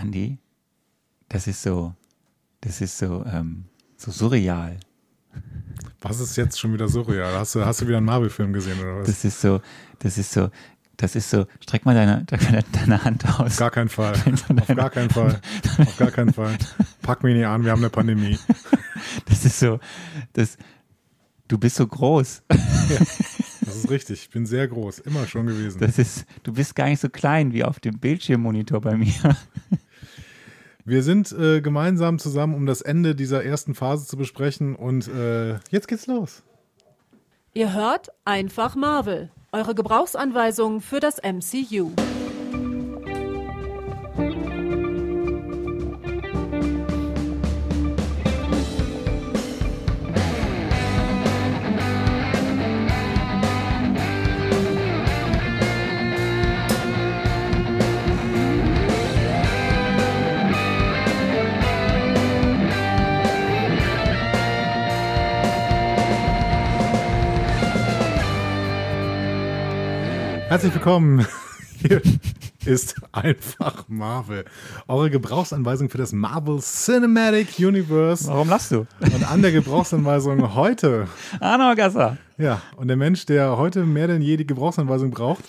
Andi, das ist so, das ist so, ähm, so surreal. Was ist jetzt schon wieder surreal? Hast du, hast du wieder einen Marvel-Film gesehen oder was? Das ist so, das ist so, das ist so, streck mal deine, deine, deine Hand aus. Auf gar keinen Fall. Auf gar keinen Fall. Auf gar keinen Fall. Pack mich nicht an, wir haben eine Pandemie. Das ist so, das, du bist so groß. Ja, das ist richtig. Ich bin sehr groß, immer schon gewesen. Das ist, du bist gar nicht so klein wie auf dem Bildschirmmonitor bei mir. Wir sind äh, gemeinsam zusammen, um das Ende dieser ersten Phase zu besprechen und äh, jetzt geht's los. Ihr hört einfach Marvel, eure Gebrauchsanweisung für das MCU. Herzlich willkommen. Hier ist einfach Marvel. Eure Gebrauchsanweisung für das Marvel Cinematic Universe. Warum lachst du? Und an der Gebrauchsanweisung heute. Arno Gasser. Ja, und der Mensch, der heute mehr denn je die Gebrauchsanweisung braucht,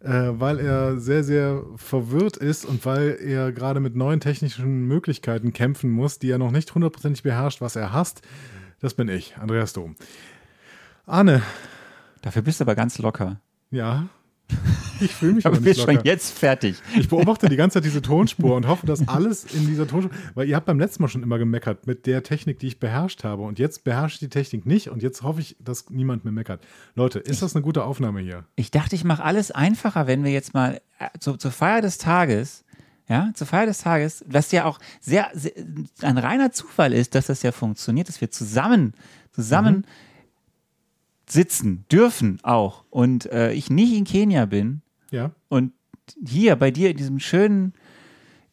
äh, weil er sehr, sehr verwirrt ist und weil er gerade mit neuen technischen Möglichkeiten kämpfen muss, die er noch nicht hundertprozentig beherrscht, was er hasst. Das bin ich, Andreas Dom. Arne. Dafür bist du aber ganz locker. Ja, ich fühle mich aber aber nicht schon locker. jetzt fertig. Ich beobachte die ganze Zeit diese Tonspur und hoffe, dass alles in dieser Tonspur, weil ihr habt beim letzten Mal schon immer gemeckert mit der Technik, die ich beherrscht habe und jetzt beherrsche ich die Technik nicht und jetzt hoffe ich, dass niemand mehr meckert. Leute, ist das eine gute Aufnahme hier? Ich dachte, ich mache alles einfacher, wenn wir jetzt mal äh, zu, zur Feier des Tages, ja, zur Feier des Tages, was ja auch sehr, sehr ein reiner Zufall ist, dass das ja funktioniert, dass wir zusammen, zusammen sitzen dürfen auch und äh, ich nicht in Kenia bin Ja, und hier bei dir in diesem schönen,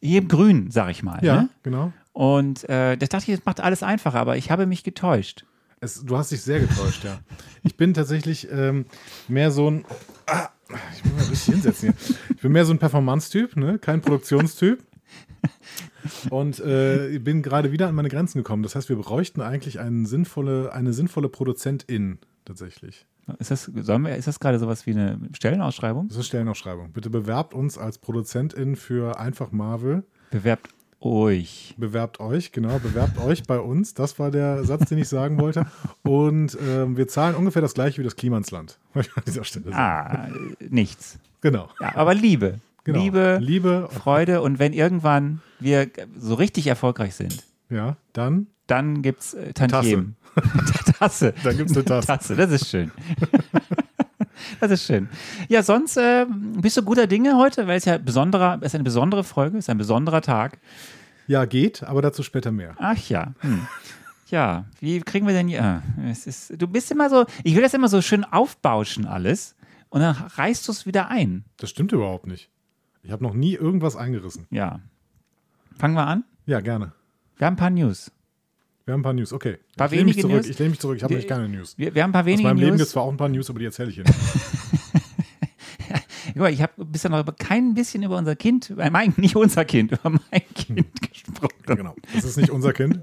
hier im Grün, sag ich mal. ja, Ne? genau. Und äh, das dachte ich, das macht alles einfacher, aber ich habe mich getäuscht. Es, du hast dich sehr getäuscht, ja. Ich bin tatsächlich ähm, mehr so ein. Ah, ich muss mal richtig hinsetzen hier. Ich bin mehr so ein Performance-Typ, ne? kein Produktionstyp. Und äh, bin gerade wieder an meine Grenzen gekommen. Das heißt, wir bräuchten eigentlich einen sinnvolle, eine sinnvolle Produzentin tatsächlich. Ist das, wir, ist das gerade sowas wie eine Stellenausschreibung? Das ist Stellenausschreibung. Bitte bewerbt uns als Produzentin für Einfach Marvel. Bewerbt euch. Bewerbt euch, genau, bewerbt euch bei uns. Das war der Satz, den ich sagen wollte. Und ähm, wir zahlen ungefähr das gleiche wie das Klimansland. Wollte ich an dieser Stelle sagen. Ah, nichts. Genau. Ja, aber Liebe. genau. Liebe, Liebe, Freude und wenn irgendwann wir so richtig erfolgreich sind, ja, dann, dann gibt's äh, Tantiemen. Tasse. Dann gibt es eine Tasse. Tasse, das ist schön. Das ist schön. Ja, sonst äh, bist du guter Dinge heute, weil es ja besonderer, es ist eine besondere Folge, es ist ein besonderer Tag. Ja, geht, aber dazu später mehr. Ach ja. Hm. Ja, wie kriegen wir denn hier? ah, Es ist, du bist immer so, ich will das immer so schön aufbauschen alles und dann reißt du es wieder ein. Das stimmt überhaupt nicht. Ich habe noch nie irgendwas eingerissen. Ja. Fangen wir an. Ja, gerne. Wir haben ein paar News. Wir haben ein paar News. Okay. Paar ich lehne mich zurück. News. Ich lehne mich zurück. Ich habe nämlich keine News. Wir, wir haben ein paar Aus wenige meinem Leben gibt News. es zwar auch ein paar News, aber die erzähle ich hier nicht. Guck mal, ich habe bisher noch kein bisschen über unser Kind, äh, mein, nicht unser Kind, über mein Kind gesprochen. genau. Das ist nicht unser Kind.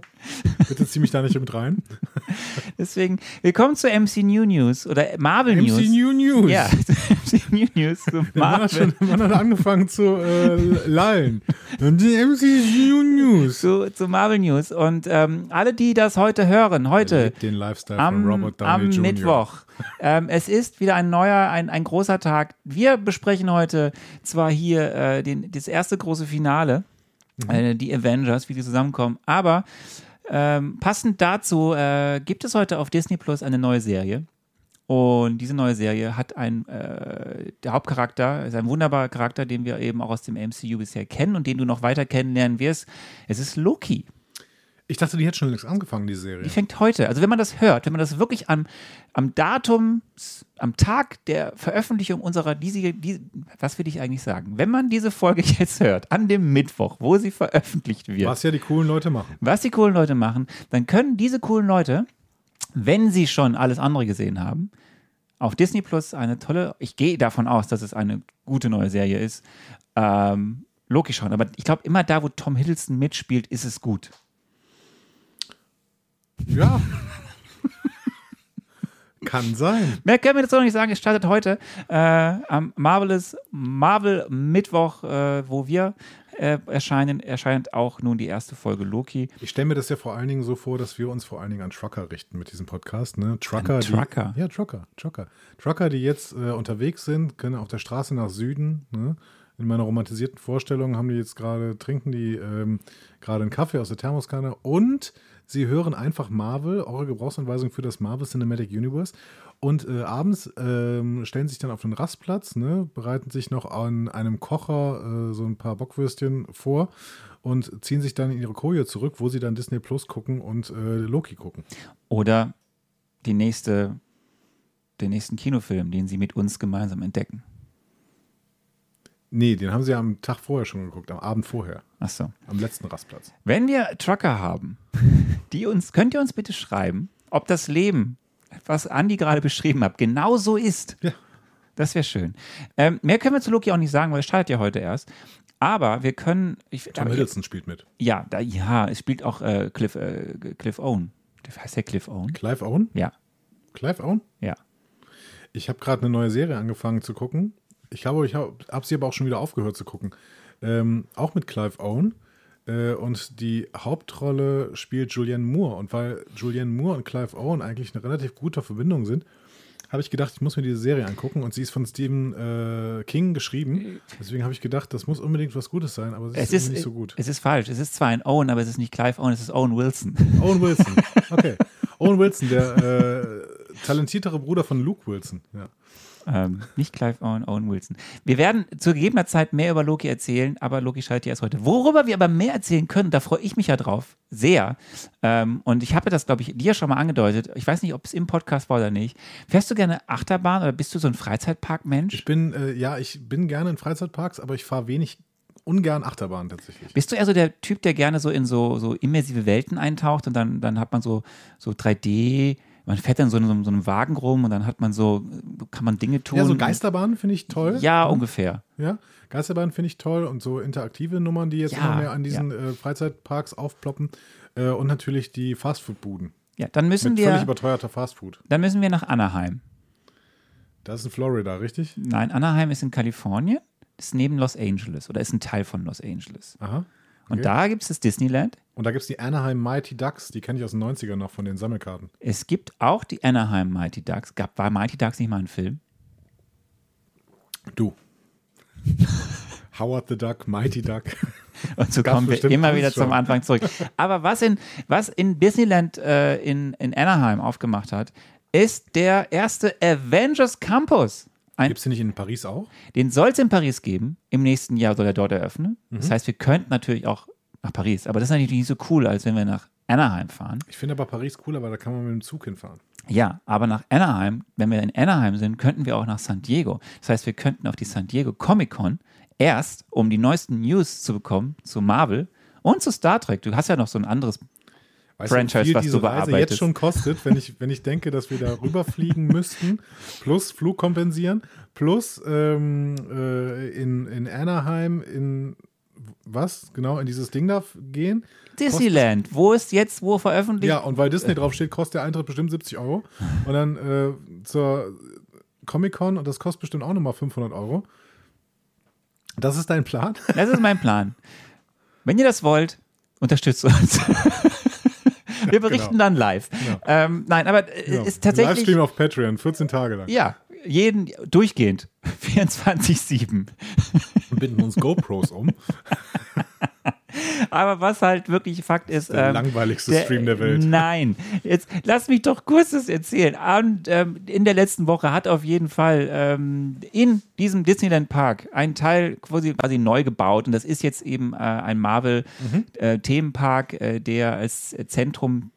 Bitte zieh mich da nicht mit rein. Deswegen, willkommen zu MCU News oder Marvel News. MCU News. Ja, zu MCU News. Zu Marvel. schon, Mann hat angefangen zu äh, lallen. Die MCU News. Zu, zu Marvel News. Und ähm, alle, die das heute hören, heute den Lifestyle von am, Robert Downey am Jr. Mittwoch. Ähm, es ist wieder ein neuer, ein, ein großer Tag. Wir besprechen heute zwar hier äh, den, das erste große Finale, Mhm. äh, die Avengers, wie die zusammenkommen, aber ähm, passend dazu äh, gibt es heute auf Disney Plus eine neue Serie. Und diese neue Serie hat ein, äh, der Hauptcharakter, ist ein wunderbarer Charakter, den wir eben auch aus dem MCU bisher kennen und den du noch weiter kennenlernen wirst. Es ist Loki. Ich dachte, die hätte schon längst angefangen, die Serie. Die fängt heute. Also wenn man das hört, wenn man das wirklich am, am Datum, am Tag der Veröffentlichung unserer, diese, die, was will ich eigentlich sagen? Wenn man diese Folge jetzt hört, an dem Mittwoch, wo sie veröffentlicht wird, Was ja die coolen Leute machen. was die coolen Leute machen, dann können diese coolen Leute, wenn sie schon alles andere gesehen haben, auf Disney Plus eine tolle, ich gehe davon aus, dass es eine gute neue Serie ist, ähm, Loki schauen. Aber ich glaube, immer da, wo Tom Hiddleston mitspielt, ist es gut. Ja. Kann sein. Mehr können wir dazu noch nicht sagen. Es startet heute äh, am Marvelous Marvel Mittwoch, äh, wo wir äh, erscheinen, erscheint auch nun die erste Folge Loki. Ich stelle mir das ja vor allen Dingen so vor, dass wir uns vor allen Dingen an Trucker richten mit diesem Podcast. Ne? Trucker, An Trucker? Die, ja, Trucker, Trucker. Trucker, die jetzt äh, unterwegs sind, können auf der Straße nach Süden. Ne? In meiner romantisierten Vorstellung haben die jetzt gerade, trinken die ähm, gerade einen Kaffee aus der Thermoskanne und sie hören einfach Marvel, eure Gebrauchsanweisung für das Marvel Cinematic Universe. Und äh, abends ähm, stellen sich dann auf den Rastplatz, ne, bereiten sich noch an einem Kocher äh, so ein paar Bockwürstchen vor und ziehen sich dann in ihre Koje zurück, wo sie dann Disney Plus gucken und äh, Loki gucken. Oder die nächste, den nächsten Kinofilm, den sie mit uns gemeinsam entdecken. Nee, den haben sie am Tag vorher schon geguckt, am Abend vorher, Achso. am letzten Rastplatz. Wenn wir Trucker haben, die uns, könnt ihr uns bitte schreiben, ob das Leben, was Andi gerade beschrieben hat, genau so ist. Ja. Das wäre schön. Ähm, mehr können wir zu Loki auch nicht sagen, weil es startet ja heute erst. Aber wir können. Ich, Tom aber- Hiddleston spielt mit. Ja, da, ja, es spielt auch äh, Cliff, äh, Cliff Owen. Heißt der Cliff Owen? Clive Owen? Ja, Clive Owen? ja. Ich habe gerade eine neue Serie angefangen zu gucken. Ich glaube, ich habe hab sie aber auch schon wieder aufgehört zu gucken. Ähm, auch mit Clive Owen. Äh, und die Hauptrolle spielt Julianne Moore. Und weil Julianne Moore und Clive Owen eigentlich eine relativ gute Verbindung sind, habe ich gedacht, ich muss mir diese Serie angucken. Und sie ist von Stephen äh, King geschrieben. Deswegen habe ich gedacht, das muss unbedingt was Gutes sein, aber sie Es ist, ist, nicht so gut. es ist falsch. Es ist zwar ein Owen, aber es ist nicht Clive Owen, es ist Owen Wilson. Owen Wilson. Okay. Owen Wilson, der äh, talentiertere Bruder von Luke Wilson. Ja. Ähm, nicht Clive Owen, Owen Wilson. Wir werden zu gegebener Zeit mehr über Loki erzählen, aber Loki schaltet ja erst heute. Worüber wir aber mehr erzählen können, da freue ich mich ja drauf, sehr. Ähm, und ich habe das, glaube ich, dir schon mal angedeutet. Ich weiß nicht, ob es im Podcast war oder nicht. Fährst du gerne Achterbahn oder bist du so ein Freizeitpark-Mensch? Ich bin, äh, ja, ich bin gerne in Freizeitparks, aber ich fahre wenig, ungern Achterbahn tatsächlich. Bist du eher so der Typ, der gerne so in so, so immersive Welten eintaucht und dann, dann hat man so, so 3D, man fährt dann so in so, so einem Wagen rum und dann hat man so, kann man Dinge tun. Ja, so Geisterbahnen finde ich toll. Ja, ungefähr. Ja, Geisterbahnen finde ich toll und so interaktive Nummern, die jetzt Ja, immer mehr an diesen äh, Freizeitparks aufploppen. Äh, und natürlich die Fastfood-Buden. Ja, dann müssen Mit völlig wir, überteuerter Fastfood. dann müssen wir nach Anaheim. Das ist in Florida, richtig? Nein, Anaheim ist in Kalifornien, ist neben Los Angeles oder ist ein Teil von Los Angeles. Aha. Und Okay. da gibt es das Disneyland. Und da gibt es die Anaheim Mighty Ducks, die kenne ich aus den 90ern noch von den Sammelkarten. Es gibt auch die Anaheim Mighty Ducks. Gab, war Mighty Ducks nicht mal ein Film? Du. Howard the Duck, Mighty Duck. Und so kommen wir immer wieder zum schon. Anfang zurück. Aber was in, was in Disneyland äh, in, in Anaheim aufgemacht hat, ist der erste Avengers Campus. Ein, Gibt es den nicht in Paris auch? den soll es in Paris geben. Im nächsten Jahr soll er dort eröffnen. Das Mhm. heißt, wir könnten natürlich auch nach Paris. Aber das ist natürlich nicht so cool, als wenn wir nach Anaheim fahren. Ich finde aber Paris cooler, weil da kann man mit dem Zug hinfahren. Ja, aber nach Anaheim, wenn wir in Anaheim sind, könnten wir auch nach San Diego. Das heißt, wir könnten auf die San Diego Comic Con erst, um die neuesten News zu bekommen zu Marvel und zu Star Trek. Du hast ja noch so ein anderes. Weißt Franchise, du, was diese du Reise jetzt schon kostet, wenn ich, wenn ich denke, dass wir da rüberfliegen müssten, plus Flug kompensieren, plus ähm, äh, in, in Anaheim in was? Genau, in dieses Ding da gehen. Disneyland, wo ist jetzt, wo veröffentlicht? Ja, und weil Disney draufsteht, kostet der Eintritt bestimmt 70 Euro. Und dann äh, zur Comic-Con und das kostet bestimmt auch nochmal 500 Euro. Das ist dein Plan? Das ist mein Plan. Wenn ihr das wollt, unterstützt uns. Wir berichten dann live. Ähm, nein, aber äh, Ja. ist tatsächlich. Livestream auf Patreon, 14 Tage lang. Ja, jeden durchgehend. 24-7. Und binden uns GoPros um. Aber was halt wirklich Fakt ist. der ähm, langweiligste Stream der Welt. Nein, jetzt lass mich doch kurz das erzählen. Und, ähm, in der letzten Woche hat auf jeden Fall ähm, in diesem Disneyland Park ein Teil quasi, quasi neu gebaut und das ist jetzt eben äh, ein Marvel Mhm. äh, Themenpark, äh, der als Zentrum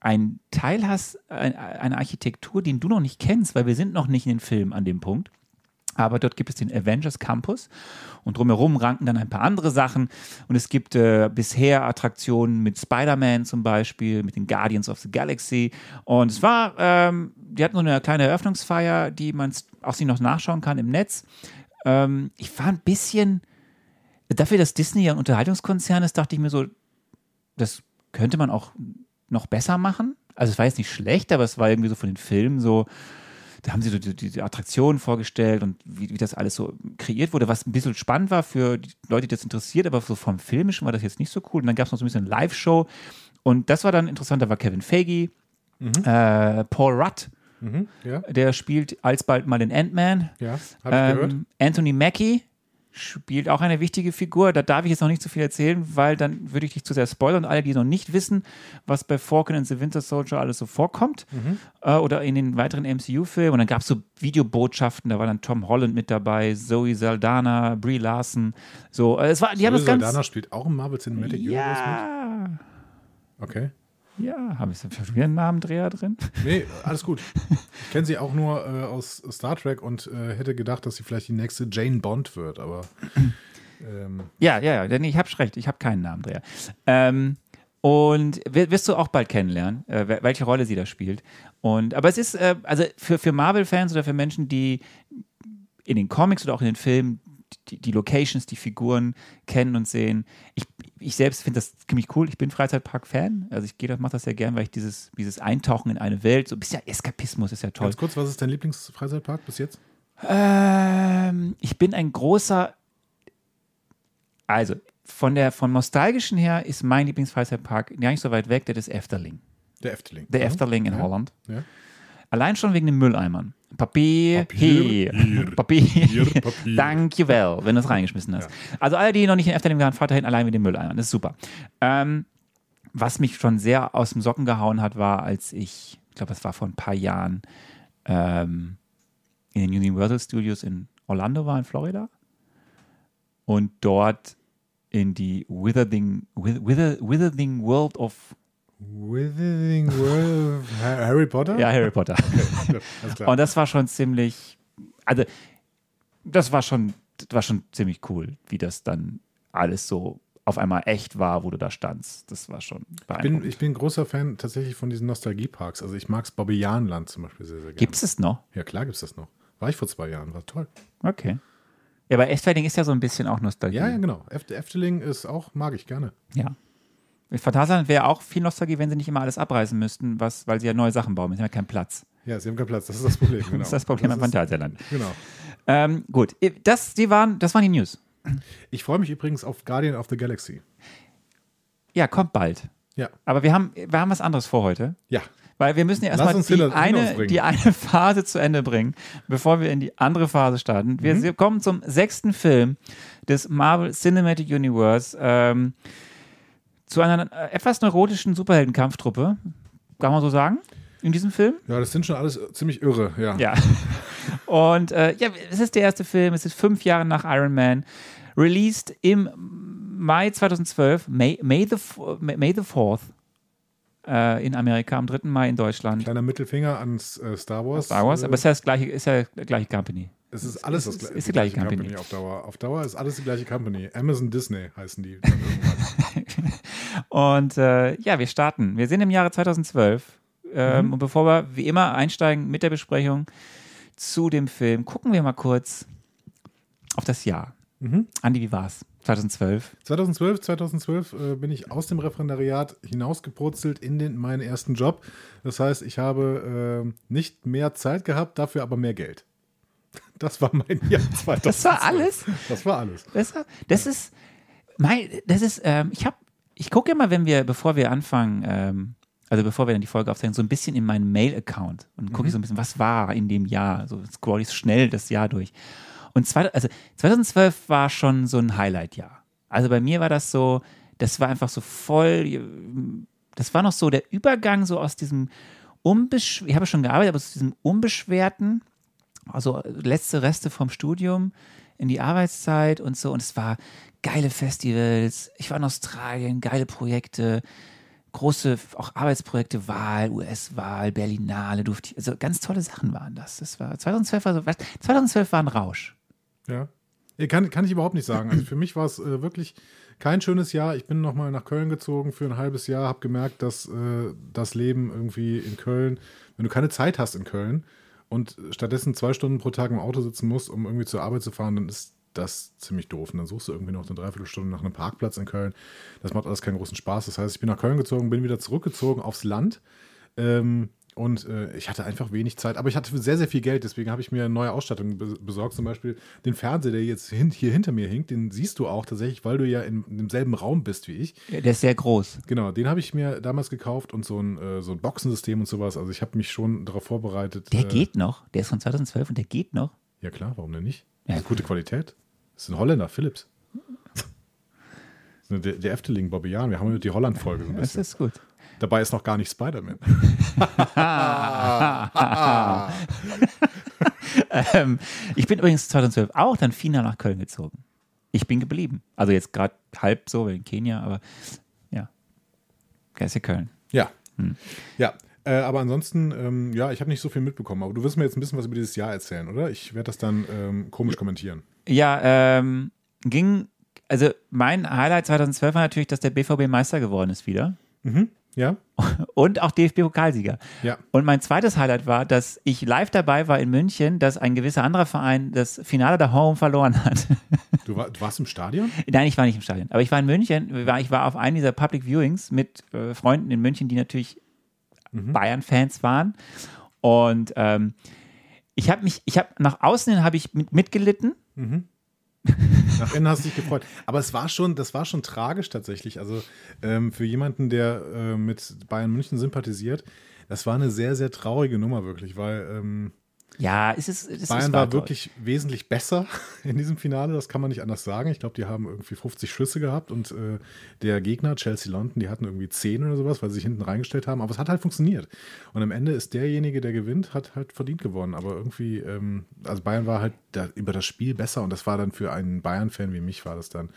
ein Teil hast, ein, eine Architektur, den du noch nicht kennst, weil wir sind noch nicht in den Film an dem Punkt. Aber dort gibt es den Avengers Campus und drumherum ranken dann ein paar andere Sachen. Und es gibt äh, bisher Attraktionen mit Spider-Man zum Beispiel, mit den Guardians of the Galaxy. Und es war, ähm, die hatten so eine kleine Eröffnungsfeier, die man auch sich noch nachschauen kann im Netz. Ähm, ich war ein bisschen dafür, dass Disney ja ein Unterhaltungskonzern ist, dachte ich mir so, das könnte man auch noch besser machen. Also es war jetzt nicht schlecht, aber es war irgendwie so von den Filmen so, da haben sie so die, die, Attraktionen vorgestellt und wie, wie das alles so kreiert wurde, was ein bisschen spannend war für die Leute, die das interessiert, aber so vom Filmischen war das jetzt nicht so cool. Und dann gab es noch so ein bisschen Live-Show und das war dann interessant, da war Kevin Feige, äh, Paul Rudd, Mhm. Ja, der spielt alsbald mal den Ant-Man. ja, habe ich gehört. Ähm, Anthony Mackie spielt auch eine wichtige Figur. Da darf ich jetzt noch nicht zu viel erzählen, weil dann würde ich dich zu sehr spoilern. Und alle, die noch nicht wissen, was bei Falcon and the Winter Soldier alles so vorkommt Mhm. äh, oder in den weiteren MCU-Filmen. Und dann gab es so Videobotschaften, da war dann Tom Holland mit dabei, Zoe Saldana, Brie Larson. So, äh, es war, die haben das ganz. Saldana spielt auch im Marvel Cinematic Universe ja, mit. Okay. Ja, habe ich schon wieder einen Namendreher drin? Nee, alles gut. Ich kenne sie auch nur äh, aus Star Trek und äh, hätte gedacht, dass sie vielleicht die nächste Jane Bond wird, aber ähm, Ja, ja, ja, denn ich habe recht, ich habe keinen Namendreher. Ähm, und wi- wirst du auch bald kennenlernen, äh, wel- welche Rolle sie da spielt. Und, aber es ist, äh, also für, für Marvel-Fans oder für Menschen, die in den Comics oder auch in den Filmen die, die Locations, die Figuren kennen und sehen. Ich, ich selbst finde das ziemlich cool. Ich bin Freizeitpark-Fan. Also ich gehe das, mache das sehr gern, weil ich dieses, dieses Eintauchen in eine Welt, so ein bisschen Eskapismus ist ja toll. ganz kurz, was ist dein Lieblingsfreizeitpark bis jetzt? Ähm, ich bin ein großer. Also, von der von nostalgischen her ist mein Lieblingsfreizeitpark gar nicht so weit weg, der ist Efteling. Der Efteling. Der Mhm. Efteling in Ja. Holland. Ja. Allein schon wegen den Mülleimern. Papier, Papier, hier. Papier, Hier, Papier. Dankjewel, wenn du es reingeschmissen hast. Also alle, die noch nicht in Efteling waren, fahrt dahin allein mit den Mülleimern. Das ist super. Ähm, was mich schon sehr aus dem Socken gehauen hat, war, als ich, ich glaube, das war vor ein paar Jahren, ähm, in den Universal Studios in Orlando war, in Florida. Und dort in die Withering, Wither, Wither, Withering World of Withering World Harry Potter? ja, Harry Potter. Gut, alles klar. Und das war schon ziemlich, also das war schon, das war schon ziemlich cool, wie das dann alles so auf einmal echt war, wo du da standst. Das war schon ich, bin, beeindruckend. ich bin großer Fan tatsächlich von diesen Nostalgieparks. Also ich mag das Bobbejaanland zum Beispiel sehr, sehr gerne. Gibt es noch? Ja, klar gibt es das noch. War ich vor zwei Jahren, war toll. Okay. Ja, aber Efteling ist ja so ein bisschen auch Nostalgie. Ja, ja, genau. Eft- Efteling ist auch, mag ich gerne. ja. Phantasialand wäre auch viel Nostalgie, wenn sie nicht immer alles abreißen müssten, was, weil sie ja neue Sachen bauen. Sie haben ja keinen Platz. Ja, sie haben keinen Platz, das ist das Problem. Genau. Das ist das Problem am Phantasialand. Genau. Ähm, gut, das, die waren, das waren die News. Ich freue mich übrigens auf Guardian of the Galaxy. Ja, kommt bald. Ja. Aber wir haben, wir haben was anderes vor heute. Ja. Weil wir müssen ja erstmal die eine, die eine Phase zu Ende bringen, bevor wir in die andere Phase starten. Wir Mhm. kommen zum sechsten Film des Marvel Cinematic Universe. Ähm, zu einer äh, etwas neurotischen Superheldenkampftruppe, kann man so sagen, in diesem Film. Ja, das sind schon alles ziemlich irre, ja. Ja. Und äh, ja, es ist der erste Film, es ist fünf Jahre nach Iron Man, released im Mai 2012, May, May, the, May the 4th äh, in Amerika, am 3. Mai in Deutschland. Kleiner Mittelfinger ans äh, Star Wars. Star Wars, Äh, aber es ist ja das gleiche, ist ja die gleiche Company. Es ist alles es das ist- gleiche. ist die gleiche Company. auf Dauer. Auf Dauer ist alles die gleiche Company. Amazon Disney heißen die. Und äh, ja, wir starten. Wir sind im Jahre 2012. Ähm, Und bevor wir wie immer einsteigen mit der Besprechung zu dem Film, gucken wir mal kurz auf das Jahr. Andi, wie war's? 2012. 2012, 2012 äh, bin ich aus dem Referendariat hinausgepurzelt in den, meinen ersten Job. Das heißt, ich habe äh, nicht mehr Zeit gehabt, dafür aber mehr Geld. Das war mein Jahr 2012. Das war alles? Das war alles. Das, das ist, mein, das ist, ähm, ich habe, ich gucke immer, wenn wir, bevor wir anfangen, ähm, also bevor wir dann die Folge aufzeichnen, so ein bisschen in meinen Mail-Account und gucke ich so ein bisschen, was war in dem Jahr, so scroll ich schnell das Jahr durch. Und zwei, also 2012 war schon so ein Highlight-Jahr. Also bei mir war das so, das war einfach so voll, das war noch so der Übergang so aus diesem unbesch ich habe schon gearbeitet, aber aus diesem unbeschwerten, also letzte Reste vom Studium in die Arbeitszeit und so. Und es war geile Festivals. Ich war in Australien, geile Projekte, große auch Arbeitsprojekte, Wahl, US-Wahl, Berlinale, durfte ich, also ganz tolle Sachen waren das. Das war 2012 war so, was- 2012 war ein Rausch. Ja. Ja, Kann, kann ich überhaupt nicht sagen. Also für mich war es äh, wirklich kein schönes Jahr. Ich bin nochmal nach Köln gezogen für ein halbes Jahr, habe gemerkt, dass äh, das Leben irgendwie in Köln, wenn du keine Zeit hast in Köln und stattdessen zwei Stunden pro Tag im Auto sitzen musst, um irgendwie zur Arbeit zu fahren, dann ist das ziemlich doof. Und dann suchst du irgendwie noch eine Dreiviertelstunde nach einem Parkplatz in Köln. Das macht alles keinen großen Spaß. Das heißt, ich bin nach Köln gezogen, bin wieder zurückgezogen aufs Land. Ähm, und äh, ich hatte einfach wenig Zeit, aber ich hatte sehr, sehr viel Geld, deswegen habe ich mir neue Ausstattung be besorgt. Zum Beispiel den Fernseher, der jetzt hin hier hinter mir hinkt, den siehst du auch tatsächlich, weil du ja in, in demselben Raum bist wie ich. Der ist sehr groß. Genau, den habe ich mir damals gekauft und so ein, äh, so ein Boxensystem und sowas. Also ich habe mich schon darauf vorbereitet. Der äh, geht noch. Der ist von 2012 und der geht noch. Ja klar, warum denn nicht? Ja. Das ist gute Qualität. Das ist ein Holländer, Philips. Der, der Efteling, Bobby Jahn. Wir haben die Holland-Folge so ein Das ist gut. Dabei ist noch gar nicht Spider-Man. ähm, ich bin übrigens 2012 auch dann final nach Köln gezogen. Ich bin geblieben. Also jetzt gerade halb so in Kenia, aber ja. Ja Köln. Ja. Hm. Ja. Äh, aber ansonsten, ähm, ja, ich habe nicht so viel mitbekommen. Aber du wirst mir jetzt ein bisschen was über dieses Jahr erzählen, oder? Ich werde das dann ähm, komisch kommentieren. Ja, ähm, ging, also mein Highlight 2012 war natürlich, dass der BVB Meister geworden ist wieder. Ja? Und auch DFB-Pokalsieger. Ja. Und mein zweites Highlight war, dass ich live dabei war in München, dass ein gewisser anderer Verein das Finale der Home verloren hat. Du, war, du warst im Stadion? Nein, ich war nicht im Stadion. Aber ich war in München. Ich war, ich war auf einem dieser Public Viewings mit äh, Freunden in München, die natürlich Bayern-Fans waren. Und ähm, ich habe mich, ich habe nach außen hin habe ich mit, mitgelitten. Nach innen hast du dich gefreut. Aber es war schon, das war schon tragisch tatsächlich. Also ähm, für jemanden, der äh, mit Bayern München sympathisiert, das war eine sehr, sehr traurige Nummer wirklich, weil ähm, Ja, es ist, es Bayern ist war wirklich wesentlich besser in diesem Finale, das kann man nicht anders sagen. Ich glaube, die haben irgendwie 50 Schüsse gehabt und äh, der Gegner, Chelsea London, die hatten irgendwie 10 oder sowas, weil sie sich hinten reingestellt haben. Aber es hat halt funktioniert. Und am Ende ist derjenige, der gewinnt, hat halt verdient gewonnen. Aber irgendwie, ähm, also Bayern war halt da, über das Spiel besser und das war dann für einen Bayern-Fan wie mich, war das dann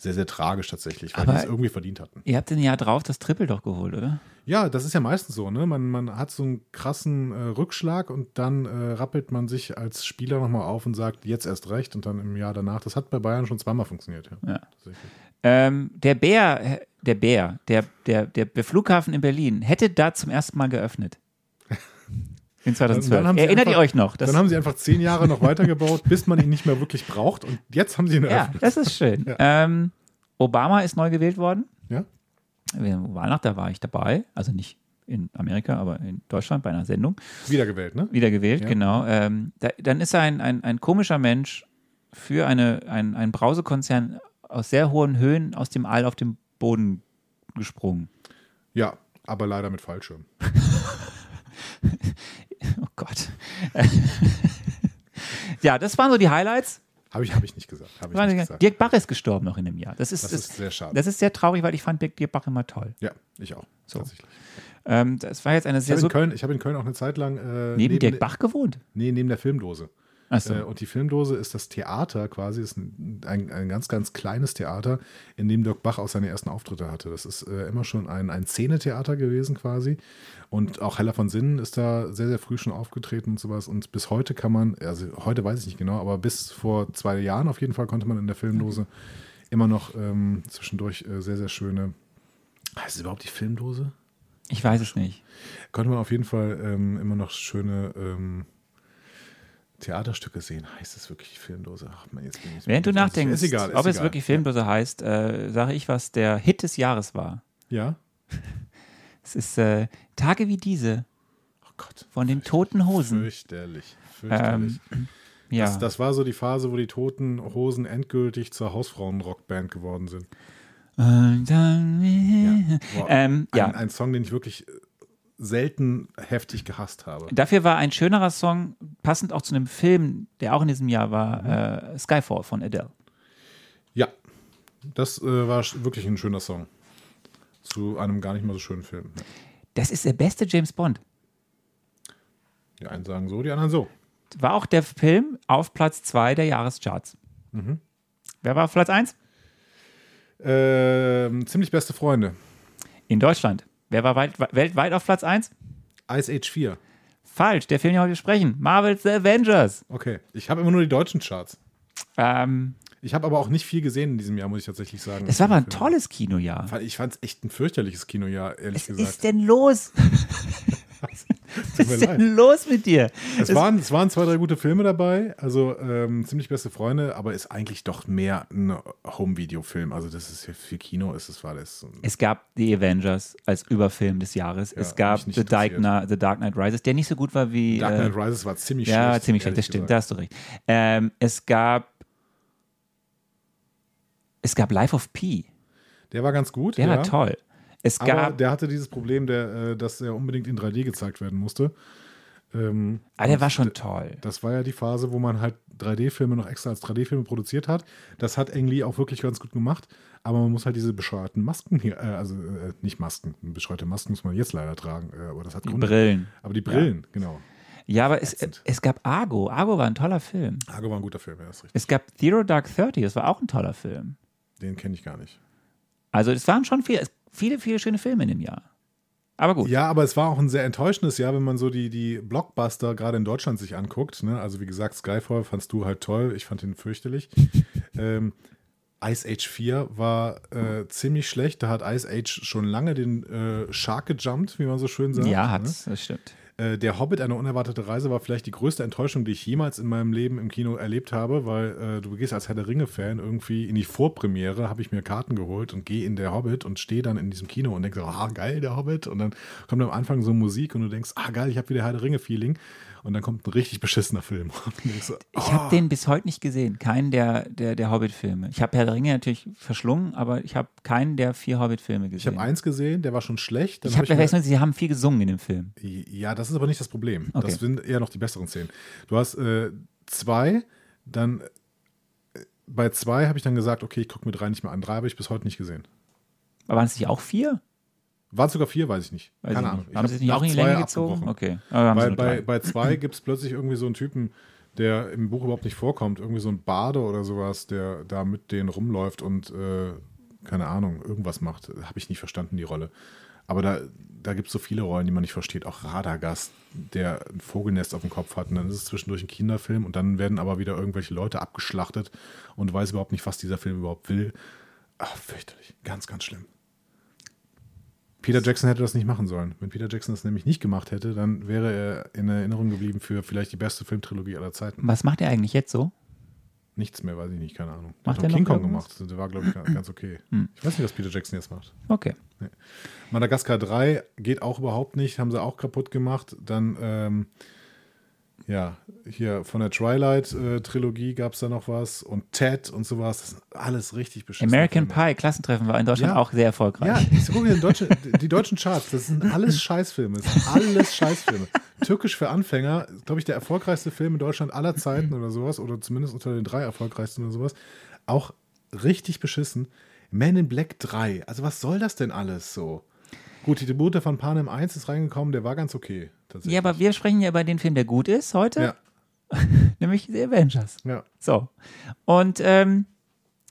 sehr, sehr tragisch tatsächlich, weil Aber- die es irgendwie verdient hatten. Ihr habt ein Jahr drauf das Triple doch geholt, oder? Ja, das ist ja meistens so, ne? Man, man hat so einen krassen äh, Rückschlag und dann äh, rappelt man sich als Spieler nochmal auf und sagt, jetzt erst recht und dann im Jahr danach. Das hat bei Bayern schon zweimal funktioniert, ja. Ja. Ähm, der Bär, äh, der Bär, der, der, der, der Flughafen in Berlin hätte da zum ersten Mal geöffnet. In 2012. Dann haben sie Erinnert einfach- ihr euch noch? Dann haben sie einfach zehn Jahre noch weitergebaut, bis man ihn nicht mehr wirklich braucht und jetzt haben sie ihn ja, eröffnet. das ist schön. Ähm, Obama ist neu gewählt worden. Ja? Weihnachten, da war ich dabei. Also nicht in Amerika, aber in Deutschland bei einer Sendung. Wiedergewählt, ne? Wiedergewählt, Ja. genau. Ähm, da, dann ist er ein, ein, ein komischer Mensch für eine, ein, ein Brausekonzern aus sehr hohen Höhen aus dem All auf den Boden gesprungen. Ja, aber leider mit Fallschirm. Gott. ja, das waren so die Highlights. Habe ich, hab ich nicht gesagt. Hab ich nicht gesagt. Dirk Bach ist gestorben noch in dem Jahr. Das ist, Das ist sehr schade. Das ist sehr traurig, weil ich fand Dirk Dirk Bach immer toll. Ja, ich auch. So. Tatsächlich. Ähm, das war jetzt eine Ich sehr habe so in, Köln- ich hab in Köln auch eine Zeit lang äh, neben Dirk der- Bach gewohnt. Nee, neben der Filmdose. Achso. Äh, und die Filmdose ist das Theater quasi, ist ein, ein, ein ganz, ganz kleines Theater, in dem Dirk Bach auch seine ersten Auftritte hatte. Das ist äh, immer schon ein, ein Szenetheater gewesen quasi. Und auch Heller von Sinnen ist da sehr, sehr früh schon aufgetreten und sowas. Und bis heute kann man, also heute weiß ich nicht genau, aber bis vor zwei Jahren auf jeden Fall konnte man in der Filmdose immer noch ähm, zwischendurch äh, sehr, sehr schöne. Heißt es überhaupt die Filmdose? ich weiß es nicht. konnte man auf jeden Fall ähm, immer noch schöne ähm, Theaterstücke sehen. Heißt es wirklich Filmdose? Ach man, jetzt bin ich Während du nachdenkst, ist egal, ist ob es egal. wirklich Filmdose heißt, äh, sage ich, was der Hit des Jahres war. Ja. Es ist äh, Tage wie diese Oh Gott. von den Toten Hosen. Fürchterlich. Fürchterlich. Ähm, ja. das, das war so die Phase, wo die Toten Hosen endgültig zur Hausfrauen-Rockband geworden sind. Dann, Boah, ähm, ja. Ein, ein Song, den ich wirklich äh, selten heftig gehasst habe. Dafür war ein schönerer Song, passend auch zu einem Film, der auch in diesem Jahr war, Mhm. äh, Skyfall von Adele. Ja, das äh, war wirklich ein schöner Song. Zu einem gar nicht mal so schönen Film. Das ist der beste James Bond. Die einen sagen so, die anderen so. War auch der Film auf Platz 2 der Jahrescharts. Mhm. Wer war auf Platz 1? Ähm, ziemlich beste Freunde. In Deutschland. Wer war weit, weltweit auf Platz 1? Ice Age 4. Falsch, der Film, den wir heute besprechen. Marvel's The Avengers. Okay. Ich habe immer nur die deutschen Charts. Ähm, Ich habe aber auch nicht viel gesehen in diesem Jahr, muss ich tatsächlich sagen. Es war aber ein tolles Kinojahr. Ich fand es echt ein fürchterliches Kinojahr, ehrlich Was gesagt. ist denn los? Was ist leid. denn los mit dir? Es waren, es waren zwei, drei gute Filme dabei, also ähm, ziemlich beste Freunde, aber ist eigentlich doch mehr ein Home-Video-Film. Also das ist ja für Kino, ist es war das. Es gab The Avengers als Überfilm des Jahres. es hat gab The Dark. Knight, The Dark Knight Rises, der nicht so gut war wie. Dark äh, Knight Rises war ziemlich ja, schlecht. ziemlich schlecht, das stimmt, da gesagt. hast du recht. Ähm, es gab. Es gab Life of Pi. Der war ganz gut. Der ja. war toll. Es Aber gab. der hatte dieses Problem, der, äh, dass er unbedingt in 3D gezeigt werden musste. Ähm, ah, der war schon toll. Das war ja die Phase, wo man halt 3D-Filme noch extra als 3D-Filme produziert hat. Das hat Ang Lee auch wirklich ganz gut gemacht. Aber man muss halt diese bescheuerten Masken hier, äh, also äh, nicht Masken, bescheuerte Masken muss man jetzt leider tragen. Äh, aber das hat Die Gründe. Brillen. Aber die Brillen, genau. Ja, aber es, es gab Argo. Argo war ein toller Film. Argo war ein guter Film, ja, das ist richtig. Es gab Zero Dark Thirty, das war auch ein toller Film. Den kenne ich gar nicht. Also es waren schon viele, viele, viele schöne Filme in dem Jahr. Aber gut. Ja, aber es war auch ein sehr enttäuschendes Jahr, wenn man so die, die Blockbuster gerade in Deutschland sich anguckt. Ne? Also wie gesagt, Skyfall fandst du halt toll. Ich fand ihn fürchterlich. ähm, Ice Age 4 war äh, ziemlich schlecht. Da hat Ice Age schon lange den äh, Shark gejumpt, wie man so schön sagt. ja, ne? hat's, das stimmt. Äh, der Hobbit, eine unerwartete Reise, war vielleicht die größte Enttäuschung, die ich jemals in meinem Leben im Kino erlebt habe, weil äh, du gehst als Herr der Ringe-Fan irgendwie in die Vorpremiere, habe ich mir Karten geholt und gehe in der Hobbit und stehe dann in diesem Kino und denke so, ah, geil, der Hobbit. Und dann kommt am Anfang so Musik und du denkst, ah, geil, ich habe wieder Herr der Ringe-Feeling. Und dann kommt ein richtig beschissener Film. So, Ich oh, habe den bis heute nicht gesehen, keinen der, der, der Hobbit-Filme. Ich habe Herr der Ringe natürlich verschlungen, aber ich habe keinen der vier Hobbit-Filme ich gesehen. habe eins gesehen, der war schon schlecht. Dann ich habe hab vergessen, mir- sie haben viel gesungen in dem Film. Ja, das ist aber nicht das Problem. Okay. Das sind eher noch die besseren Szenen. Du hast äh, zwei, dann äh, bei zwei habe ich dann gesagt, okay, ich gucke mir drei nicht mehr an. Drei habe ich bis heute nicht gesehen. Aber waren es nicht auch vier? Waren es sogar vier, weiß ich nicht. Weiß Keine ich Ahnung. nicht. Haben sie es nicht auch in die Länge gezogen? Okay. Bei, bei, bei zwei gibt es plötzlich irgendwie so einen Typen, der im Buch überhaupt nicht vorkommt. Irgendwie so ein Bade oder sowas, der da mit denen rumläuft und, äh, keine Ahnung, irgendwas macht. Habe ich nicht verstanden, die Rolle. Aber da, da gibt es so viele Rollen, die man nicht versteht. Auch Radagast, der ein Vogelnest auf dem Kopf hat. Und dann ist es zwischendurch ein Kinderfilm und dann werden aber wieder irgendwelche Leute abgeschlachtet und du weißt überhaupt nicht, was dieser Film überhaupt will. Ach, fürchterlich. Ganz, ganz schlimm. Peter Jackson hätte das nicht machen sollen. Wenn Peter Jackson das nämlich nicht gemacht hätte, dann wäre er in Erinnerung geblieben für vielleicht die beste Filmtrilogie aller Zeiten. Was macht er eigentlich jetzt so? Nichts mehr, weiß ich nicht, keine Ahnung. Macht hat er noch King Kong gemacht. Der war, glaube ich, ga- ganz okay. Ich weiß nicht, was Peter Jackson jetzt macht. Okay. Madagaskar 3 geht auch überhaupt nicht, haben sie auch kaputt gemacht. Dann, ähm, ja, hier von der Twilight-Trilogie gab es da noch was und Ted und sowas. Das sind alles richtig beschissen. American Pie, Klassentreffen war in Deutschland Ja. auch sehr erfolgreich. Ja, ich gucke deutsche, die deutschen Charts, das sind alles Scheißfilme. Das sind alles Scheißfilme. Türkisch für Anfänger, glaube ich, der erfolgreichste Film in Deutschland aller Zeiten oder sowas, oder zumindest unter den drei erfolgreichsten oder sowas. Auch richtig beschissen. Man in Black 3, also was soll das denn alles so? Gut, die Tribute von Panem 1 ist reingekommen, der war ganz okay. Ja, aber wir sprechen ja über den Film, der gut ist heute, Ja, nämlich The Avengers. ja. So. Und ähm,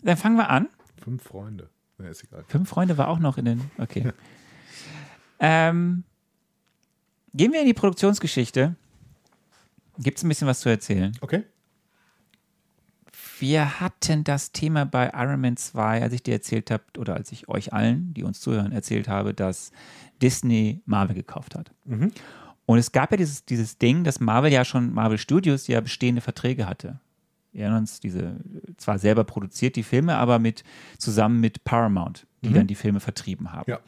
dann fangen wir an. Fünf Freunde. Ja, ist egal. Fünf Freunde war auch noch in den. Okay. Ähm, gehen wir in die Produktionsgeschichte. Gibt es ein bisschen was zu erzählen? Okay. Wir hatten das Thema bei Iron Man 2, als ich dir erzählt habe, oder als ich euch allen, die uns zuhören, erzählt habe, dass Disney Marvel gekauft hat. Und es gab ja dieses, dieses Ding, dass Marvel ja schon, Marvel Studios ja bestehende Verträge hatte. Wir erinnern uns, diese, zwar selber produziert die Filme, aber mit, zusammen mit Paramount, die dann die Filme vertrieben haben. Ja.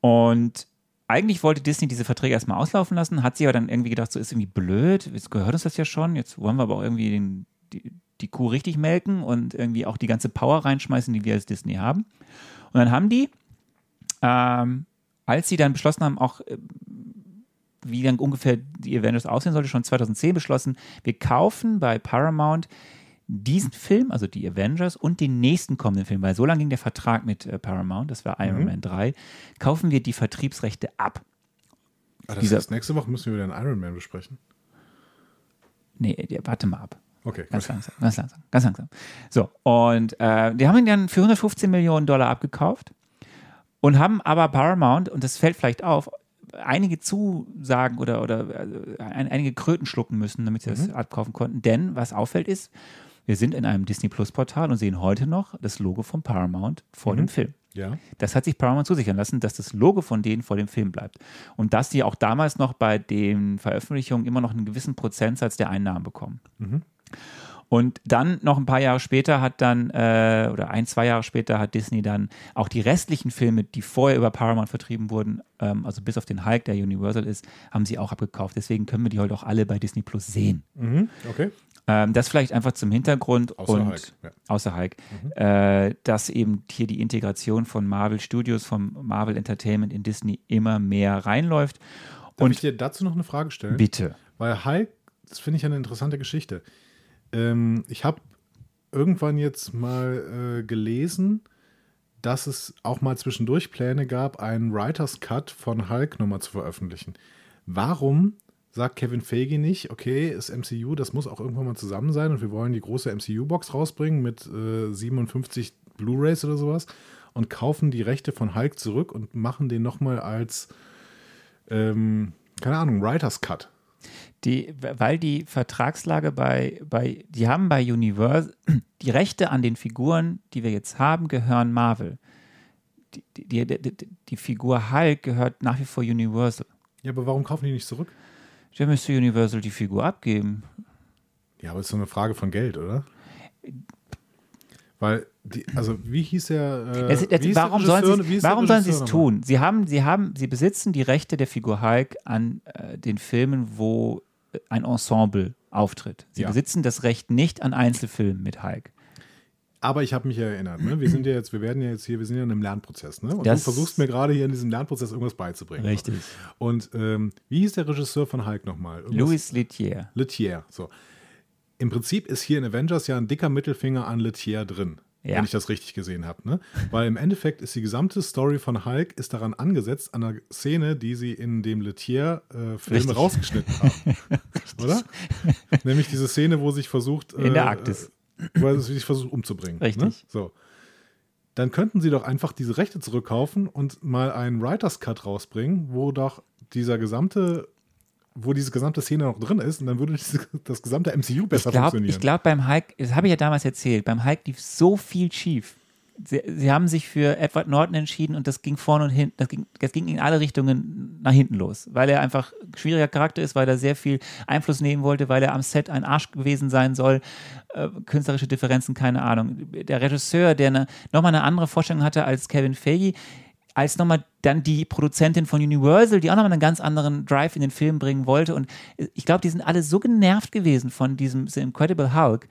Und eigentlich wollte Disney diese Verträge erstmal auslaufen lassen, hat sie aber dann irgendwie gedacht, so ist irgendwie blöd, jetzt gehört uns das ja schon, jetzt wollen wir aber auch irgendwie den, die, die Kuh richtig melken und irgendwie auch die ganze Power reinschmeißen, die wir als Disney haben. Und dann haben die, ähm, als sie dann beschlossen haben, auch äh, wie dann ungefähr die Avengers aussehen sollte, schon 2010 beschlossen, wir kaufen bei Paramount diesen Film, also die Avengers und den nächsten kommenden Film, weil so lange ging der Vertrag mit äh, Paramount, das war Iron Man 3, kaufen wir die Vertriebsrechte ab. Ah, das Dieser- heißt, nächste Woche müssen wir wieder einen Iron Man besprechen. Nee, warte mal ab. Okay, Ganz gut. langsam, ganz langsam, ganz langsam. So, und äh, die haben ihn dann für 115 Millionen Dollar abgekauft und haben aber Paramount, und das fällt vielleicht auf, einige Zusagen oder, oder ein, einige Kröten schlucken müssen, damit sie das abkaufen konnten. Denn was auffällt ist, wir sind in einem Disney Plus Portal und sehen heute noch das Logo von Paramount vor dem Film. Ja. Das hat sich Paramount zusichern lassen, dass das Logo von denen vor dem Film bleibt. Und dass die auch damals noch bei den Veröffentlichungen immer noch einen gewissen Prozentsatz der Einnahmen bekommen. Und dann noch ein paar Jahre später hat dann, äh, oder ein, zwei Jahre später hat Disney dann auch die restlichen Filme, die vorher über Paramount vertrieben wurden, ähm, also bis auf den Hulk, der Universal ist, haben sie auch abgekauft. Deswegen können wir die heute auch alle bei Disney Plus sehen. Mhm. Okay. Ähm, das vielleicht einfach zum Hintergrund Außer und Hulk, ja. außer Hulk, äh, dass eben hier die Integration von Marvel Studios, von Marvel Entertainment in Disney immer mehr reinläuft. Darf Und ich dir dazu noch eine Frage stellen? bitte. Weil Hulk, das finde ich eine interessante Geschichte. Ähm, ich habe irgendwann jetzt mal äh, gelesen, dass es auch mal zwischendurch Pläne gab, einen Writers Cut von Hulk nochmal zu veröffentlichen. Warum sagt Kevin Feige nicht, okay, das MCU, das muss auch irgendwann mal zusammen sein und wir wollen die große MCU-Box rausbringen mit äh, 57 Blu-rays oder sowas und kaufen die Rechte von Hulk zurück und machen den nochmal als, ähm, keine Ahnung, Writers Cut. Die, weil die Vertragslage bei, bei, die haben bei Universal, die Rechte an den Figuren, die wir jetzt haben, gehören Marvel. Die, die, die, die, Figur Hulk gehört nach wie vor Universal. Ja, aber warum kaufen die nicht zurück? Der müsste Universal die Figur abgeben. Ja, aber es ist so eine Frage von Geld, oder? Weil, die, also wie hieß der? Äh, Es, wie es, der warum sollen sie wie warum sollen sie es tun? Sie haben, sie haben, sie besitzen die Rechte der Figur Hulk an äh, den Filmen, wo ein Ensemble auftritt. Sie Ja. besitzen das Recht nicht an Einzelfilmen mit Hulk. Aber ich habe mich erinnert, ne? Wir sind ja jetzt, wir werden ja jetzt hier, wir sind ja in einem Lernprozess, ne? Und Das- du versuchst mir gerade hier in diesem Lernprozess irgendwas beizubringen. Richtig. Und ähm, wie hieß der Regisseur von Hulk nochmal? Irgendwas- Louis Litier. Lettier. So. Im Prinzip ist hier in Avengers ja ein dicker Mittelfinger an Lettier drin. Ja. Wenn ich das richtig gesehen habe. Ne? Weil im Endeffekt ist die gesamte Story von Hulk ist daran angesetzt, an einer Szene, die sie in dem Lettier-Film Richtig. rausgeschnitten haben. Oder? Nämlich diese Szene, wo sich versucht. In der äh, Arktis. äh, Wo sich versucht umzubringen. Richtig. Ne? So. Dann könnten sie doch einfach diese Rechte zurückkaufen und mal einen Writers Cut rausbringen, wo doch dieser gesamte, wo diese gesamte Szene noch drin ist und dann würde diese, das gesamte MCU Ich besser glaube, funktionieren. ich glaub, beim Hulk, das habe ich ja damals erzählt, beim Hulk lief so viel schief. Sie, sie haben sich für Edward Norton entschieden und das ging vorne und hinten, das ging, das ging in alle Richtungen nach hinten los, weil er einfach ein schwieriger Charakter ist, weil er sehr viel Einfluss nehmen wollte, weil er am Set ein Arsch gewesen sein soll, äh, künstlerische Differenzen, keine Ahnung. Der Regisseur, der eine, nochmal eine andere Vorstellung hatte als Kevin Feige, als nochmal dann die Produzentin von Universal, die auch nochmal einen ganz anderen Drive in den Film bringen wollte. Und ich glaube, die sind alle so genervt gewesen von diesem The Incredible Hulk,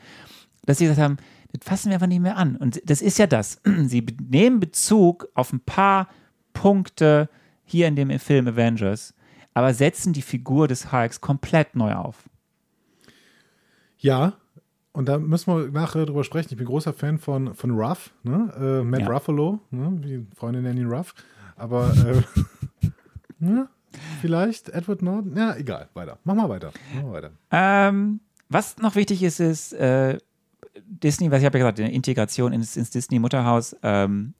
dass sie gesagt haben, das fassen wir einfach nicht mehr an. Und das ist ja das. Sie nehmen Bezug auf ein paar Punkte hier in dem Film Avengers, aber setzen die Figur des Hulks komplett neu auf. Ja, und da müssen wir nachher drüber sprechen. Ich bin großer Fan von, von Ruff, ne? äh, Matt Ja. Ruffalo, ne? wie Freunde nennen ihn Ruff. Aber äh, ja, vielleicht Edward Norton, ja, egal, weiter. Mach mal weiter. Mach mal weiter. Ähm, was noch wichtig ist, ist äh, Disney, was ich habe ja gesagt, die Integration ins, ins Disney-Mutterhaus. Ähm,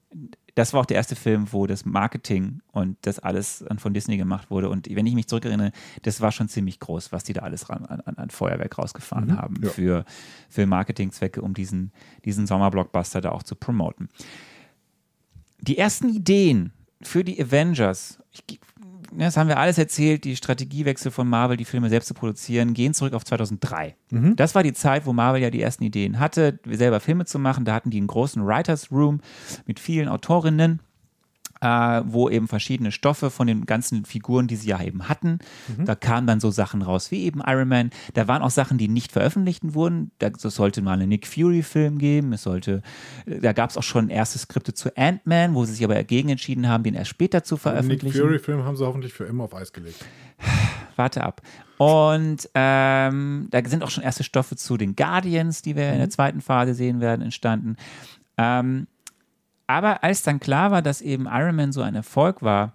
das war auch der erste Film, wo das Marketing und das alles von Disney gemacht wurde. Und wenn ich mich zurückerinnere, das war schon ziemlich groß, was die da alles ran, an, an Feuerwerk rausgefahren haben ja. für, für Marketingzwecke, um diesen, diesen Sommerblockbuster da auch zu promoten. Die ersten Ideen für die Avengers, ich, das haben wir alles erzählt, die Strategiewechsel von Marvel, die Filme selbst zu produzieren, gehen zurück auf 2003. Das war die Zeit, wo Marvel ja die ersten Ideen hatte, selber Filme zu machen. Da hatten die einen großen Writers Room mit vielen Autorinnen. Äh, wo eben verschiedene Stoffe von den ganzen Figuren, die sie ja eben hatten, da kamen dann so Sachen raus wie eben Iron Man. Da waren auch Sachen, die nicht veröffentlicht wurden. Da, es sollte mal einen Nick Fury-Film geben. Es sollte, da gab es auch schon erste Skripte zu Ant-Man, wo sie sich aber dagegen entschieden haben, den erst später zu Den Nick veröffentlichen Fury-Film haben sie hoffentlich für immer auf Eis gelegt. warte ab. Und ähm, da sind auch schon erste Stoffe zu den Guardians, die wir in der zweiten Phase sehen werden, entstanden. Ähm, aber als dann klar war, dass eben Iron Man so ein Erfolg war,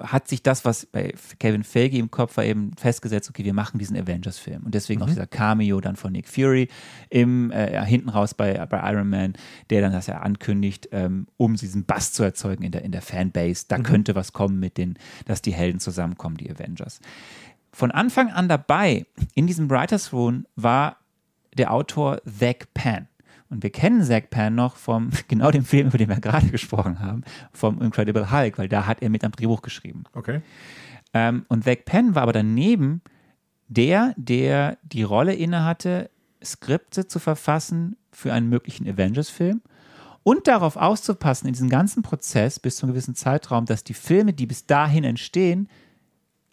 hat sich das, was bei Kevin Feige im Kopf war, eben festgesetzt, okay, wir machen diesen Avengers-Film. Und deswegen auch dieser Cameo dann von Nick Fury im, äh, hinten raus bei, bei Iron Man, der dann das ja ankündigt, ähm, um diesen Bass zu erzeugen in der, in der Fanbase. Da könnte was kommen mit den, dass die Helden zusammenkommen, die Avengers. Von Anfang an dabei in diesem Writers Room war der Autor Zach Penn. Und wir kennen Zach Penn noch vom genau dem Film, über den wir gerade gesprochen haben, vom Incredible Hulk, weil da hat er mit am Drehbuch geschrieben. Okay. Ähm, und Zach Penn war aber daneben der, der die Rolle innehatte, Skripte zu verfassen für einen möglichen Avengers-Film und darauf auszupassen in diesem ganzen Prozess bis zu einem gewissen Zeitraum, dass die Filme, die bis dahin entstehen,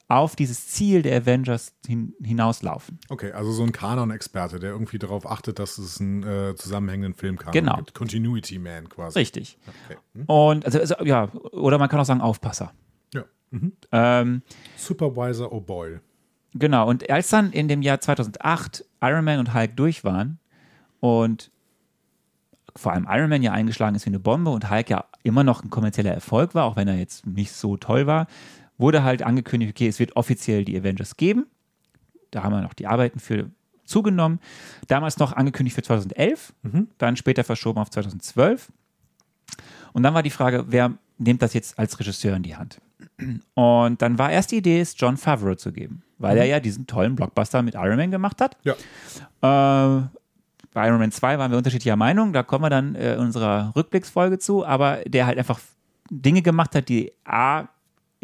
auf dieses Ziel der Avengers hin, hinauslaufen. Okay, also so ein Kanon-Experte, der irgendwie darauf achtet, dass es einen äh, zusammenhängenden Filmkanon Genau. gibt. Continuity Man quasi. Richtig. Okay. Hm? Und also, also ja, oder man kann auch sagen Aufpasser. Ja. Mhm. Ähm, Supervisor O'Boyle. Genau, und als dann in dem Jahr 2008 Iron Man und Hulk durch waren und vor allem Iron Man ja eingeschlagen ist wie eine Bombe und Hulk ja immer noch ein kommerzieller Erfolg war, auch wenn er jetzt nicht so toll war, wurde halt angekündigt, okay, es wird offiziell die Avengers geben. Da haben wir noch die Arbeiten für zugenommen. Damals noch angekündigt für 2011, dann später verschoben auf 2012. Und dann war die Frage, wer nimmt das jetzt als Regisseur in die Hand? Und dann war erst die Idee, es John Favreau zu geben, weil er ja diesen tollen Blockbuster mit Iron Man gemacht hat. Ja. Äh, bei Iron Man 2 waren wir unterschiedlicher Meinung, da kommen wir dann äh, in unserer Rückblicksfolge zu, aber der halt einfach Dinge gemacht hat, die A,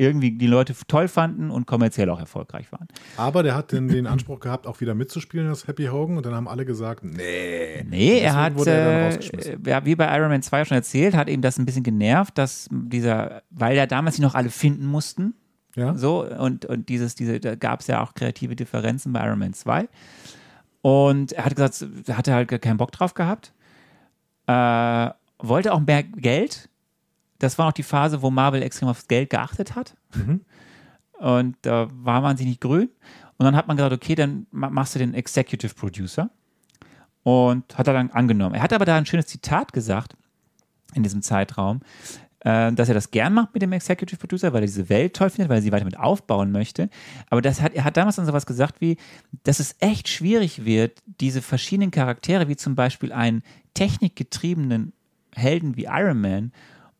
irgendwie die Leute toll fanden und kommerziell auch erfolgreich waren. Aber der hat den, den Anspruch gehabt, auch wieder mitzuspielen als Happy Hogan. Und dann haben alle gesagt, nee. Nee, er hat, wurde er dann äh, wie bei Iron Man 2 schon erzählt, hat ihm das ein bisschen genervt, dass dieser, weil ja damals sie noch alle finden mussten, Ja? so, und, und dieses, diese, da gab es ja auch kreative Differenzen bei Iron Man 2. Und er hat gesagt, er hatte halt keinen Bock drauf gehabt. Äh, wollte auch mehr Geld. Das war noch die Phase, wo Marvel extrem aufs Geld geachtet hat. Und da war man sich nicht grün. Und dann hat man gesagt, okay, dann ma- machst du den Executive Producer. Und hat er dann angenommen. Er hat aber da ein schönes Zitat gesagt in diesem Zeitraum, äh, dass er das gern macht mit dem Executive Producer, weil er diese Welt toll findet, weil er sie weiter mit aufbauen möchte. Aber das hat, er hat damals dann sowas gesagt wie, dass es echt schwierig wird, diese verschiedenen Charaktere, wie zum Beispiel einen technikgetriebenen Helden wie Iron Man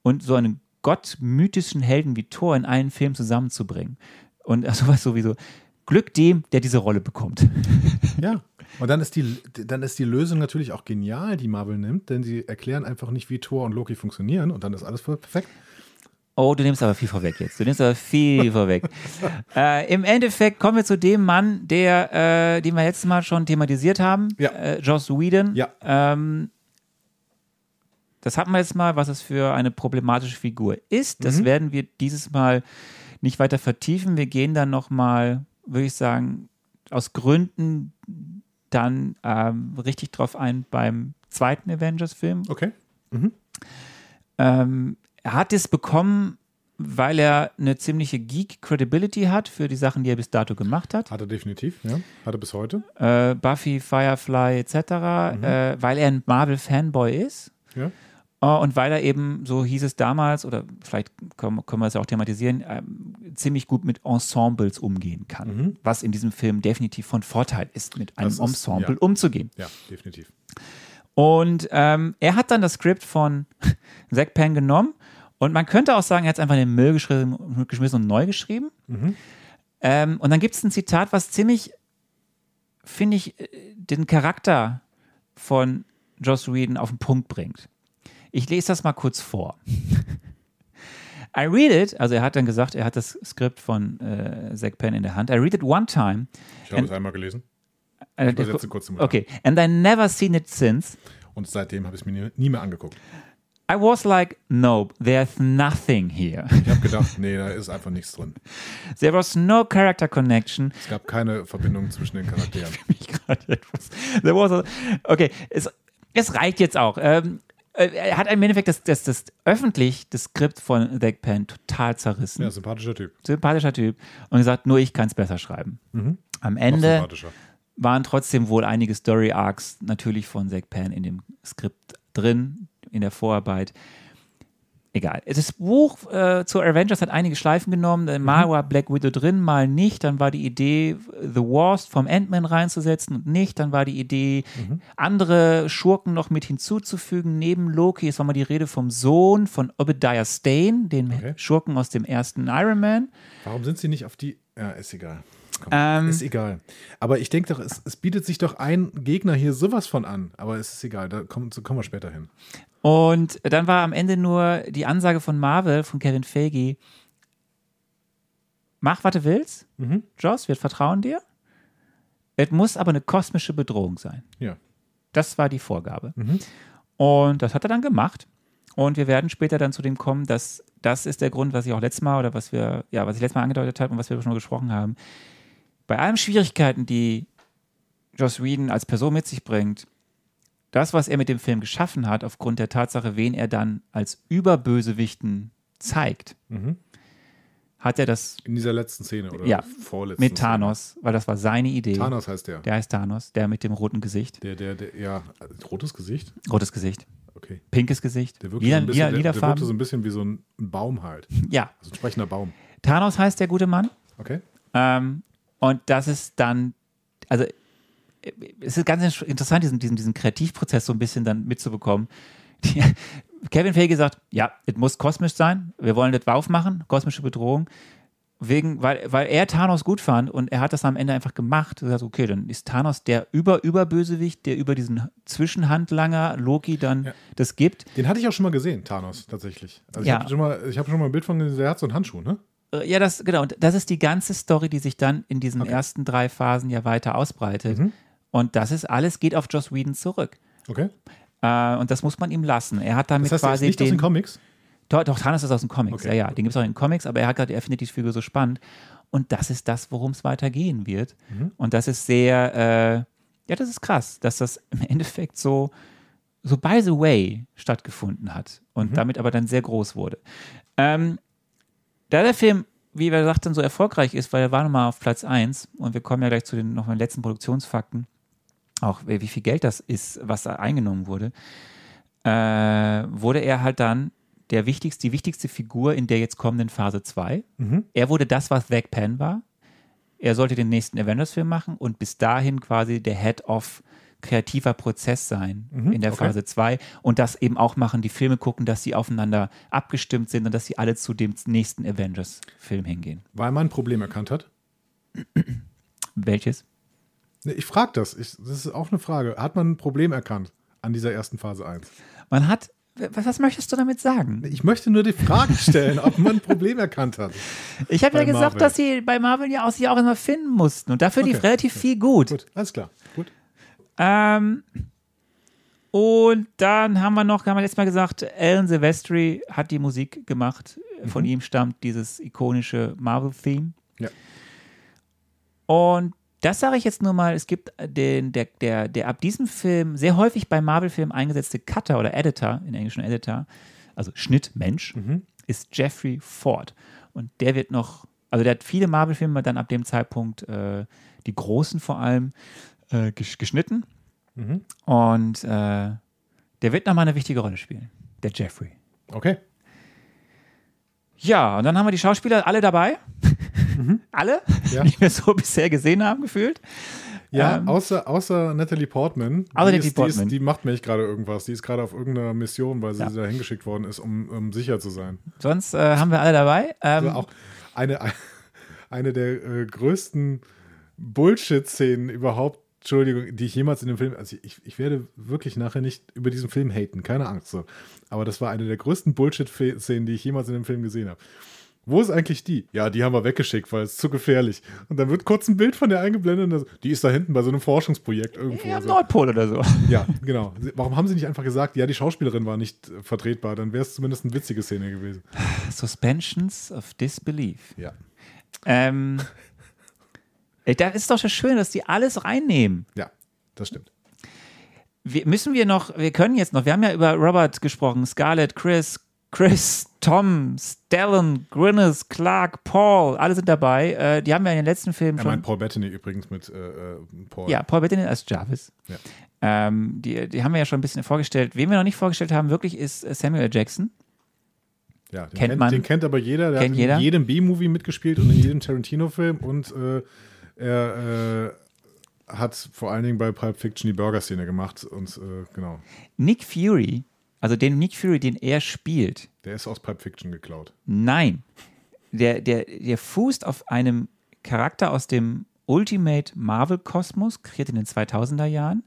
und so einen gottmythischen Helden wie Thor in einen Film zusammenzubringen. Und sowas sowieso. Glück dem, der diese Rolle bekommt. Ja. Und dann ist, die, dann ist die Lösung natürlich auch genial, die Marvel nimmt, denn sie erklären einfach nicht, wie Thor und Loki funktionieren und dann ist alles voll perfekt. Oh, du nimmst aber viel vorweg jetzt. Du nimmst aber viel vorweg. Äh, Im Endeffekt kommen wir zu dem Mann, der, äh, den wir letztes Mal schon thematisiert haben, Ja. äh, Joss Whedon. Ja. Ähm, das hatten wir jetzt mal, was es für eine problematische Figur ist. Das werden wir dieses Mal nicht weiter vertiefen. Wir gehen dann nochmal, würde ich sagen, aus Gründen dann ähm, richtig drauf ein beim zweiten Avengers-Film. Okay. Ähm, er hat es bekommen, weil er eine ziemliche Geek-Credibility hat für die Sachen, die er bis dato gemacht hat. Hat er definitiv, ja. Hat er bis heute. Äh, Buffy, Firefly etc., äh, weil er ein Marvel-Fanboy ist. Ja. Äh, und weil er eben, so hieß es damals, oder vielleicht können, können wir es ja auch thematisieren, ähm, ziemlich gut mit Ensembles umgehen kann. Was in diesem Film definitiv von Vorteil ist, mit einem ist- Ensemble ja. umzugehen. Ja, definitiv. Und ähm, er hat dann das Skript von Zack Penn genommen und man könnte auch sagen, er hat es einfach in den Müll geschmissen und neu geschrieben. Ähm, und dann gibt es ein Zitat, was ziemlich, finde ich, äh, den Charakter von Joss Whedon auf den Punkt bringt. Ich lese das mal kurz vor. I read it, also er hat dann gesagt, er hat das Skript von äh, Zack Penn in der Hand. I read it one time. Ich habe es einmal gelesen. Äh, übersetze kurz zum okay, and I never seen it since. Und seitdem habe ich es mir nie, nie mehr angeguckt. I was like, no, there's nothing here. Ich habe gedacht, nee, da ist einfach nichts drin. There was no character connection. Es gab keine Verbindung zwischen den Charakteren. There was a, okay, es, es reicht jetzt auch. Ähm, äh, er hat im Endeffekt das, das, das öffentlich das Skript von Zack Penn total zerrissen. Ja, sympathischer Typ. Sympathischer Typ. Und gesagt, nur ich kann es besser schreiben. Am Noch Ende waren trotzdem wohl einige Story Arcs natürlich von Zack Penn in dem Skript drin, in der Vorarbeit. Egal. Das Buch äh, zu Avengers hat einige Schleifen genommen. Äh, Mal war Black Widow drin, mal nicht. Dann war die Idee, The Wasp vom Ant-Man reinzusetzen und nicht. Dann war die Idee, andere Schurken noch mit hinzuzufügen, neben Loki. Es war mal die Rede vom Sohn von Obadiah Stane, dem Okay. Schurken aus dem ersten Iron Man. Warum sind sie nicht auf die. Ja, ist egal. komm, Ähm, ist egal. Aber ich denke doch, es, es bietet sich doch ein Gegner hier sowas von an. Aber es ist egal, da kommen, so kommen wir später hin. Und dann war am Ende nur die Ansage von Marvel, von Kevin Feige, mach, was du willst, Mhm. Joss, wir vertrauen dir. Es muss aber eine kosmische Bedrohung sein. Ja. Das war die Vorgabe. Mhm. Und das hat er dann gemacht. Und wir werden später dann zu dem kommen, dass das ist der Grund, was ich auch letztes Mal oder was wir, ja, was ich letztes Mal angedeutet habe und was wir schon gesprochen haben. Bei allen Schwierigkeiten, die Joss Whedon als Person mit sich bringt, das, was er mit dem Film geschaffen hat, aufgrund der Tatsache, wen er dann als Überbösewichten zeigt, Mhm. hat er das In dieser letzten Szene oder Ja, vorletzten mit Thanos, weil das war seine Idee. Szene. Thanos heißt der. Der heißt Thanos, der mit dem roten Gesicht. Der, der, der, ja, rotes Gesicht? Rotes Gesicht, Okay. pinkes Gesicht, Der wirkte, lila, so, ein bisschen, lila, der, lila der Farben. so ein bisschen wie so ein, Baum halt. Ja, Also ein sprechender Baum. Thanos heißt der gute Mann. Okay. Ähm, und das ist dann, also es ist ganz interessant, diesen, diesen, diesen Kreativprozess so ein bisschen dann mitzubekommen. Die, Kevin Feige sagt, ja, es muss kosmisch sein, wir wollen das aufmachen, kosmische Bedrohung. Wegen, weil, weil er Thanos gut fand und er hat das am Ende einfach gemacht. Er sagt, okay, dann ist Thanos der Über-Überbösewicht, der über diesen Zwischenhandlanger Loki dann Ja. das gibt. Den hatte ich auch schon mal gesehen, Thanos, tatsächlich. Also Ja. ich habe schon, mal- ich hab schon mal ein Bild von gesehen, der hat so einen Handschuh, ne? Äh, Ja, das, genau. Und das ist die ganze Story, die sich dann in diesen Okay. ersten drei Phasen ja weiter ausbreitet. Mhm. Und das ist alles, geht auf Joss Whedon zurück. Okay. Äh, und das muss man ihm lassen. Er hat damit Das heißt, der ist quasi nicht aus den. den Comics? doch, doch, Thanos ist aus den Comics. Okay. Ja, ja, den gibt es auch in den Comics, aber er hat gerade, er findet die Figur so spannend. Und das ist das, worum es weitergehen wird. Mhm. Und das ist sehr, äh, ja, das ist krass, dass das im Endeffekt so, so by the way stattgefunden hat und Mhm. damit aber dann sehr groß wurde. Ähm, da der Film, wie wir sagten, so erfolgreich ist, weil er war nochmal auf Platz 1 und wir kommen ja gleich zu den noch mal letzten Produktionsfakten, auch wie viel Geld das ist, was da eingenommen wurde, äh, wurde er halt dann der wichtigste, die wichtigste Figur in der jetzt kommenden Phase 2. Mhm. Er wurde das, was Zack Penn war. Er sollte den nächsten Avengers-Film machen und bis dahin quasi der Head of kreativer Prozess sein Mhm, in der okay. Phase 2 und das eben auch machen, die Filme gucken, dass sie aufeinander abgestimmt sind und dass sie alle zu dem nächsten Avengers-Film hingehen. Weil man ein Problem erkannt hat. Welches? Ich frage das. Ich, das ist auch eine Frage. Hat man ein Problem erkannt an dieser ersten Phase 1? Man hat, was, was möchtest du damit sagen? Ich möchte nur die Frage stellen, ob man ein Problem erkannt hat. Ich habe ja gesagt, Marvel. dass sie bei Marvel ja auch sich auch immer finden mussten und dafür lief Okay, relativ viel gut. Gut, alles klar. Gut. Ähm, und dann haben wir noch, haben wir letztes Mal gesagt, Alan Silvestri hat die Musik gemacht. Von ihm stammt dieses ikonische Marvel-Theme. Ja. Und das sage ich jetzt nur mal, es gibt den, der, der, der ab diesem Film sehr häufig bei Marvel-Filmen eingesetzte Cutter oder Editor, in englischen Editor, also Schnittmensch, ist Jeffrey Ford. Und der wird noch, also der hat viele Marvel-Filme dann ab dem Zeitpunkt, äh, die großen vor allem, äh, gesch- geschnitten. Mhm. Und äh, der wird nochmal eine wichtige Rolle spielen, der Jeffrey. Okay. Ja, und dann haben wir die Schauspieler alle dabei. Alle, Mhm. Ja. die wir so bisher gesehen haben, gefühlt. Ja, Ähm, außer, außer Natalie Portman. Außer die, Natalie ist, die, Portman. ist, die macht nämlich gerade irgendwas. Die ist gerade auf irgendeiner Mission, weil sie Ja. da hingeschickt worden ist, um, um sicher zu sein. Sonst äh, haben wir alle dabei. Ähm, Also auch eine, eine der äh, größten Bullshit-Szenen überhaupt, Entschuldigung, die ich jemals in dem Film, also ich, ich werde wirklich nachher nicht über diesen Film haten, keine Angst so. Aber das war eine der größten Bullshit-Szenen, die ich jemals in dem Film gesehen habe. Wo ist eigentlich die? Ja, die haben wir weggeschickt, weil es zu gefährlich. Und dann wird kurz ein Bild von der eingeblendet. Die ist da hinten bei so einem Forschungsprojekt irgendwo. ja, am so. Nordpol oder so. Ja, genau. Warum haben sie nicht einfach gesagt, ja, die Schauspielerin war nicht äh, vertretbar? Dann wäre es zumindest eine witzige Szene gewesen. Suspensions of Disbelief. Ja. Ähm, da ist doch das Schöne, dass die alles reinnehmen. Ja, das stimmt. Wir, müssen wir noch, wir können jetzt noch, wir haben ja über Robert gesprochen, Scarlett, Chris, Chris, Tom, Stellan, Gwyneth, Clark, Paul, alle sind dabei. Äh, die haben wir in den letzten Filmen Er schon. meint Paul Bettany übrigens mit äh, äh, Paul. Ja, Paul Bettany als Jarvis. Ja. Ähm, die, die haben wir ja schon ein bisschen vorgestellt. Wen wir noch nicht vorgestellt haben, wirklich ist äh, Samuel. Jackson. Ja, den Kennt man. Den kennt aber jeder. Der Kennt hat jeder. in jedem B-Movie mitgespielt und in jedem Tarantino-Film. Und äh, er äh, hat vor allen Dingen bei Pulp Fiction die Burger-Szene gemacht. Und genau, Nick Fury, also den Nick Fury, den er spielt, der ist aus Pulp Fiction geklaut. nein. Der, der, der fußt auf einem Charakter aus dem Ultimate Marvel Kosmos, kreiert in den 2000er Jahren.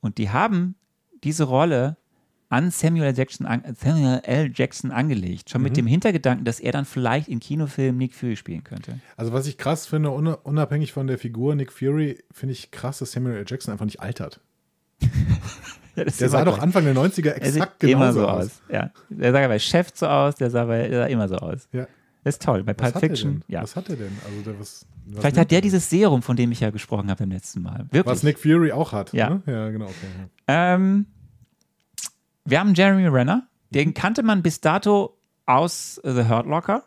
Und die haben diese Rolle an Samuel L. Jackson, an, Samuel L. Jackson angelegt. Schon mit dem Hintergedanken, dass er dann vielleicht in Kinofilmen Nick Fury spielen könnte. Also was ich krass finde, un- unabhängig von der Figur Nick Fury, finde ich krass, dass Samuel L. Jackson einfach nicht altert. Der sah doch. Anfang der 90er Er sieht exakt genauso so aus. aus. Ja. Der sah bei Chef so aus, der sah, bei, der sah immer so aus. Ja. Das ist toll. Bei Pulp Fiction, ja. Was hat er denn? Also der, was, was Vielleicht hat der er? dieses Serum, von dem ich ja gesprochen habe beim letzten Mal. Wirklich. Was Nick Fury auch hat. Ja. Ne? Ja, genau. Okay, ja. Ähm, wir haben Jeremy Renner. Den kannte man bis dato aus The Hurt Locker.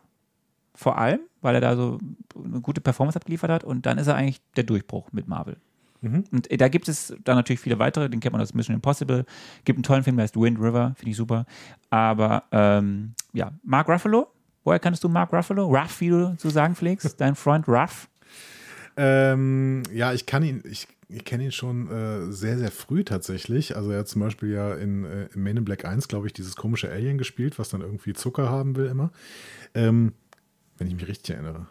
Vor allem, weil er da so eine gute Performance abgeliefert hat. Und dann ist er eigentlich der Durchbruch mit Marvel. Und da gibt es dann natürlich viele weitere, den kennt man aus Mission Impossible. Gibt einen tollen Film, der heißt Wind River, finde ich super. Aber ähm, ja, Mark Ruffalo. Woher kannst du Mark Ruffalo? Ruff, wie du zu sagen pflegst. Dein Freund Ruff. Ähm, ja, ich kann ihn, ich, ich kenne ihn schon äh, sehr, sehr früh tatsächlich. Also er hat zum Beispiel ja in, äh, in Men in Black 1, glaube ich, dieses komische Alien gespielt, was dann irgendwie Zucker haben will immer. Ähm, wenn ich mich richtig erinnere.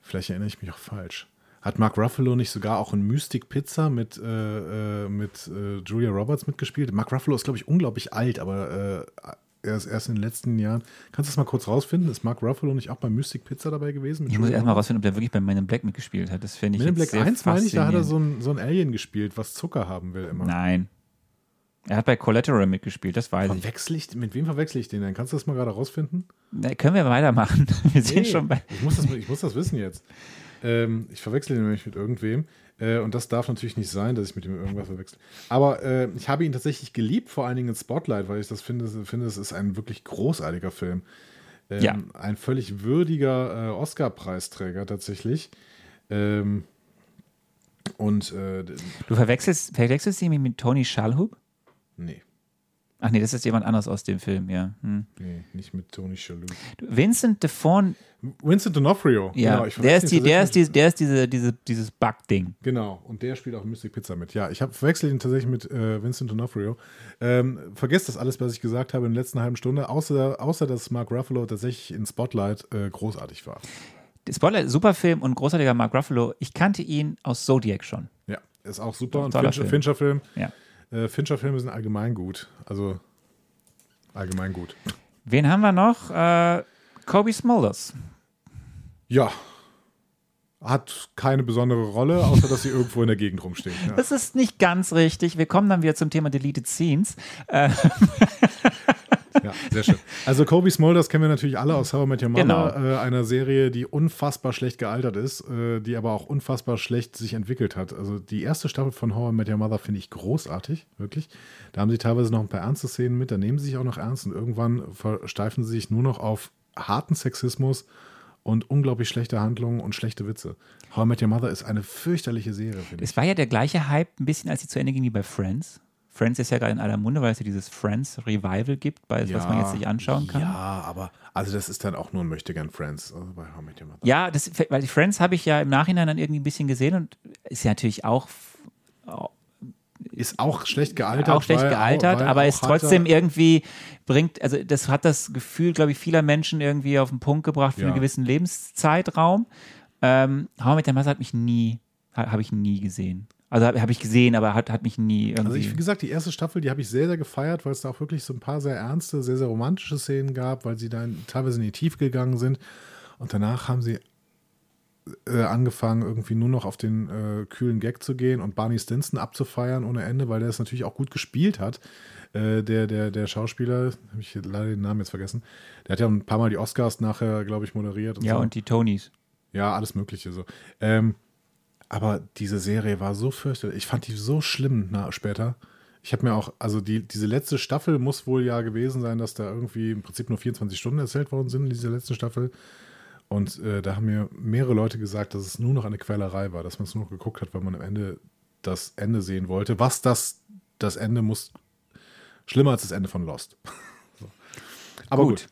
Vielleicht erinnere ich mich auch falsch. Hat Mark Ruffalo nicht sogar auch in Mystic Pizza mit, äh, äh, mit äh, Julia Roberts mitgespielt? Mark Ruffalo ist, glaube ich, unglaublich alt, aber äh, er ist erst in den letzten Jahren. Kannst du das mal kurz rausfinden? Ist Mark Ruffalo nicht auch bei Mystic Pizza dabei gewesen? Ich muss erstmal rausfinden, ob der wirklich bei Men in Black mitgespielt hat. Das finde ich Men in Black sehr 1 meine ich, da hat er so ein, so ein Alien gespielt, was Zucker haben will immer. Nein. Er hat bei Collateral mitgespielt, das weiß ich. Verwechsel ich, mit wem verwechsel ich den denn? Kannst du das mal gerade rausfinden? Na, können wir weitermachen? Wir sind Nee, schon bei. Ich muss das, ich muss das wissen jetzt. Ähm, ich verwechsel ihn nämlich mit irgendwem. Äh, und das darf natürlich nicht sein, dass ich mit ihm irgendwas verwechsel. Aber äh, ich habe ihn tatsächlich geliebt, vor allen Dingen in Spotlight, weil ich das finde, finde es ist ein wirklich großartiger Film. Ähm, Ja. Ein völlig würdiger äh, Oscar-Preisträger tatsächlich. Ähm, und äh, Du verwechselst, verwechselst ihn mit Tony Shalhoub? nee, Ach nee, das ist jemand anderes aus dem Film, ja. Hm. nee, nicht mit Tony Shalhoub. Vincent DeForn, Vincent D'Onofrio. ja, genau, ich der ist, die, der ist, tatsächlich die, der ist diese, diese, dieses Bug-Ding. Genau, und der spielt auch Mystic Pizza mit. Ja, ich habe verwechselt ihn tatsächlich mit äh, Vincent D'Onofrio. Ähm, vergesst das alles, was ich gesagt habe in der letzten halben Stunde, außer, außer dass Mark Ruffalo tatsächlich in Spotlight äh, großartig war. Spotlight, super Film und großartiger Mark Ruffalo. Ich kannte ihn aus Zodiac schon. Ja, ist auch super. Und Toller Fincher-. Fincher-Film. Ja. Äh, Fincher-Filme sind allgemein gut. Also allgemein gut. Wen haben wir noch? Äh, Kobe Smulders. Ja. Hat keine besondere Rolle, außer dass sie irgendwo in der Gegend rumsteht. Ja. Das ist nicht ganz richtig. Wir kommen dann wieder zum Thema Deleted Scenes. Ja, sehr schön. Also Kobe Smulders kennen wir natürlich alle aus How I Met Your Mother, Genau. äh, einer Serie, die unfassbar schlecht gealtert ist, äh, die aber auch unfassbar schlecht sich entwickelt hat. Also die erste Staffel von How I Met Your Mother finde ich großartig, wirklich. Da haben sie teilweise noch ein paar ernste Szenen mit, da nehmen sie sich auch noch ernst und irgendwann versteifen sie sich nur noch auf harten Sexismus und unglaublich schlechte Handlungen und schlechte Witze. How I Met Your Mother ist eine fürchterliche Serie, finde ich. Es war ja der gleiche Hype, ein bisschen als sie zu Ende ging wie bei Friends. Friends ist ja gerade in aller Munde, weil es ja dieses Friends Revival gibt, bei, was man jetzt sich anschauen kann. Ja, aber also das ist dann auch nur ein Möchtegern Friends also bei How Met Your Mother. Ja, das, weil die Friends habe ich ja im Nachhinein dann irgendwie ein bisschen gesehen und ist ja natürlich auch, Ist auch schlecht gealtert. auch schlecht weil- gealtert, weil aber ist trotzdem irgendwie bringt, also das hat das Gefühl, glaube ich, vieler Menschen irgendwie auf den Punkt gebracht für Ja. einen gewissen Lebenszeitraum. Ähm, How Met Your Mother hat mich nie, ha- habe ich nie gesehen. Also habe hab ich gesehen, aber hat, hat mich nie irgendwie. Also ich, wie gesagt, die erste Staffel, die habe ich sehr, sehr gefeiert, weil es da auch wirklich so ein paar sehr ernste, sehr, sehr romantische Szenen gab, weil sie dann teilweise in die Tiefe gegangen sind. Und danach haben sie äh, angefangen, irgendwie nur noch auf den äh, kühlen Gag zu gehen und Barney Stinson abzufeiern ohne Ende, weil der es natürlich auch gut gespielt hat. Äh, der, der, der Schauspieler, habe ich leider den Namen jetzt vergessen, der hat ja ein paar Mal die Oscars nachher, glaube ich, moderiert. Und ja, so. und die Tonys. Ja, alles Mögliche so. Ähm, aber diese Serie war so fürchterlich. Ich fand die so schlimm na, später. Ich habe mir auch, also die, diese letzte Staffel muss wohl ja gewesen sein, dass da irgendwie im Prinzip nur 24 Stunden erzählt worden sind in dieser letzten Staffel. Und äh, da haben mir mehrere Leute gesagt, dass es nur noch eine Quälerei war, dass man es nur noch geguckt hat, weil man am Ende das Ende sehen wollte. Was das, das Ende muss, schlimmer als das Ende von Lost. so. Aber gut.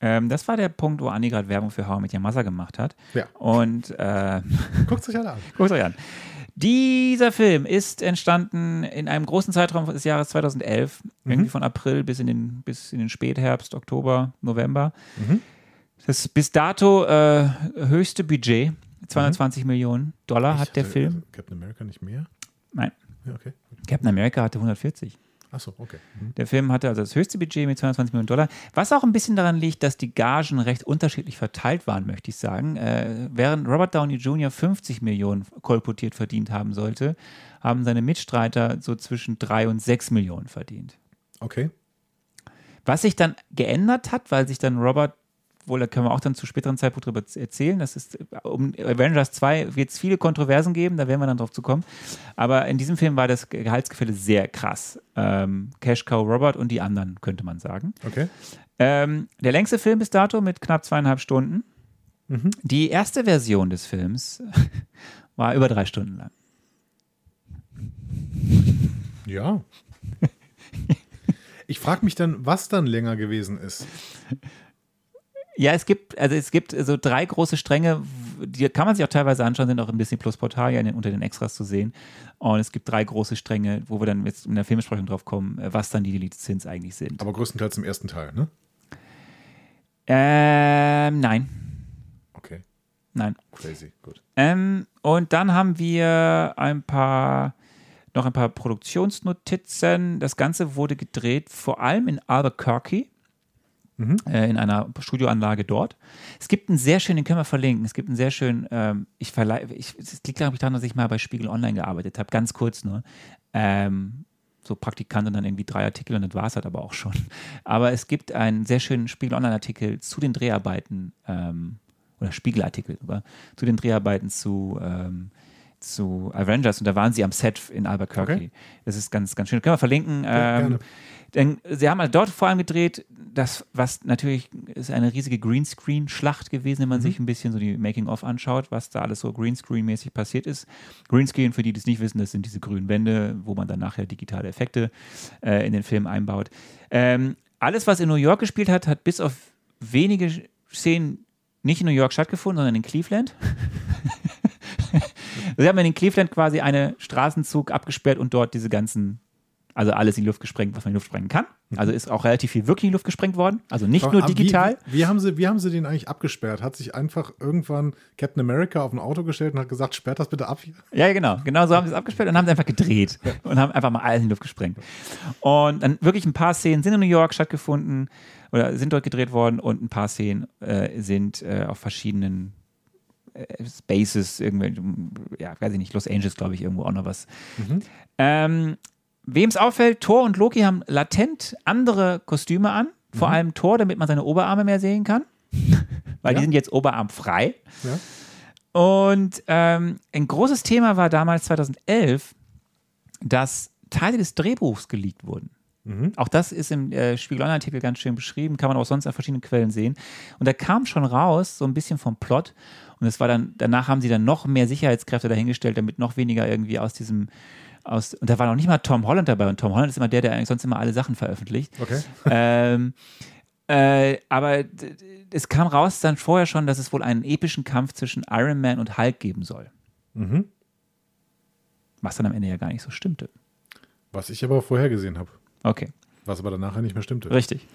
Ähm, das war der Punkt, wo Anni gerade Werbung für How I Met Your Mother gemacht hat. Ja. Und äh, Guckt sich alle an. Guckt euch an. Dieser Film ist entstanden in einem großen Zeitraum des Jahres 2011, irgendwie von April bis in den, bis in den Spätherbst, Oktober, November. Das bis dato äh, höchste Budget 220 Millionen Dollar Ich hat der Film. Captain America nicht mehr? Nein, Ja, okay. Captain America hatte 140. Achso, okay. Mhm. Der Film hatte also das höchste Budget mit 220 Millionen Dollar, was auch ein bisschen daran liegt, dass die Gagen recht unterschiedlich verteilt waren, möchte ich sagen. Äh, während Robert Downey Jr. 50 Millionen kolportiert verdient haben sollte, haben seine Mitstreiter so zwischen 3 und 6 Millionen verdient. Okay. Was sich dann geändert hat, weil sich dann Robert, wohl, da können wir auch dann zu späteren Zeitpunkt drüber erzählen, das ist, um Avengers 2 wird es viele Kontroversen geben, da werden wir dann drauf zu kommen. Aber in diesem Film war das Gehaltsgefälle sehr krass. Ähm, Cash Cow Robert und die anderen, könnte man sagen. Okay. Ähm, der längste Film bis dato mit knapp zweieinhalb Stunden. Mhm. Die erste Version des Films war über drei Stunden lang. Ja. Ich frage mich dann, was dann länger gewesen ist. Ja, es gibt, also es gibt so drei große Stränge, die kann man sich auch teilweise anschauen, sind auch im Disney Plus Portal ja unter den Extras zu sehen. Und es gibt drei große Stränge, wo wir dann jetzt in der Filmbesprechung drauf kommen, äh, was dann die Sins eigentlich sind. Aber größtenteils im ersten Teil, ne? Ähm, nein, Okay. nein. Crazy. Gut. Ähm, und dann haben wir ein paar, noch ein paar Produktionsnotizen. Das Ganze wurde gedreht vor allem in Albuquerque. Äh, in einer Studioanlage dort. Es gibt einen sehr schönen, den können wir verlinken. Es gibt einen sehr schönen, ähm, ich verleihe, es liegt glaube ich daran, dass ich mal bei Spiegel Online gearbeitet habe, ganz kurz nur. Ähm, so Praktikant und dann irgendwie drei Artikel und das war es halt aber auch schon. Aber es gibt einen sehr schönen Spiegel Online-Artikel zu den Dreharbeiten, ähm, oder Spiegelartikel zu den Dreharbeiten zu, ähm, zu Avengers und da waren sie am Set in Albuquerque. Okay. Das ist ganz, ganz schön. Können wir verlinken. Ja, ähm, denn sie haben halt dort vor allem gedreht, das, was natürlich ist eine riesige Greenscreen-Schlacht gewesen, wenn man sich ein bisschen so die Making-of anschaut, was da alles so Greenscreen-mäßig passiert ist. Greenscreen, für die, die es nicht wissen, das sind diese grünen Wände, wo man dann nachher digitale Effekte äh, in den Film einbaut. Ähm, alles, was in New York gespielt hat, hat bis auf wenige Szenen nicht in New York stattgefunden, sondern in Cleveland. Sie haben in Cleveland quasi einen Straßenzug abgesperrt und dort diese ganzen, also alles in die Luft gesprengt, was man in die Luft sprengen kann. Also ist auch relativ viel wirklich in die Luft gesprengt worden. Also nicht nur Aber digital. Wie, wie, haben sie, wie haben sie den eigentlich abgesperrt? Hat sich einfach irgendwann Captain America auf ein Auto gestellt und hat gesagt, sperrt das bitte ab hier? Ja, genau. Genau so haben sie es abgesperrt und haben sie einfach gedreht und haben einfach mal alles in die Luft gesprengt. Und dann wirklich ein paar Szenen sind in New York stattgefunden oder sind dort gedreht worden und ein paar Szenen äh, sind äh, auf verschiedenen Spaces, irgendwelche, ja, weiß ich nicht, Los Angeles, glaube ich, irgendwo auch noch was. Ähm, Wem es auffällt, Thor und Loki haben latent andere Kostüme an. Vor allem Thor, damit man seine Oberarme mehr sehen kann. Weil die Ja. sind jetzt oberarmfrei. Ja. Und ähm, ein großes Thema war damals 2011, dass Teile des Drehbuchs geleakt wurden. Auch das ist im äh, Spiegel Online-Artikel ganz schön beschrieben, kann man auch sonst an verschiedenen Quellen sehen. Und da kam schon raus, so ein bisschen vom Plot. Und es war dann, danach haben sie dann noch mehr Sicherheitskräfte dahingestellt, damit noch weniger irgendwie aus diesem, aus, und da war noch nicht mal Tom Holland dabei. Und Tom Holland ist immer der, der eigentlich sonst immer alle Sachen veröffentlicht. Okay. ähm, äh, aber es kam raus dann vorher schon, dass es wohl einen epischen Kampf zwischen Iron Man und Hulk geben soll. Mhm. Was dann am Ende ja gar nicht so stimmte. Was ich aber vorher gesehen habe. Okay, Was aber danach nicht mehr stimmte. richtig.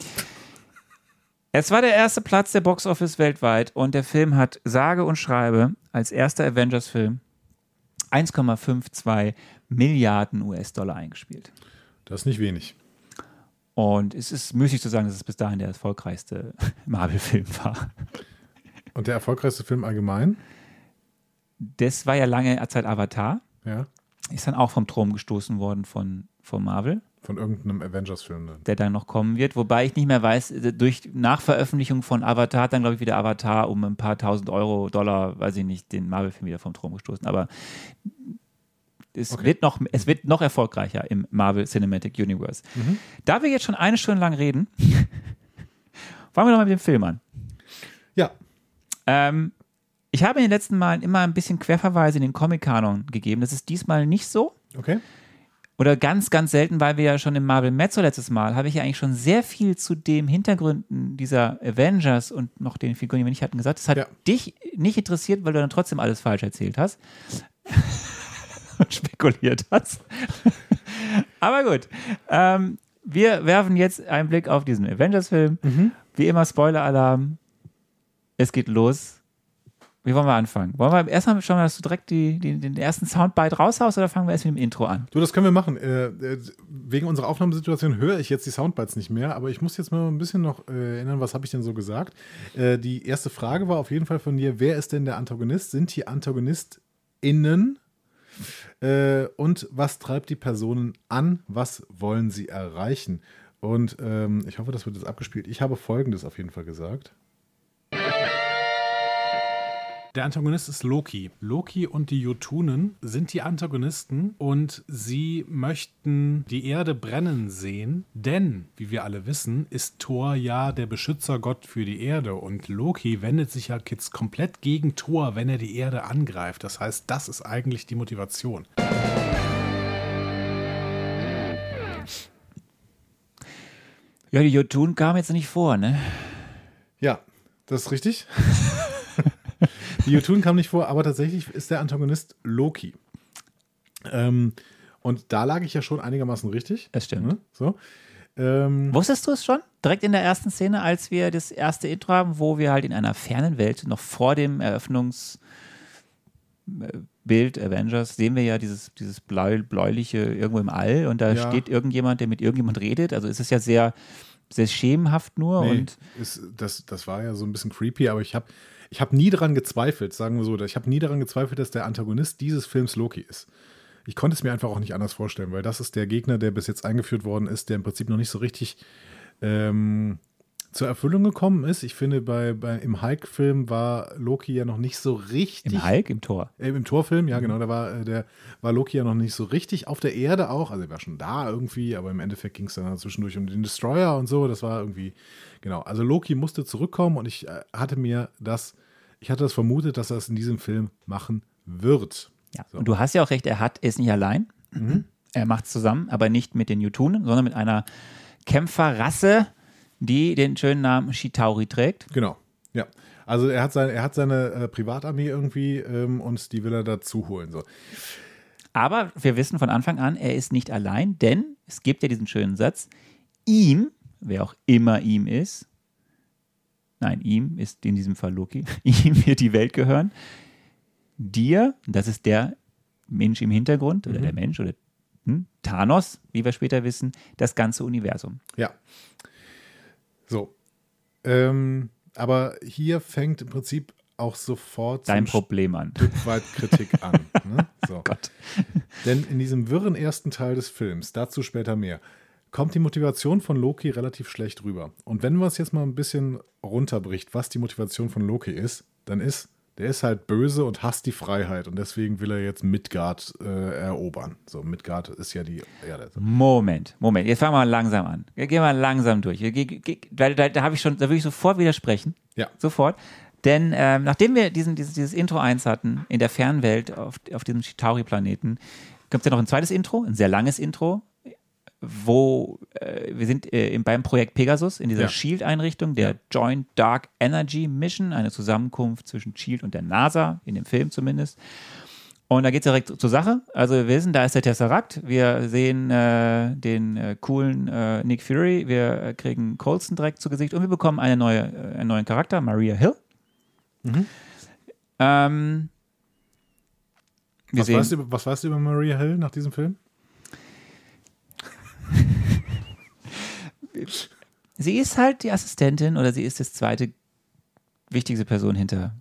Es war der erste Platz der Box Office weltweit und der Film hat sage und schreibe als erster Avengers-Film 1,52 Milliarden US-Dollar eingespielt. Das ist nicht wenig. Und es ist müßig zu sagen, dass es bis dahin der erfolgreichste Marvel-Film war. Und der erfolgreichste Film allgemein? Das war ja lange Zeit Avatar. Ja. Ist dann auch vom Thron gestoßen worden von, von Marvel, Von irgendeinem Avengers-Film der dann noch kommen wird. Wobei ich nicht mehr weiß, äh, durch Nachveröffentlichung von Avatar hat dann, glaube ich, wieder Avatar um ein paar tausend Euro, Dollar, weiß ich nicht, den Marvel-Film wieder vom Thron gestoßen. Aber es, Okay. wird noch, es wird noch erfolgreicher im Marvel Cinematic Universe. Da wir jetzt schon eine Stunde lang reden, fangen wir doch mal mit dem Film an. Ja. Ähm, ich habe in den letzten Malen immer ein bisschen Querverweise in den Comic-Kanon gegeben. Das ist diesmal nicht so. Okay. Oder ganz, ganz selten, weil wir ja schon im Marvel Mezzo letztes Mal, habe ich ja eigentlich schon sehr viel zu den Hintergründen dieser Avengers und noch den Figuren, die wir nicht hatten, gesagt. Das hat Ja. dich nicht interessiert, weil du dann trotzdem alles falsch erzählt hast. und spekuliert hast. Aber gut. Ähm, wir werfen jetzt einen Blick auf diesen Avengers-Film. Wie immer Spoiler-Alarm. Es geht los Wie wollen wir anfangen? Wollen wir erstmal schauen, dass du direkt die, die, den ersten Soundbite raushaust oder fangen wir erst mit dem Intro an? Du, das können wir machen. Äh, äh, wegen unserer Aufnahmesituation höre ich jetzt die Soundbites nicht mehr, aber ich muss jetzt mal ein bisschen noch äh, erinnern, was habe ich denn so gesagt? Äh, die erste Frage war auf jeden Fall von dir, wer ist denn der Antagonist? Sind die AntagonistInnen? Äh, und was treibt die Personen an? Was wollen sie erreichen? Und ähm, ich hoffe, das wird jetzt abgespielt. Ich habe Folgendes auf jeden Fall gesagt. Der Antagonist ist Loki. Loki und die Jotunen sind die Antagonisten und sie möchten die Erde brennen sehen, denn, wie wir alle wissen, ist Thor ja der Beschützergott für die Erde und Loki wendet sich ja jetzt komplett gegen Thor, wenn er die Erde angreift. Das heißt, das ist eigentlich die Motivation. Ja, die Jotun kam jetzt nicht vor, ne? Ja, das ist richtig. die Jotun kam nicht vor, aber tatsächlich ist der Antagonist Loki. Ähm, und da lag ich ja schon einigermaßen richtig. Das stimmt. Ne? So. Ähm, Wusstest du es schon? Direkt in der ersten Szene, als wir das erste Intro haben, wo wir halt in einer fernen Welt, noch vor dem Eröffnungsbild Avengers, sehen wir ja dieses, dieses bläu, bläuliche irgendwo im All und da Ja. steht irgendjemand, der mit irgendjemand redet. Also es ist ja sehr, sehr schemenhaft nur nee, und ist, das, das war ja so ein bisschen creepy, aber ich habe ich hab nie daran gezweifelt, sagen wir so, ich habe nie daran gezweifelt, dass der Antagonist dieses Films Loki ist. Ich konnte es mir einfach auch nicht anders vorstellen, weil das ist der Gegner, der bis jetzt eingeführt worden ist, der im Prinzip noch nicht so richtig ähm, zur Erfüllung gekommen ist. Ich finde, bei, bei, im Hulk-Film war Loki ja noch nicht so richtig. im Hulk, im Tor. Äh, Im Torfilm, ja, genau, da war, äh, der, war Loki ja noch nicht so richtig auf der Erde auch. Also er war schon da irgendwie, aber im Endeffekt ging es dann zwischendurch um den Destroyer und so. Das war irgendwie, genau. Also Loki musste zurückkommen und ich äh, hatte mir das, ich hatte das vermutet, dass er es in diesem Film machen wird. Ja. So. Und du hast ja auch recht, er hat er ist nicht allein. Er macht es zusammen, aber nicht mit den Jutunen, sondern mit einer Kämpferrasse, die den schönen Namen Shitauri trägt. Genau, ja. Also er hat, sein, er hat seine äh, Privatarmee irgendwie ähm, und die will er dazu holen. So. Aber wir wissen von Anfang an, er ist nicht allein, denn es gibt ja diesen schönen Satz, ihm, wer auch immer ihm ist, nein, ihm ist in diesem Fall Loki, ihm wird die Welt gehören, dir, das ist der Mensch im Hintergrund oder der Mensch oder hm, Thanos, wie wir später wissen, das ganze Universum. Ja. So. Ähm, aber hier fängt im Prinzip auch sofort Dein Problem an. Stück weit Kritik an. Ne? So. Gott. Denn in diesem wirren ersten Teil des Films, dazu später mehr, kommt die Motivation von Loki relativ schlecht rüber. Und wenn man es jetzt mal ein bisschen runterbricht, was die Motivation von Loki ist, dann ist, der ist halt böse und hasst die Freiheit und deswegen will er jetzt Midgard äh, erobern. So, Midgard ist ja die Erde. Moment, Moment, jetzt fangen wir mal langsam an. Gehen wir mal langsam durch. Ge- ge- ge- Weil da, da habe ich schon, da würde ich sofort widersprechen. Ja. Sofort. Denn ähm, nachdem wir diesen, dieses, dieses Intro 1 hatten, in der Fernwelt auf, auf diesem Chitauri-Planeten, gibt es ja noch ein zweites Intro, ein sehr langes Intro, wo äh, wir sind äh, im, beim Projekt Pegasus in dieser Ja. SHIELD-Einrichtung, der Ja. Joint Dark Energy Mission, eine Zusammenkunft zwischen SHIELD und der NASA, in dem Film zumindest. Und da geht es direkt zur Sache. Also wir wissen, da ist der Tesseract. Wir sehen äh, den äh, coolen äh, Nick Fury. Wir äh, kriegen Colson direkt zu Gesicht und wir bekommen eine neue, äh, einen neuen Charakter, Maria Hill. Ähm, wir Was sehen, weißt, du, was weißt du über Maria Hill nach diesem Film? sie ist halt die Assistentin oder sie ist das zweite wichtigste Person hinter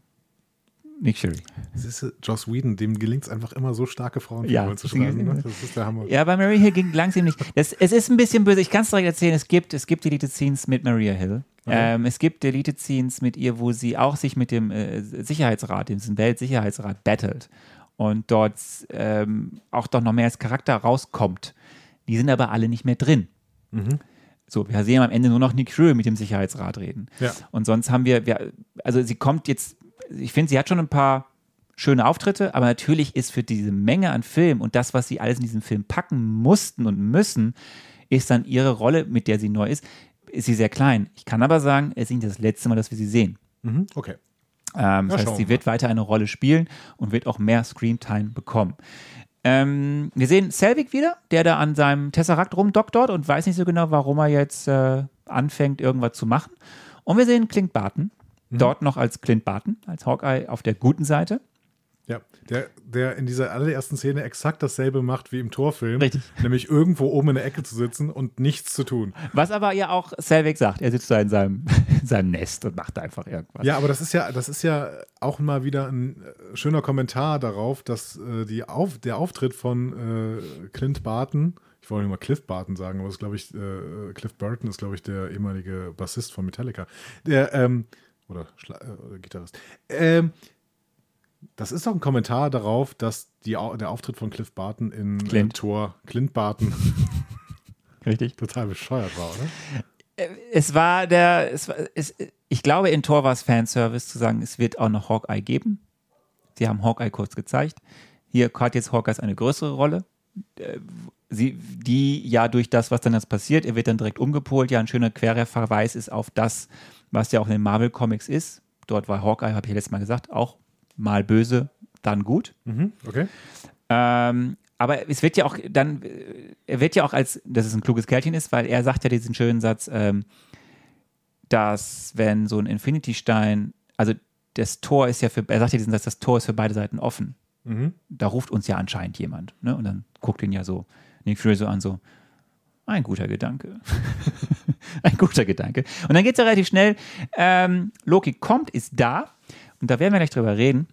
Nick Fury. Das ist Joss Whedon, dem gelingt es einfach immer so starke Frauenfiguren Ja, zu schreiben. Ne? Das ist der Hammer. Ja, bei Maria Hill ging langsam nicht. Das, es ist ein bisschen böse. Ich kann es direkt erzählen. Es gibt, es gibt Deleted Scenes mit Maria Hill. Ähm, es gibt Deleted Scenes mit ihr, wo sie auch sich mit dem äh, Sicherheitsrat, diesem Weltsicherheitsrat, battelt. Und dort ähm, auch doch noch mehr als Charakter rauskommt. Die sind aber alle nicht mehr drin. So, wir sehen am Ende nur noch Nick Fury mit dem Sicherheitsrat reden. Ja. Und sonst haben wir, wir also sie kommt jetzt, ich finde, sie hat schon ein paar schöne Auftritte, aber natürlich ist für diese Menge an Film und das, was sie alles in diesem Film packen mussten und müssen, ist dann ihre Rolle, mit der sie neu ist, ist sie sehr klein. Ich kann aber sagen, es ist nicht das letzte Mal, dass wir sie sehen. Mhm. Okay. Ähm, Ja, das heißt, sie wir wird weiter eine Rolle spielen und wird auch mehr Screamtime bekommen. Ähm, wir sehen Selvig wieder, der da an seinem Tesseract rumdoktort und weiß nicht so genau, warum er jetzt äh, anfängt, irgendwas zu machen. Und wir sehen Clint Barton, Dort noch als Clint Barton, als Hawkeye auf der guten Seite. Ja, der, der in dieser allerersten Szene exakt dasselbe macht wie im Torfilm. Richtig. Nämlich irgendwo oben in der Ecke zu sitzen und nichts zu tun. Was aber ja auch Selvig sagt. Er sitzt da in seinem, in seinem Nest und macht einfach irgendwas. Ja, aber das ist ja, das ist ja auch mal wieder ein äh, schöner Kommentar darauf, dass äh, die auf, der Auftritt von äh, Clint Barton, ich wollte mal Cliff Barton sagen, aber das ist, glaube ich, äh, Cliff Burton ist, glaube ich, der ehemalige Bassist von Metallica. Der, ähm, oder, Schla äh, oder Gitarrist. Ähm, das ist doch ein Kommentar darauf, dass die, der Auftritt von Cliff Barton in Clint. Äh, Tor, Clint Barton, Richtig. total bescheuert war, oder? Es war der, es war, es, ich glaube, in Tor war es Fanservice zu sagen, es wird auch noch Hawkeye geben. Sie haben Hawkeye kurz gezeigt. Hier hat jetzt Hawkeye eine größere Rolle. Äh, Sie, die ja durch das, was dann jetzt passiert, er wird dann direkt umgepolt. Ja, ein schöner querer Verweis ist auf das, was ja auch in den Marvel Comics ist. Dort war Hawkeye, habe ich ja letztes Mal gesagt, auch mal böse, dann gut. Mhm, okay. Ähm, aber es wird ja auch dann, äh, er wird ja auch als, dass es ein kluges Kerlchen ist, weil er sagt ja diesen schönen Satz, ähm, dass wenn so ein Infinity-Stein, also das Tor ist ja für, er sagt ja diesen Satz, das Tor ist für beide Seiten offen. Mhm. Da ruft uns ja anscheinend jemand. Ne? Und dann guckt ihn ja so Nick Fury so an, so, ein guter Gedanke. ein guter Gedanke. Und dann geht es ja relativ schnell. Ähm, Loki kommt, ist da. Und da werden wir gleich drüber reden,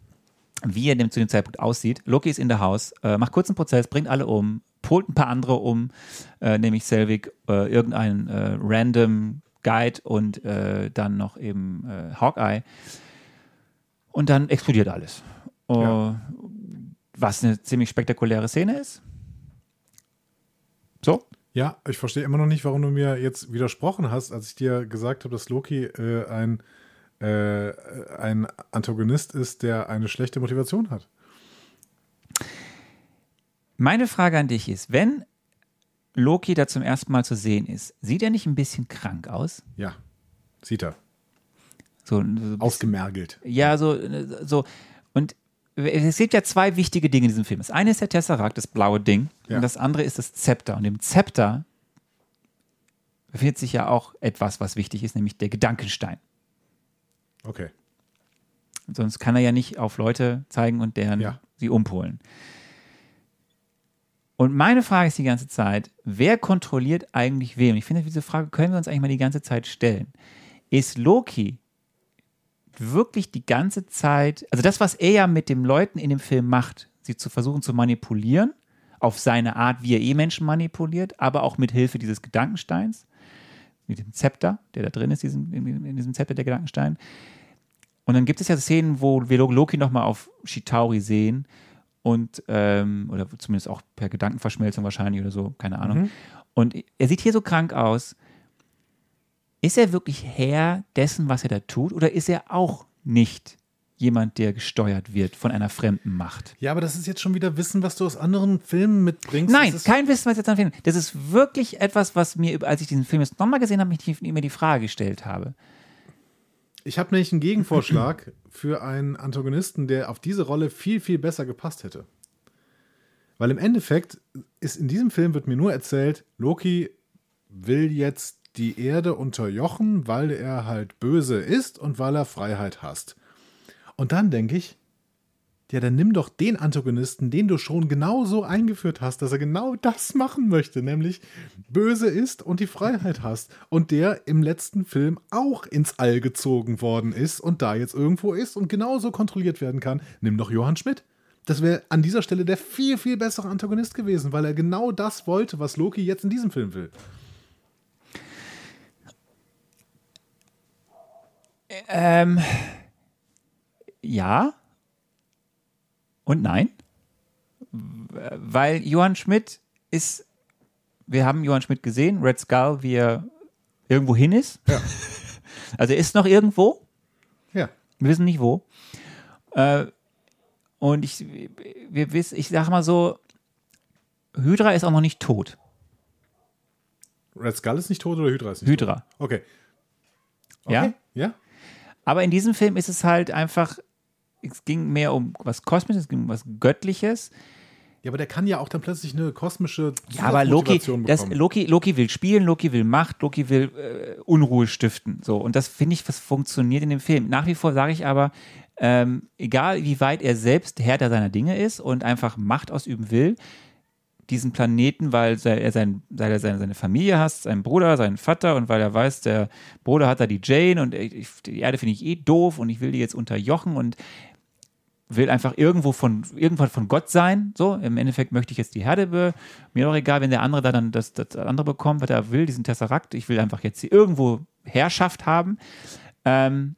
wie er dem zu dem Zeitpunkt aussieht. Loki ist in der Haus, äh, macht kurzen Prozess, bringt alle um, polt ein paar andere um, äh, nämlich Selvig, äh, irgendeinen äh, random Guide und äh, dann noch eben äh, Hawkeye. Und dann explodiert alles. Äh, Ja. Was eine ziemlich spektakuläre Szene ist. So? Ja, ich verstehe immer noch nicht, warum du mir jetzt widersprochen hast, als ich dir gesagt habe, dass Loki äh, ein, äh, ein Antagonist ist, der eine schlechte Motivation hat. Meine Frage an dich ist, wenn Loki da zum ersten Mal zu sehen ist, sieht er nicht ein bisschen krank aus? Ja, sieht er. So, so bisschen- Ausgemergelt. Ja, so, so. Und es gibt ja zwei wichtige Dinge in diesem Film. Das eine ist der Tesseract, das blaue Ding. Ja. Und das andere ist das Zepter. Und im Zepter befindet sich ja auch etwas, was wichtig ist, nämlich der Gedankenstein. Okay. Sonst kann er ja nicht auf Leute zeigen und deren Ja. sie umpolen. Und meine Frage ist die ganze Zeit, wer kontrolliert eigentlich wem? Ich finde, diese Frage können wir uns eigentlich mal die ganze Zeit stellen. Ist Loki wirklich die ganze Zeit, also das, was er ja mit den Leuten in dem Film macht, sie zu versuchen zu manipulieren, auf seine Art, wie er eh Menschen manipuliert, aber auch mit Hilfe dieses Gedankensteins, mit dem Zepter, der da drin ist, diesen, in, in diesem Zepter der Gedankenstein. Und dann gibt es ja Szenen, wo wir Loki nochmal auf Shitauri sehen und, ähm, oder zumindest auch per Gedankenverschmelzung wahrscheinlich oder so, keine Ahnung. Und er sieht hier so krank aus. Ist er wirklich Herr dessen, was er da tut, oder ist er auch nicht jemand, der gesteuert wird von einer fremden Macht? Ja, aber das ist jetzt schon wieder Wissen, was du aus anderen Filmen mitbringst. Nein, kein Wissen, was ich jetzt anfängt. Das ist wirklich etwas, was mir, als ich diesen Film jetzt nochmal gesehen habe, mich die- mir die Frage gestellt habe. Ich habe nämlich einen Gegenvorschlag für einen Antagonisten, der auf diese Rolle viel, viel besser gepasst hätte. Weil im Endeffekt ist in diesem Film wird mir nur erzählt, Loki will jetzt die Erde unterjochen, weil er halt böse ist und weil er Freiheit hasst. Und dann denke ich, ja, dann nimm doch den Antagonisten, den du schon genauso eingeführt hast, dass er genau das machen möchte, nämlich böse ist und die Freiheit hasst. Und der im letzten Film auch ins All gezogen worden ist und da jetzt irgendwo ist und genauso kontrolliert werden kann. Nimm doch Johann Schmidt. Das wäre an dieser Stelle der viel, viel bessere Antagonist gewesen, weil er genau das wollte, was Loki jetzt in diesem Film will. Ähm, ja und nein. Weil Johann Schmidt ist, wir haben Johann Schmidt gesehen, Red Skull, wie er irgendwo hin ist. Ja. Also er ist noch irgendwo, Ja. wir wissen nicht wo. Äh, und ich, wir wissen, ich sag mal so, Hydra ist auch noch nicht tot. Red Skull ist nicht tot oder Hydra ist nicht Hydra. tot? Okay. okay. Ja? Ja? Aber in diesem Film ist es halt einfach, es ging mehr um was Kosmisches, es ging um was Göttliches. Ja, aber der kann ja auch dann plötzlich eine kosmische Ja, aber Loki, das. Loki, Loki will spielen, Loki will Macht, Loki will äh, Unruhe stiften. So, und das finde ich, was funktioniert in dem Film. Nach wie vor sage ich aber, ähm, egal wie weit er selbst Herr seiner Dinge ist und einfach Macht ausüben will, diesen Planeten, weil er, sein, weil er seine, seine Familie hasst, seinen Bruder, seinen Vater und weil er weiß, der Bruder hat da die Jane und ich, die Erde finde ich eh doof und ich will die jetzt unterjochen und will einfach irgendwo von irgendwann von Gott sein. So, im Endeffekt möchte ich jetzt die Herde mir doch egal, wenn der andere da dann das, das andere bekommt, was er will, diesen Tesserakt. Ich will einfach jetzt irgendwo Herrschaft haben. Ähm,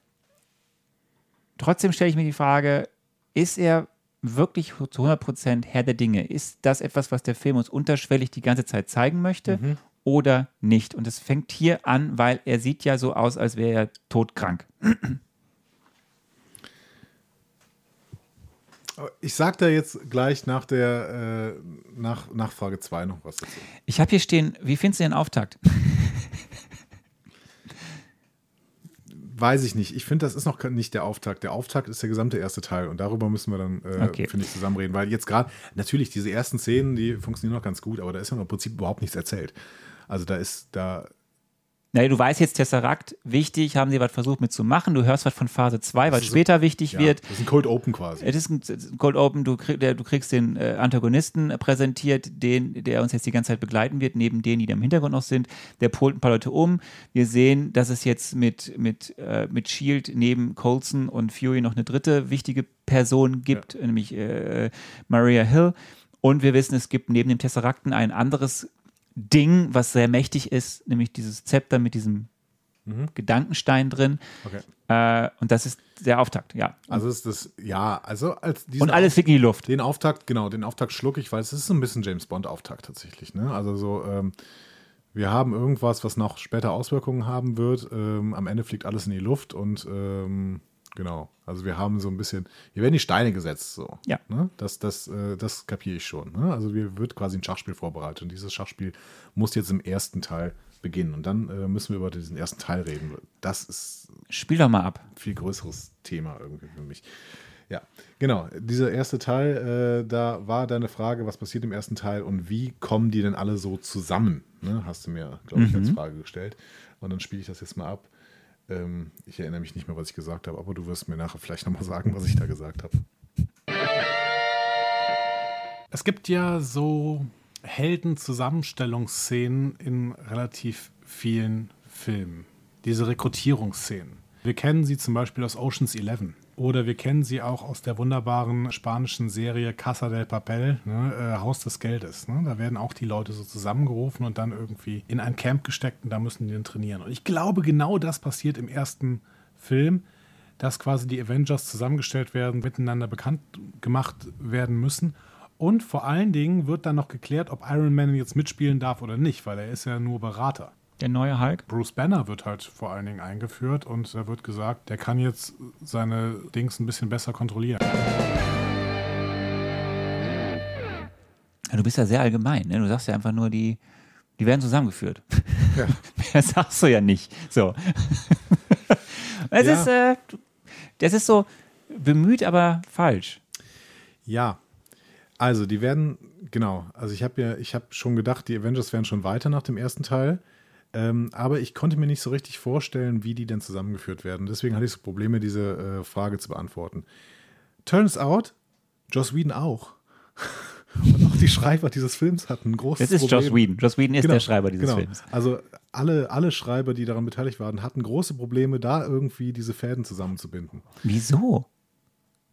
trotzdem stelle ich mir die Frage, ist er wirklich zu 100% Herr der Dinge? Ist das etwas, was der Film uns unterschwellig die ganze Zeit zeigen möchte oder nicht? Und es fängt hier an, weil er sieht ja so aus, als wäre er todkrank. Ich sag da jetzt gleich nach der äh, nach, nach Frage 2 noch was dazu. Ich habe hier stehen, wie findest du den Auftakt? Weiß ich nicht. Ich finde, das ist noch nicht der Auftakt. Der Auftakt ist der gesamte erste Teil und darüber müssen wir dann, äh, Okay. finde ich, zusammenreden. Weil jetzt gerade, natürlich, diese ersten Szenen, die funktionieren noch ganz gut, aber da ist ja im Prinzip überhaupt nichts erzählt. Also da ist, da, Naja, du weißt jetzt, Tesseract, wichtig, haben sie was versucht mitzumachen. Du hörst was von Phase 2, was später wichtig ja, wird. das ist ein Cold Open quasi. Es ist ein ein Cold Open, du, krieg, der, du kriegst den äh, Antagonisten äh, präsentiert, den, der uns jetzt die ganze Zeit begleiten wird, neben denen, die da im Hintergrund noch sind. Der polt ein paar Leute um. Wir sehen, dass es jetzt mit, mit, äh, mit Shield neben Coulson und Fury noch eine dritte wichtige Person gibt, nämlich äh, Maria Hill. Und wir wissen, es gibt neben dem Tesserakten ein anderes Ding, was sehr mächtig ist, nämlich dieses Zepter mit diesem Gedankenstein drin. Okay. Äh, und das ist der Auftakt, ja. Also ist das, ja, also als Und alles fliegt in die Luft. Den Auftakt, genau, den Auftakt schlucke ich, weil es ist so ein bisschen James Bond-Auftakt tatsächlich. Ne? Also so, ähm, wir haben irgendwas, was noch später Auswirkungen haben wird. Ähm, am Ende fliegt alles in die Luft und ähm, genau, also wir haben so ein bisschen, hier werden die Steine gesetzt, so. Ja. Ne? Das, das, äh, das kapiere ich schon. Ne? Also wir wird quasi ein Schachspiel vorbereitet und dieses Schachspiel muss jetzt im ersten Teil beginnen und dann äh, müssen wir über diesen ersten Teil reden. Das ist Spiel doch mal ab. viel größeres Thema irgendwie für mich. Ja, genau. Dieser erste Teil, äh, da war deine Frage, was passiert im ersten Teil und wie kommen die denn alle so zusammen? Ne? Hast du mir, glaube ich, als Frage gestellt. Und dann spiele ich das jetzt mal ab. Ähm, ich erinnere mich nicht mehr, was ich gesagt habe, aber du wirst mir nachher vielleicht nochmal sagen, was ich da gesagt habe. Es gibt ja so Helden-Zusammenstellungsszenen in relativ vielen Filmen. Diese Rekrutierungsszenen. Wir kennen sie zum Beispiel aus Ocean's Eleven. Oder wir kennen sie auch aus der wunderbaren spanischen Serie Casa del Papel, ne, äh, Haus des Geldes. Ne? Da werden auch die Leute so zusammengerufen und dann irgendwie in ein Camp gesteckt und da müssen die dann trainieren. Und ich glaube, genau das passiert im ersten Film, dass quasi die Avengers zusammengestellt werden, miteinander bekannt gemacht werden müssen. Und vor allen Dingen wird dann noch geklärt, ob Iron Man jetzt mitspielen darf oder nicht, weil er ist ja nur Berater. Der neue Hulk. Bruce Banner wird halt vor allen Dingen eingeführt und da wird gesagt, der kann jetzt seine Dings ein bisschen besser kontrollieren. Ja, du bist ja sehr allgemein, ne? Du sagst ja einfach nur, die, die werden zusammengeführt. Mehr sagst du ja nicht. So. es Ja. ist, äh, das ist so bemüht, aber falsch. Ja, also die werden, genau, also ich habe ja, ich habe schon gedacht, die Avengers wären schon weiter nach dem ersten Teil. Ähm, aber ich konnte mir nicht so richtig vorstellen, wie die denn zusammengeführt werden. Deswegen hatte ich so Probleme, diese äh, Frage zu beantworten. Turns out, Joss Whedon auch. Und auch die Schreiber dieses Films hatten ein großes Das ist Problem. Joss Whedon. Joss Whedon ist Genau, der Schreiber dieses genau. Films. Also alle, alle Schreiber, die daran beteiligt waren, hatten große Probleme, da irgendwie diese Fäden zusammenzubinden. Wieso?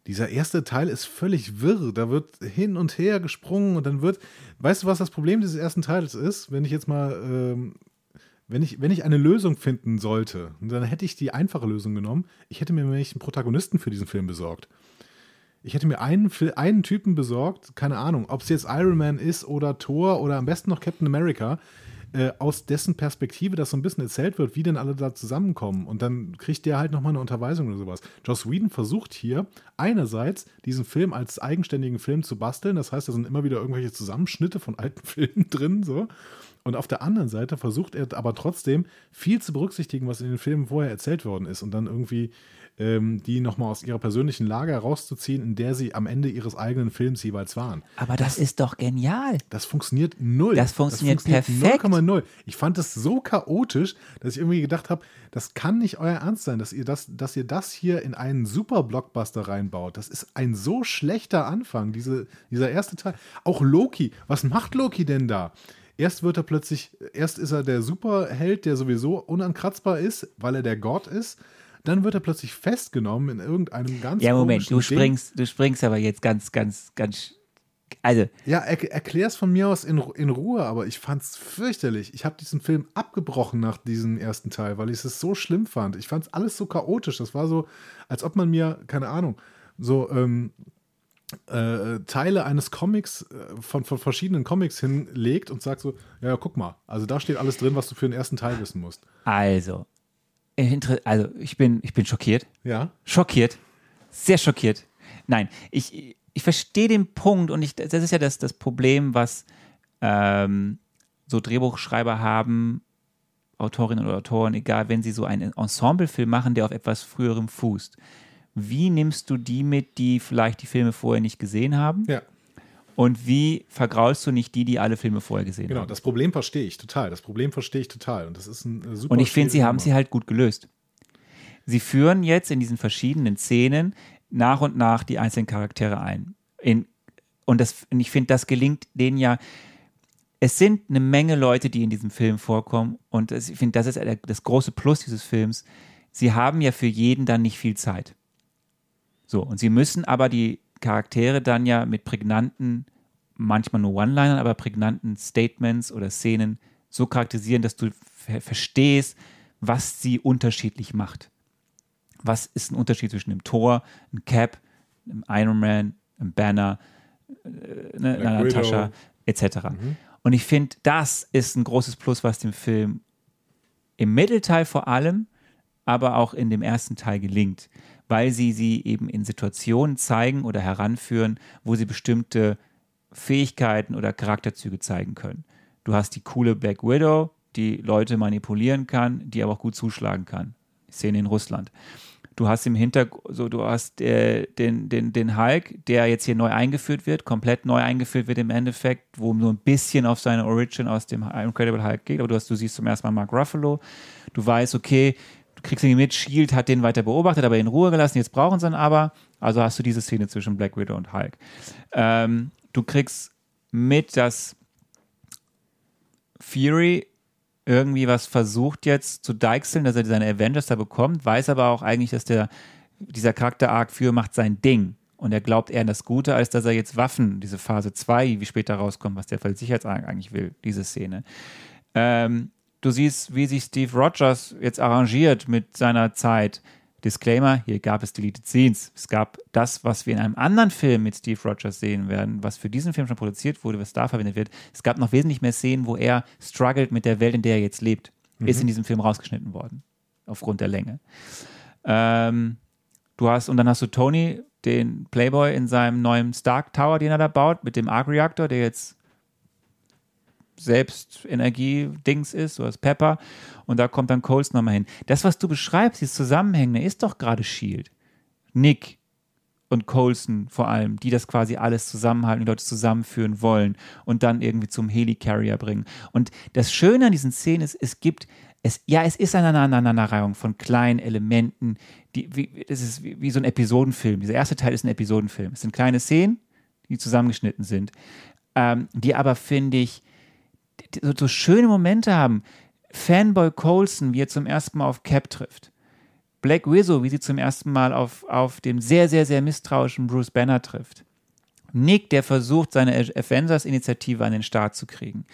Dieser erste Teil ist völlig wirr. Da wird hin und her gesprungen und dann wird. Weißt du, was das Problem dieses ersten Teils ist? Wenn ich jetzt mal. Ähm, wenn ich, wenn ich eine Lösung finden sollte, dann hätte ich die einfache Lösung genommen. Ich hätte mir nämlich einen Protagonisten für diesen Film besorgt. Ich hätte mir einen, einen Typen besorgt, keine Ahnung, ob es jetzt Iron Man ist oder Thor oder am besten noch Captain America, äh, aus dessen Perspektive das so ein bisschen erzählt wird, wie denn alle da zusammenkommen. Und dann kriegt der halt nochmal eine Unterweisung oder sowas. Joss Whedon versucht hier einerseits diesen Film als eigenständigen Film zu basteln. Das heißt, da sind immer wieder irgendwelche Zusammenschnitte von alten Filmen drin, so. Und auf der anderen Seite versucht er aber trotzdem viel zu berücksichtigen, was in den Filmen vorher erzählt worden ist und dann irgendwie ähm, die nochmal aus ihrer persönlichen Lage herauszuziehen, in der sie am Ende ihres eigenen Films jeweils waren. Aber das ist doch genial. Das funktioniert null. Das funktioniert perfekt. 0,0. Ich fand es so chaotisch, dass ich irgendwie gedacht habe, das kann nicht euer Ernst sein, dass ihr das, dass ihr das hier in einen super Blockbuster reinbaut. Das ist ein so schlechter Anfang, diese, dieser erste Teil. Auch Loki, was macht Loki denn da? Erst wird er plötzlich, erst ist er der Superheld, der sowieso unankratzbar ist, weil er der Gott ist. Dann wird er plötzlich festgenommen in irgendeinem ganz Ja, Moment, du Ding. springst, du springst aber jetzt ganz, ganz, ganz. Also, Ja, er, erklär's von mir aus in, in Ruhe, aber ich fand's fürchterlich. Ich habe diesen Film abgebrochen nach diesem ersten Teil, weil ich es so schlimm fand. Ich fand's alles so chaotisch. Das war so, als ob man mir, keine Ahnung, so ähm, äh, Teile eines Comics äh, von, von verschiedenen Comics hinlegt und sagt so, ja, guck mal, also da steht alles drin, was du für den ersten Teil wissen musst. also. Inter- Also, ich bin, ich bin schockiert. Ja, Schockiert. Sehr schockiert. Nein, ich, ich verstehe den Punkt und ich, das ist ja das, das Problem, was ähm, so Drehbuchschreiber haben, Autorinnen oder Autoren, egal, wenn sie so einen Ensemblefilm machen, der auf etwas früherem fußt. Wie nimmst du die mit, die vielleicht die Filme vorher nicht gesehen haben? ja. Und wie vergraulst du nicht die, die alle Filme vorher gesehen Genau, haben? das Problem verstehe ich total. Das Problem verstehe ich total. Und das ist ein äh, super. Und ich finde, sie haben sie halt gut gelöst. Sie führen jetzt in diesen verschiedenen Szenen nach und nach die einzelnen Charaktere ein. In, und, das, und ich finde, das gelingt denen ja. Es sind eine Menge Leute, die in diesem Film vorkommen. Und ich finde, das ist das große Plus dieses Films. Sie haben ja für jeden dann nicht viel Zeit. So, und sie müssen aber die Charaktere dann ja mit prägnanten, manchmal nur One-Linern, aber prägnanten Statements oder Szenen so charakterisieren, dass du ver verstehst, was sie unterschiedlich macht. Was ist ein Unterschied zwischen einem Thor, einem Cap, einem Iron Man, einem Banner, äh, ne, einer. Natascha, etc. Und ich finde, das ist ein großes Plus, was dem Film im Mittelteil vor allem, aber auch in dem ersten Teil gelingt, weil sie sie eben in Situationen zeigen oder heranführen, wo sie bestimmte Fähigkeiten oder Charakterzüge zeigen können. Du hast die coole Black Widow, die Leute manipulieren kann, die aber auch gut zuschlagen kann. Szene in Russland. Du hast im Hintergrund, so, du hast äh, den, den, den Hulk, der jetzt hier neu eingeführt wird, komplett neu eingeführt wird im Endeffekt, wo nur ein bisschen auf seine Origin aus dem Incredible Hulk geht, aber du, hast, du siehst zum ersten Mal Mark Ruffalo, du weißt, okay, kriegst ihn mit, Shield hat den weiter beobachtet, aber in Ruhe gelassen, jetzt brauchen sie ihn aber, also hast du diese Szene zwischen Black Widow und Hulk. Ähm, du kriegst mit, dass Fury irgendwie was versucht jetzt zu deichseln, dass er seine Avengers da bekommt, weiß aber auch eigentlich, dass der, dieser Charakter-Arc für macht sein Ding. Und er glaubt eher an das Gute, als dass er jetzt Waffen, diese Phase 2, wie später rauskommt, was der Sicherheitsrat eigentlich will, diese Szene. Ähm, du siehst, wie sich Steve Rogers jetzt arrangiert mit seiner Zeit. Disclaimer, hier gab es Deleted Scenes. Es gab das, was wir in einem anderen Film mit Steve Rogers sehen werden, was für diesen Film schon produziert wurde, was da verwendet wird. Es gab noch wesentlich mehr Szenen, wo er struggelt mit der Welt, in der er jetzt lebt. Ist in diesem Film rausgeschnitten worden. Aufgrund der Länge. Ähm, du hast, und dann hast du Tony, den Playboy in seinem neuen Stark Tower, den er da baut, mit dem Arc Reactor, der jetzt selbst Energie-Dings ist, so als Pepper. Und da kommt dann Coles nochmal hin. Das, was du beschreibst, dieses Zusammenhängende, ist doch gerade Shield. Nick und Colson vor allem, die das quasi alles zusammenhalten, die Leute zusammenführen wollen und dann irgendwie zum Helicarrier bringen. Und das Schöne an diesen Szenen ist, es gibt, es, ja, es ist eine Aneinanderreihung von kleinen Elementen, die, wie, es ist wie, wie so ein Episodenfilm. Dieser erste Teil ist ein Episodenfilm. Es sind kleine Szenen, die zusammengeschnitten sind, ähm, die aber, finde ich, so, so schöne Momente haben. Fanboy Colson, wie er zum ersten Mal auf Cap trifft. Black Widow, wie sie zum ersten Mal auf, auf den sehr, sehr, sehr misstrauischen Bruce Banner trifft. Nick, der versucht, seine Avengers-Initiative an den Start zu kriegen.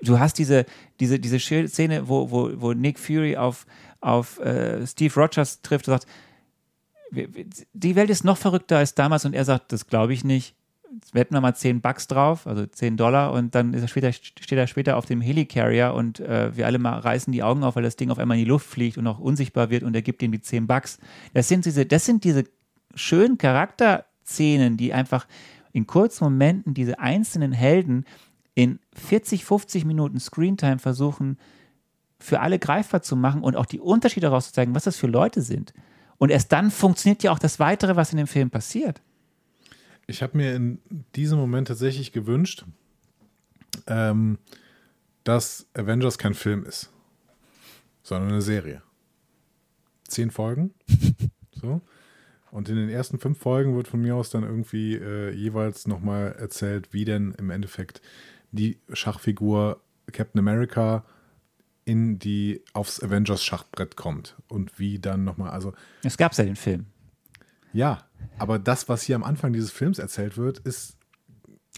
Du hast diese, diese, diese Szene, wo, wo, wo Nick Fury auf, auf äh, Steve Rogers trifft und sagt, die Welt ist noch verrückter als damals und er sagt, das glaube ich nicht. Wetten wir mal 10 Bucks drauf, also 10 Dollar und dann er später, steht er später auf dem Helicarrier und äh, wir alle mal reißen die Augen auf, weil das Ding auf einmal in die Luft fliegt und auch unsichtbar wird und er gibt ihm die 10 Bucks. Das sind diese, das sind diese schönen Charakterszenen, die einfach in kurzen Momenten diese einzelnen Helden in 40, 50 Minuten Screentime versuchen, für alle greifbar zu machen und auch die Unterschiede rauszuzeigen, was das für Leute sind. Und erst dann funktioniert ja auch das Weitere, was in dem Film passiert. Ich habe mir in diesem Moment tatsächlich gewünscht, ähm, dass Avengers kein Film ist, sondern eine Serie. Zehn Folgen. so. Und in den ersten fünf Folgen wird von mir aus dann irgendwie äh, jeweils nochmal erzählt, wie denn im Endeffekt die Schachfigur Captain America in die aufs Avengers Schachbrett kommt und wie dann nochmal, also Es gab ja den Film. Ja, aber das, was hier am Anfang dieses Films erzählt wird, ist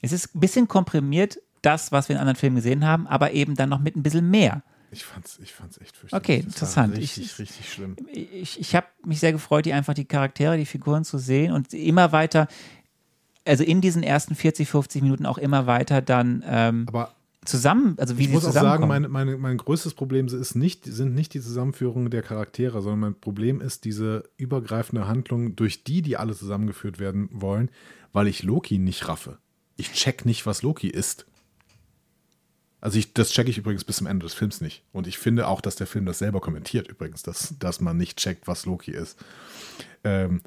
Es ist ein bisschen komprimiert, das, was wir in anderen Filmen gesehen haben, aber eben dann noch mit ein bisschen mehr. Ich fand's, ich fand's echt fürchterlich. Okay, Das interessant. Richtig, Ich- richtig schlimm. ich, ich habe mich sehr gefreut, die einfach die Charaktere, die Figuren zu sehen und immer weiter, also in diesen ersten 40, 50 Minuten auch immer weiter dann ähm, Aber zusammen, also wie ich sie muss auch sagen, mein, mein, mein größtes Problem ist nicht, sind nicht die Zusammenführungen der Charaktere, sondern mein Problem ist diese übergreifende Handlung, durch die die alle zusammengeführt werden wollen, weil ich Loki nicht raffe. Ich check nicht, was Loki ist. Also ich, das checke ich übrigens bis zum Ende des Films nicht. Und ich finde auch, dass der Film das selber kommentiert übrigens, dass, dass man nicht checkt, was Loki ist. Ähm,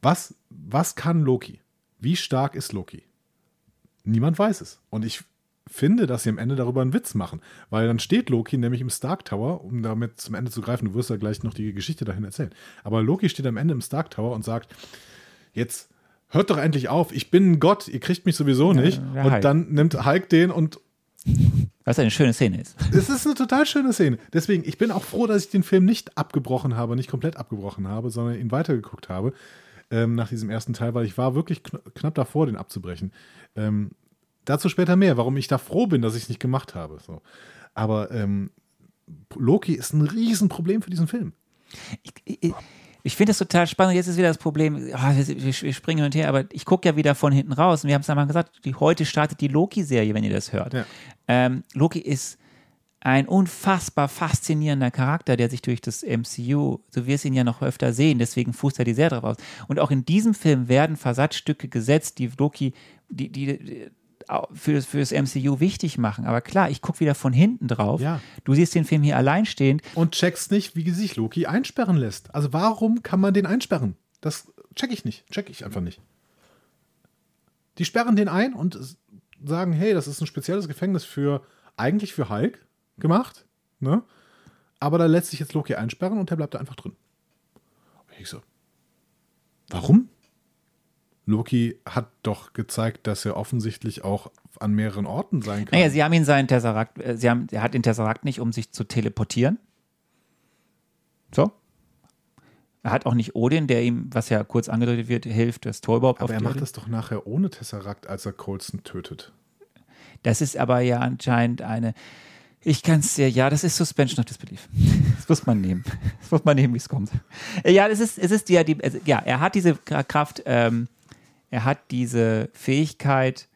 was, was kann Loki? Wie stark ist Loki? Niemand weiß es. Und ich finde, dass sie am Ende darüber einen Witz machen. Weil dann steht Loki nämlich im Stark Tower, um damit zum Ende zu greifen. Du wirst ja gleich noch die Geschichte dahin erzählen. Aber Loki steht am Ende im Stark Tower und sagt: Jetzt hört doch endlich auf, ich bin ein Gott, ihr kriegt mich sowieso nicht. der und Hulk. dann nimmt Hulk den und Was eine schöne Szene ist. es ist eine total schöne Szene. Deswegen, ich bin auch froh, dass ich den Film nicht abgebrochen habe, nicht komplett abgebrochen habe, sondern ihn weitergeguckt habe ähm, nach diesem ersten Teil, weil ich war wirklich kn knapp davor, den abzubrechen. Ähm, dazu später mehr, warum ich da froh bin, dass ich es nicht gemacht habe. So. Aber ähm, Loki ist ein Riesenproblem für diesen Film. Ich, ich, ich finde das total spannend. Jetzt ist wieder das Problem, ah, wir, wir, wir springen hin und her, aber ich gucke ja wieder von hinten raus. Und wir haben es einmal gesagt, die, heute startet die Loki-Serie, wenn ihr das hört. Ja. Ähm, Loki ist ein unfassbar faszinierender Charakter, der sich durch das MCU, du wirst ihn ja noch öfter sehen, deswegen fußt er die Serie drauf aus. Und auch in diesem Film werden Versatzstücke gesetzt, die Loki, die, die, die für, das- für das MCU wichtig machen. Aber klar, ich gucke wieder von hinten drauf. Ja. Du siehst den Film hier alleinstehend. Und checkst nicht, wie sich Loki einsperren lässt. Also warum kann man den einsperren? Das check ich nicht. Check ich einfach nicht. Die sperren den ein und sagen, hey, das ist ein spezielles Gefängnis für, eigentlich für Hulk gemacht, ne? Aber da lässt sich jetzt Loki einsperren und der bleibt da einfach drin. Und ich so, warum? Loki hat doch gezeigt, dass er offensichtlich auch an mehreren Orten sein kann. Naja, sie haben ihn seinen Tesseract, äh, sie haben, er hat den Tesseract nicht, um sich zu teleportieren. So. Er hat auch nicht Odin, der ihm, was ja kurz angedeutet wird, hilft, das Tor überhaupt Aber er macht das doch nachher ohne Tesseract, als er Coulson tötet. Das ist aber ja anscheinend eine. Ich kann es dir, ja, das ist Suspension of Disbelief. Das muss man nehmen. Das muss man nehmen, wie es kommt. Ja, es ist, es ist ja die, also, ja, er hat diese Kraft, ähm, er hat diese Fähigkeit,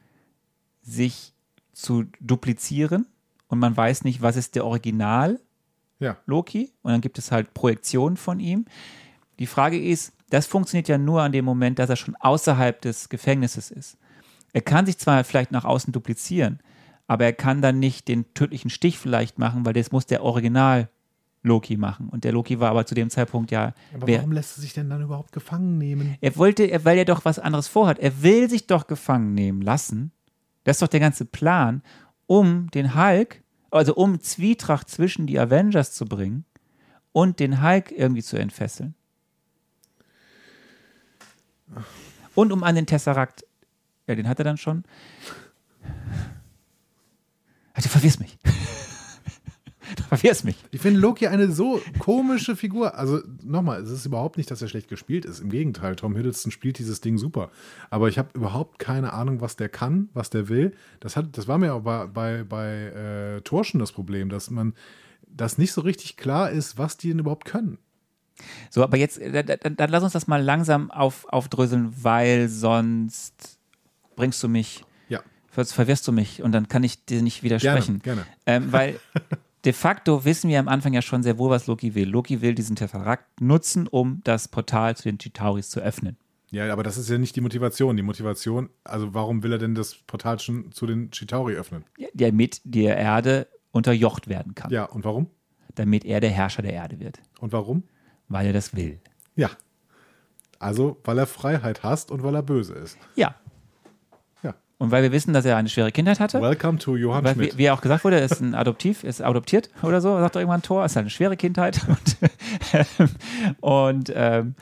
sich zu duplizieren und man weiß nicht, was ist der Original Ja. Loki und dann gibt es halt Projektionen von ihm. Die Frage ist, das funktioniert ja nur an dem Moment, dass er schon außerhalb des Gefängnisses ist. Er kann sich zwar vielleicht nach außen duplizieren, aber er kann dann nicht den tödlichen Stich vielleicht machen, weil das muss der Original Loki machen. Und der Loki war aber zu dem Zeitpunkt ja. Aber wer, warum lässt er sich denn dann überhaupt gefangen nehmen? er wollte, er, weil er doch was anderes vorhat. Er will sich doch gefangen nehmen lassen. Das ist doch der ganze Plan, um den Hulk, also um Zwietracht zwischen die Avengers zu bringen und den Hulk irgendwie zu entfesseln. Und um an den Tesseract, ja, den hat er dann schon. Ah, Du verwirrst mich. Du verwirrst mich. Ich finde Loki eine so komische Figur. Also nochmal, es ist überhaupt nicht, dass er schlecht gespielt ist. Im Gegenteil, Tom Hiddleston spielt dieses Ding super. Aber ich habe überhaupt keine Ahnung, was der kann, was der will. Das, hat, das war mir auch bei, bei, bei äh, Thor schon das Problem, dass man das nicht so richtig klar ist, was die denn überhaupt können. So, aber jetzt, äh, dann, dann, lass uns das mal langsam auf, aufdröseln, weil sonst bringst du mich, Ja, sonst verwirrst du mich und dann kann ich dir nicht widersprechen. gerne. Ähm, weil de facto wissen wir am Anfang ja schon sehr wohl, was Loki will. Loki will diesen Tesseract nutzen, um das Portal zu den Chitauris zu öffnen. Ja, aber das ist ja nicht die Motivation. Die Motivation, also warum will er denn das Portal schon zu den Chitauri öffnen? Damit die Erde unterjocht werden kann. Ja, und warum? Damit er der Herrscher der Erde wird. Und warum? Weil er das will. Ja. Also, weil er Freiheit hasst und weil er böse ist. Ja. Und weil wir wissen, dass er eine schwere Kindheit hatte. Welcome to Johann Weil, Schmidt. wie, wie auch gesagt wurde, er ist ein Adoptiv, ist adoptiert oder so, sagt doch irgendwann Thor, ist halt eine schwere Kindheit. Und, und, ähm,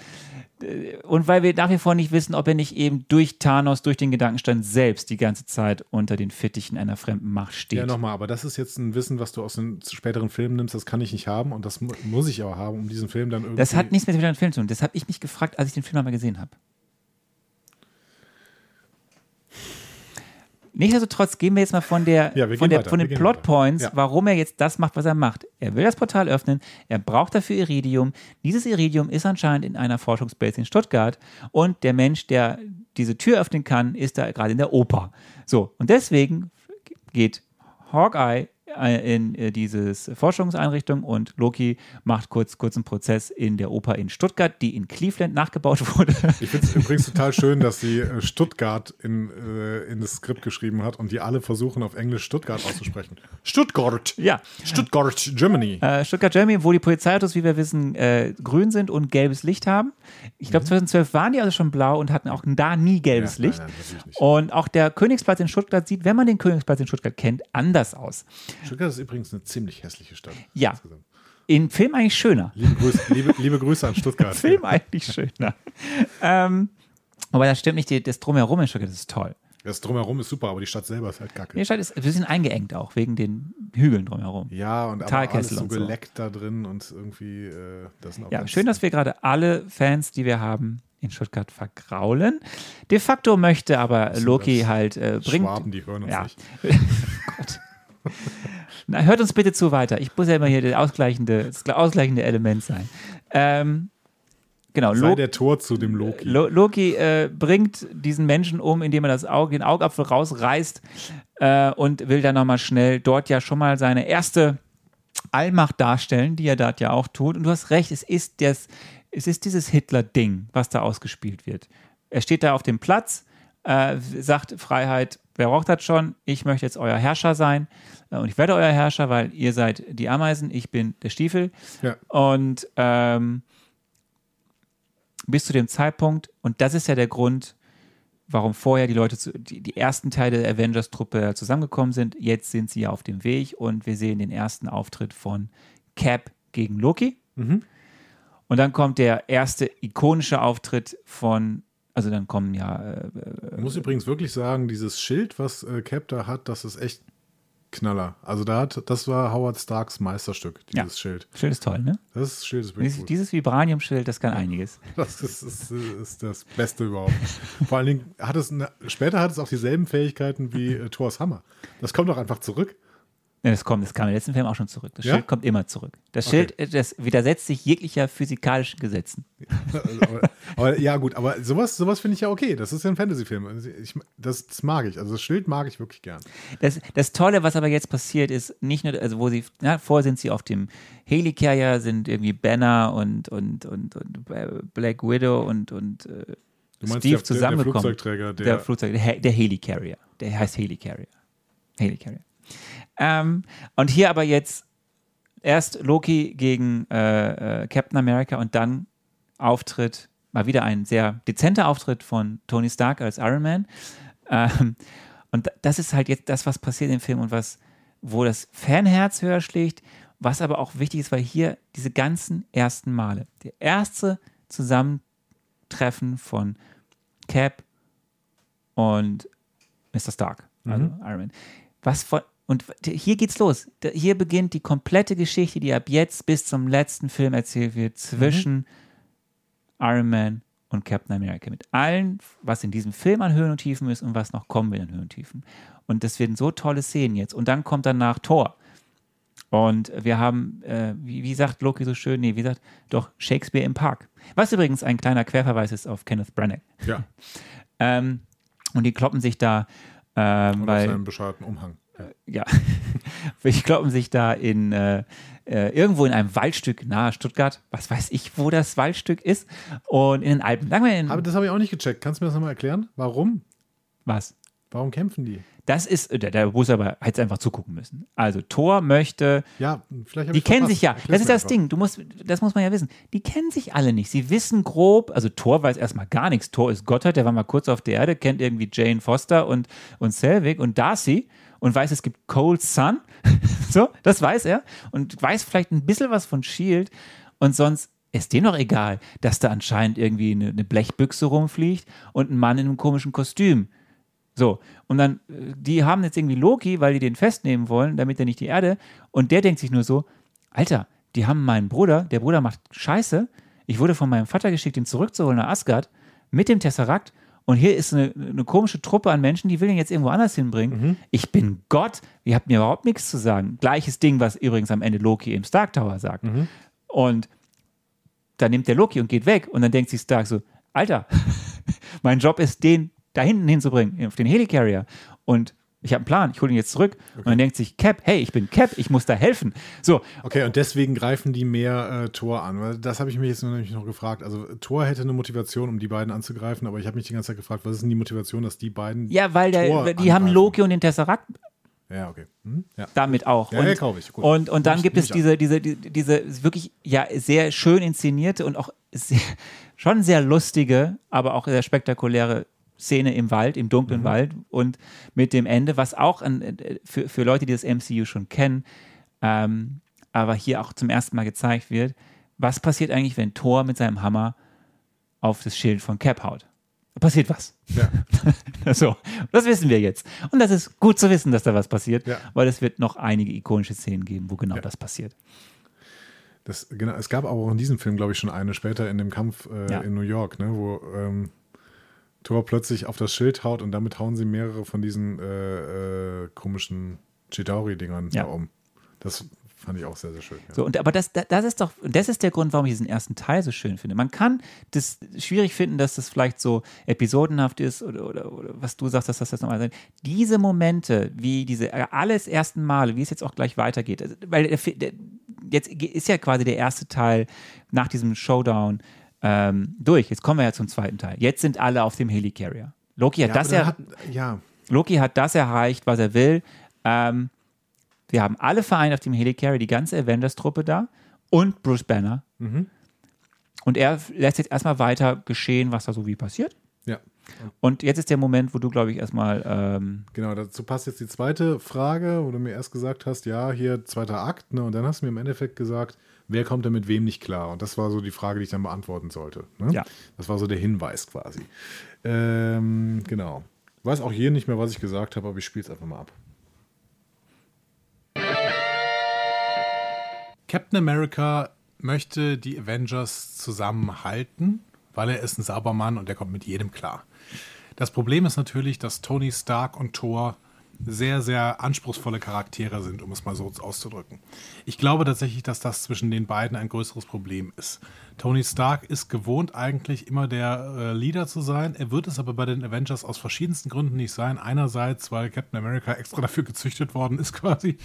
und weil wir nach wie vor nicht wissen, ob er nicht eben durch Thanos, durch den Gedankenstand selbst die ganze Zeit unter den Fittichen einer fremden Macht steht. Ja, nochmal, aber das ist jetzt ein Wissen, was du aus den späteren Filmen nimmst, das kann ich nicht haben und das mu muss ich aber haben, um diesen Film dann irgendwie. das hat nichts mit dem Film zu tun. Das habe ich mich gefragt, als ich den Film einmal gesehen habe. Nichtsdestotrotz gehen wir jetzt mal von, der, Ja, von, der, weiter, von den gehen Plot weiter. Points, Ja. warum er jetzt das macht, was er macht. Er will das Portal öffnen, er braucht dafür Iridium. Dieses Iridium ist anscheinend in einer Forschungsbase in Stuttgart und der Mensch, der diese Tür öffnen kann, ist da gerade in der Oper. So, und deswegen geht Hawkeye in äh, dieses Forschungseinrichtung und Loki macht kurz, kurz einen Prozess in der Oper in Stuttgart, die in Cleveland nachgebaut wurde. Ich finde es übrigens total schön, dass sie äh, Stuttgart in, äh, in das Skript geschrieben hat und die alle versuchen, auf Englisch Stuttgart auszusprechen. Stuttgart! ja, Stuttgart, Germany. Äh, Stuttgart, Germany, wo die Polizeiautos, wie wir wissen, äh, grün sind und gelbes Licht haben. Ich glaube, 2012 waren die also schon blau und hatten auch da nie gelbes Mhm. Ja, nein, Licht. nein, nicht. Und auch der Königsplatz in Stuttgart sieht, wenn man den Königsplatz in Stuttgart kennt, anders aus. Stuttgart ist übrigens eine ziemlich hässliche Stadt. Ja. Insgesamt. Im Film eigentlich schöner. Liebe Grüße, liebe, liebe Grüße an Stuttgart. Film eigentlich schöner. ähm, aber das stimmt nicht, die, das Drumherum in Stuttgart ist toll. Das Drumherum ist super, aber die Stadt selber ist halt kacke. Die Stadt ist ein bisschen eingeengt auch, wegen den Hügeln drumherum. Ja, und aber alles so und so. geleckt da drin und irgendwie, äh, das Ja, ganz- schön, dass wir gerade alle Fans, die wir haben, in Stuttgart vergraulen. De facto möchte aber Loki halt äh, bringt. Schwaben, die hören uns ja. nicht. Gott. Na, hört uns bitte zu weiter. Ich muss ja immer hier der ausgleichende, das ausgleichende Element sein. Ähm, genau, Sei Lo der Tor zu dem Loki. Lo Loki äh, bringt diesen Menschen um, indem er das Auge, den Augapfel rausreißt äh, und will dann nochmal schnell dort ja schon mal seine erste Allmacht darstellen, die er dort ja auch tut. Und du hast recht, es ist, das, es ist dieses Hitler-Ding, was da ausgespielt wird. Er steht da auf dem Platz, äh, sagt Freiheit, wer braucht das schon? Ich möchte jetzt euer Herrscher sein äh, und ich werde euer Herrscher, weil ihr seid die Ameisen, ich bin der Stiefel. Ja. Und ähm, bis zu dem Zeitpunkt, und das ist ja der Grund, warum vorher die Leute, zu, die, die ersten Teile der Avengers-Truppe zusammengekommen sind. Jetzt sind sie ja auf dem Weg und wir sehen den ersten Auftritt von Cap gegen Loki. Und dann kommt der erste ikonische Auftritt von, also dann kommen ja, äh, Ich muss übrigens wirklich sagen, dieses Schild, was äh, Cap da hat, das ist echt Knaller. Also da hat, das war Howard Starks Meisterstück, dieses Ja. Schild. Schild ist toll, ne? Das Schild ist wirklich Dieses, gut. dieses Vibranium-Schild, das kann einiges. Das ist, ist, ist das Beste überhaupt. Vor allen Dingen hat es eine, später hat es auch dieselben Fähigkeiten wie äh, Thors Hammer. Das kommt doch einfach zurück. Das kommt, das kam im letzten Film auch schon zurück. Das Ja? Schild kommt immer zurück. Das. Schild, äh, das widersetzt sich jeglicher physikalischen Gesetzen. aber, aber ja, gut, aber sowas, sowas finde ich ja okay. Das ist ja ein Fantasy-Film. Ich, das, das mag ich. Also das Schild mag ich wirklich gern. Das, das Tolle, was aber jetzt passiert, ist nicht nur, also wo sie, na, vorher sind sie auf dem Helicarrier, sind irgendwie Banner und, und, und, und äh, Black Widow und, und äh, Steve der- der- der zusammengekommen. Flugzeugträger, der- der Flugzeug, der, der Helicarrier. Der heißt Helicarrier. Helicarrier. Ähm, und hier aber jetzt erst Loki gegen äh, äh, Captain America und dann Auftritt, mal wieder ein sehr dezenter Auftritt von Tony Stark als Iron Man. Ähm, und das ist halt jetzt das, was passiert im Film und was, wo das Fanherz höher schlägt, was aber auch wichtig ist, weil hier diese ganzen ersten Male, der erste Zusammentreffen von Cap und Mr. Stark, also Iron Man. Was von, und hier geht's los. Hier beginnt die komplette Geschichte, die ab jetzt bis zum letzten Film erzählt wird, zwischen Iron Man und Captain America. Mit allen, was in diesem Film an Höhen und Tiefen ist und was noch kommen will an Höhen und Tiefen. Und das werden so tolle Szenen jetzt. Und dann kommt danach Thor. Und wir haben, äh, wie, wie sagt Loki so schön, nee, wie sagt doch Shakespeare im Park. Was übrigens ein kleiner Querverweis ist auf Kenneth Branagh. Ja. Ähm, und die kloppen sich da, ähm, Und auf weil seinem bescheuerten Umhang. Ja, die kloppen sich da in äh, äh, irgendwo in einem Waldstück nahe Stuttgart, was weiß ich, wo das Waldstück ist, und in den Alpen. Sagen wir in, Aber das habe ich auch nicht gecheckt. Kannst du mir das nochmal erklären? Warum? was? Warum kämpfen die? Das ist, der, der Bus aber hätte einfach zugucken müssen. Also Thor möchte Ja, vielleicht Die ich kennen verpasst. sich ja. Erklär's Das ist das einfach. Ding. Du musst, das muss man ja wissen. Die kennen sich alle nicht. Sie wissen grob, also Thor weiß erstmal gar nichts. Thor ist Gottheit, der war mal kurz auf der Erde, kennt irgendwie Jane Foster und, und Selvig und Darcy und weiß, es gibt Cold Sun. so, das weiß er. Und weiß vielleicht ein bisschen was von Shield. Und sonst ist dem doch egal, dass da anscheinend irgendwie eine, eine Blechbüchse rumfliegt und ein Mann in einem komischen Kostüm. So, und dann, äh, die haben jetzt irgendwie Loki, weil die den festnehmen wollen, damit er nicht die Erde. Und der denkt sich nur so: Alter, die haben meinen Bruder, der Bruder macht Scheiße. Ich wurde von meinem Vater geschickt, ihn zurückzuholen nach Asgard mit dem Tesserakt. Und hier ist eine, eine komische Truppe an Menschen, die will ihn jetzt irgendwo anders hinbringen. Ich bin Gott, ihr habt mir überhaupt nichts zu sagen. Gleiches Ding, was übrigens am Ende Loki im Stark Tower sagt. Und dann nimmt der Loki und geht weg. Und dann denkt sich Stark so: Alter, mein Job ist, den da hinten hinzubringen, auf den Helicarrier. Und ich habe einen Plan, ich hole ihn jetzt zurück. Und dann denkt sich Cap, hey, ich bin Cap, ich muss da helfen. So, Okay, und deswegen greifen die mehr äh, Tor an. Weil das habe ich mich jetzt nämlich noch gefragt. Also Tor hätte eine Motivation, um die beiden anzugreifen, aber ich habe mich die ganze Zeit gefragt, was ist denn die Motivation, dass die beiden ja, weil der, Thor die haben angreifen? Loki und den Tesserakt Ja, okay. Hm? Ja. damit auch. Ja, und, ja, kauf ich. Gut. und, und dann ich- gibt es diese, diese, diese, diese wirklich ja sehr schön inszenierte und auch sehr, schon sehr lustige, aber auch sehr spektakuläre Szene im Wald, im Mhm. dunklen Wald und mit dem Ende, was auch an, äh, für, für Leute, die das MCU schon kennen, ähm, aber hier auch zum ersten Mal gezeigt wird, was passiert eigentlich, wenn Thor mit seinem Hammer auf das Schild von Cap haut? Passiert was. Ja. So, das wissen wir jetzt. Und das ist gut zu wissen, dass da was passiert, Ja. weil es wird noch einige ikonische Szenen geben, wo genau Ja. das passiert. Das, genau, es gab aber auch in diesem Film, glaube ich, schon eine später in dem Kampf äh, in New York, ne, wo ähm, Thor plötzlich auf das Schild haut und damit hauen sie mehrere von diesen äh, äh, komischen Chitauri-Dingern Ja. da um. Das fand ich auch sehr, sehr schön. Ja. So, und aber das, das ist doch, das ist der Grund, warum ich diesen ersten Teil so schön finde. Man kann das schwierig finden, dass das vielleicht so episodenhaft ist oder, oder, oder was du sagst, dass das das nochmal sein. Diese Momente, wie diese äh, alles ersten Male, wie es jetzt auch gleich weitergeht, also, weil der, der, jetzt ist ja quasi der erste Teil nach diesem Showdown ähm, durch. Jetzt kommen wir ja zum zweiten Teil. Jetzt sind alle auf dem Helicarrier. Loki hat Ja, das da hat, ja, Loki hat das erreicht, was er will. Ähm, wir haben alle vereint auf dem Helicarrier, die ganze Avengers-Truppe da und Bruce Banner. Und er lässt jetzt erstmal weiter geschehen, was da so wie passiert. ja. Und jetzt ist der Moment, wo du, glaube ich, erstmal. Ähm, Genau, dazu passt jetzt die zweite Frage, wo du mir erst gesagt hast, ja, hier zweiter Akt, ne? Und dann hast du mir im Endeffekt gesagt, wer kommt da mit wem nicht klar? Und das war so die Frage, die ich dann beantworten sollte. Ne? Ja. Das war so der Hinweis quasi. Ähm, genau. Ich weiß auch hier nicht mehr, was ich gesagt habe, aber ich spiele es einfach mal ab. Captain America möchte die Avengers zusammenhalten, weil er ist ein Saubermann und er kommt mit jedem klar. Das Problem ist natürlich, dass Tony Stark und Thor sehr, sehr anspruchsvolle Charaktere sind, um es mal so auszudrücken. Ich glaube tatsächlich, dass das zwischen den beiden ein größeres Problem ist. Tony Stark ist gewohnt, eigentlich immer der äh, Leader zu sein. Er wird es aber bei den Avengers aus verschiedensten Gründen nicht sein. Einerseits, weil Captain America extra dafür gezüchtet worden ist, quasi.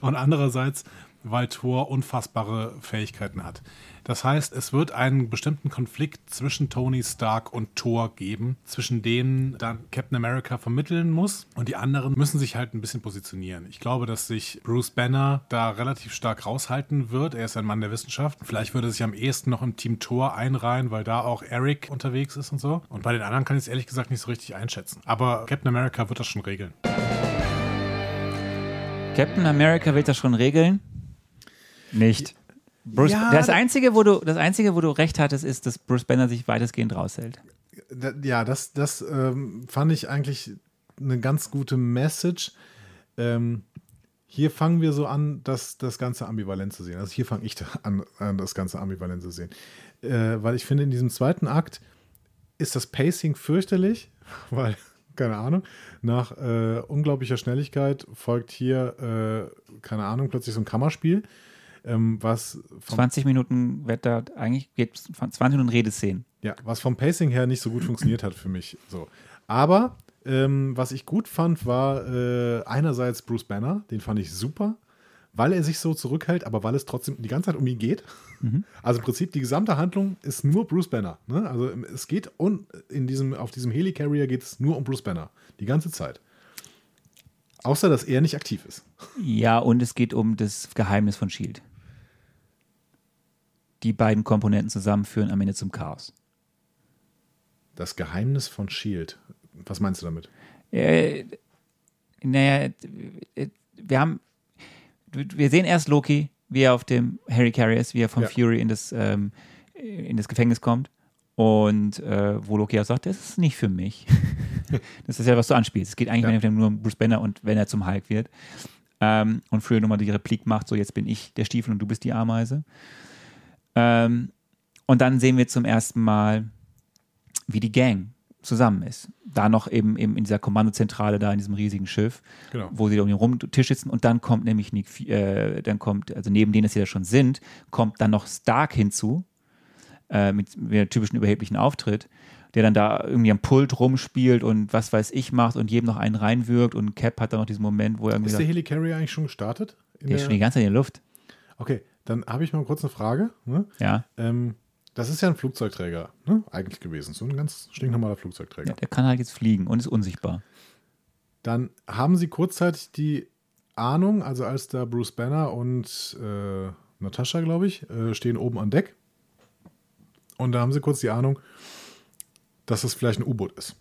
Und andererseits, weil Thor unfassbare Fähigkeiten hat. Das heißt, es wird einen bestimmten Konflikt zwischen Tony Stark und Thor geben, zwischen denen dann Captain America vermitteln muss und die anderen müssen sich halt ein bisschen positionieren. Ich glaube, dass sich Bruce Banner da relativ stark raushalten wird. Er ist ein Mann der Wissenschaft. Vielleicht würde er sich am ehesten noch im Team Thor einreihen, weil da auch Eric unterwegs ist und so. Und bei den anderen kann ich es ehrlich gesagt nicht so richtig einschätzen. Aber Captain America wird das schon regeln. Captain America will das schon regeln? Nicht. Bruce, Ja, das, da- Einzige, wo du, das Einzige, wo du recht hattest, ist, dass Bruce Banner sich weitestgehend raushält. Ja, das, das ähm, fand ich eigentlich eine ganz gute Message. Ähm, hier fangen wir so an, das, das Ganze ambivalent zu sehen. Also hier fange ich da an, an, das Ganze ambivalent zu sehen. Äh, weil ich finde, in diesem zweiten Akt ist das Pacing fürchterlich, weil, keine Ahnung, nach äh, unglaublicher Schnelligkeit folgt hier, äh, keine Ahnung, plötzlich so ein Kammerspiel, ähm, was vom 20 Minuten Wetter, eigentlich geht es 20 Minuten Redeszenen. Ja, was vom Pacing her nicht so gut funktioniert hat für mich. So. Aber Ähm, was ich gut fand, war äh, einerseits Bruce Banner, den fand ich super, weil er sich so zurückhält, aber weil es trotzdem die ganze Zeit um ihn geht. Also im Prinzip die gesamte Handlung ist nur Bruce Banner. Ne? Also es geht und in diesem, auf diesem Helicarrier geht es nur um Bruce Banner. Die ganze Zeit. Außer dass er nicht aktiv ist. Ja, und es geht um das Geheimnis von Shield. Die beiden Komponenten zusammenführen am Ende zum Chaos. Das Geheimnis von Shield. Was meinst du damit? Äh, naja, äh, wir haben, wir sehen erst Loki, wie er auf dem Harry Carrier ist, wie er von Ja. Fury in das, ähm, in das Gefängnis kommt. Und äh, wo Loki auch sagt, das ist nicht für mich. das ist ja, was du anspielst. Es geht eigentlich Ja. nur um Bruce Banner und wenn er zum Hulk wird. Ähm, und Fury nochmal die Replik macht, so jetzt bin ich der Stiefel und du bist die Ameise. Ähm, und dann sehen wir zum ersten Mal, wie die Gang zusammen ist. Da noch eben, eben in dieser Kommandozentrale, da in diesem riesigen Schiff, Genau. wo sie da um den Rum Tisch sitzen und dann kommt nämlich Nick, äh, dann kommt, also neben denen, dass sie da schon sind, kommt dann noch Stark hinzu, äh, mit, mit einem typischen überheblichen Auftritt, der dann da irgendwie am Pult rumspielt und was weiß ich macht und jedem noch einen reinwirkt und Cap hat dann noch diesen Moment, wo er irgendwie Ist der Helicarrier eigentlich schon gestartet? Der ist schon die ganze Zeit in der Luft. okay, dann habe ich mal kurz eine Frage. Ne? Ja, Ähm, das ist ja ein Flugzeugträger, ne? eigentlich gewesen. So ein ganz stinknormaler Flugzeugträger. ja, der kann halt jetzt fliegen und ist unsichtbar. Dann haben sie kurzzeitig die Ahnung, also als da Bruce Banner und äh, Natascha, glaube ich, äh, stehen oben an Deck. Und da haben sie kurz die Ahnung, dass es vielleicht ein U-Boot ist.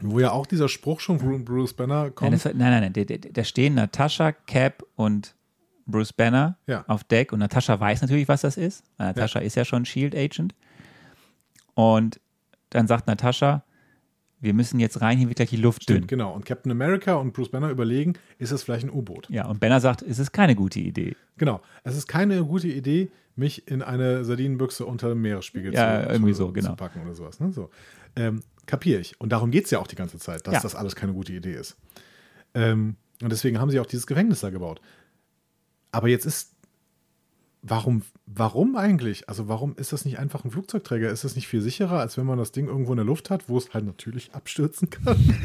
Wo ja auch dieser Spruch schon von Bruce Banner Nein, kommt. das, nein, nein, nein, da stehen Natascha, Cap und Bruce Banner Ja. auf Deck und Natascha weiß natürlich, was das ist. weil Natascha ist ja schon Shield Agent. Und dann sagt Natascha, wir müssen jetzt rein, hier wird gleich die Luft dünn. Genau. Und Captain America und Bruce Banner überlegen, ist es vielleicht ein U-Boot? Ja, und Banner sagt, es ist keine gute Idee. Genau. Es ist keine gute Idee, mich in eine Sardinenbüchse unter dem Meeresspiegel Ja, zu, irgendwie zu, so, genau. zu packen oder sowas. Ne? So. Ähm, Kapiere ich. Und darum geht es ja auch die ganze Zeit, dass Ja. das alles keine gute Idee ist. Ähm, und deswegen haben sie auch dieses Gefängnis da gebaut. Aber jetzt ist. Warum, warum eigentlich? Also, warum ist das nicht einfach ein Flugzeugträger? Ist das nicht viel sicherer, als wenn man das Ding irgendwo in der Luft hat, wo es halt natürlich abstürzen kann?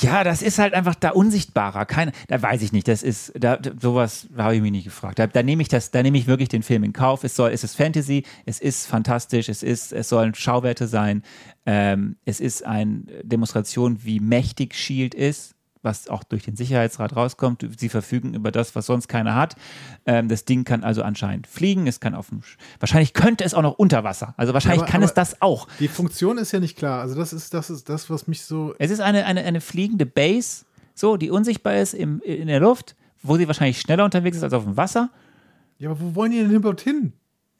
Ja, das ist halt einfach da unsichtbarer. Keine, da weiß ich nicht. Das ist, da, sowas habe ich mich nicht gefragt. Da, da nehme ich das, da nehme ich wirklich den Film in Kauf. Es soll, es ist Fantasy, es ist fantastisch, es ist, es sollen Schauwerte sein. Ähm, es ist eine Demonstration, wie mächtig Shield ist, was auch durch den Sicherheitsrat rauskommt. Sie verfügen über das, was sonst keiner hat. Ähm, das Ding kann also anscheinend fliegen. Es kann auf dem, Sch- wahrscheinlich könnte es auch noch unter Wasser. Also wahrscheinlich aber- kann es aber- das auch. Die Funktion ist ja nicht klar. Also, das ist das, ist das was mich so. Es ist eine, eine, eine fliegende Base, so, die unsichtbar ist im, in der Luft, wo sie wahrscheinlich schneller unterwegs ist als auf dem Wasser. Ja, aber wo wollen die denn überhaupt hin?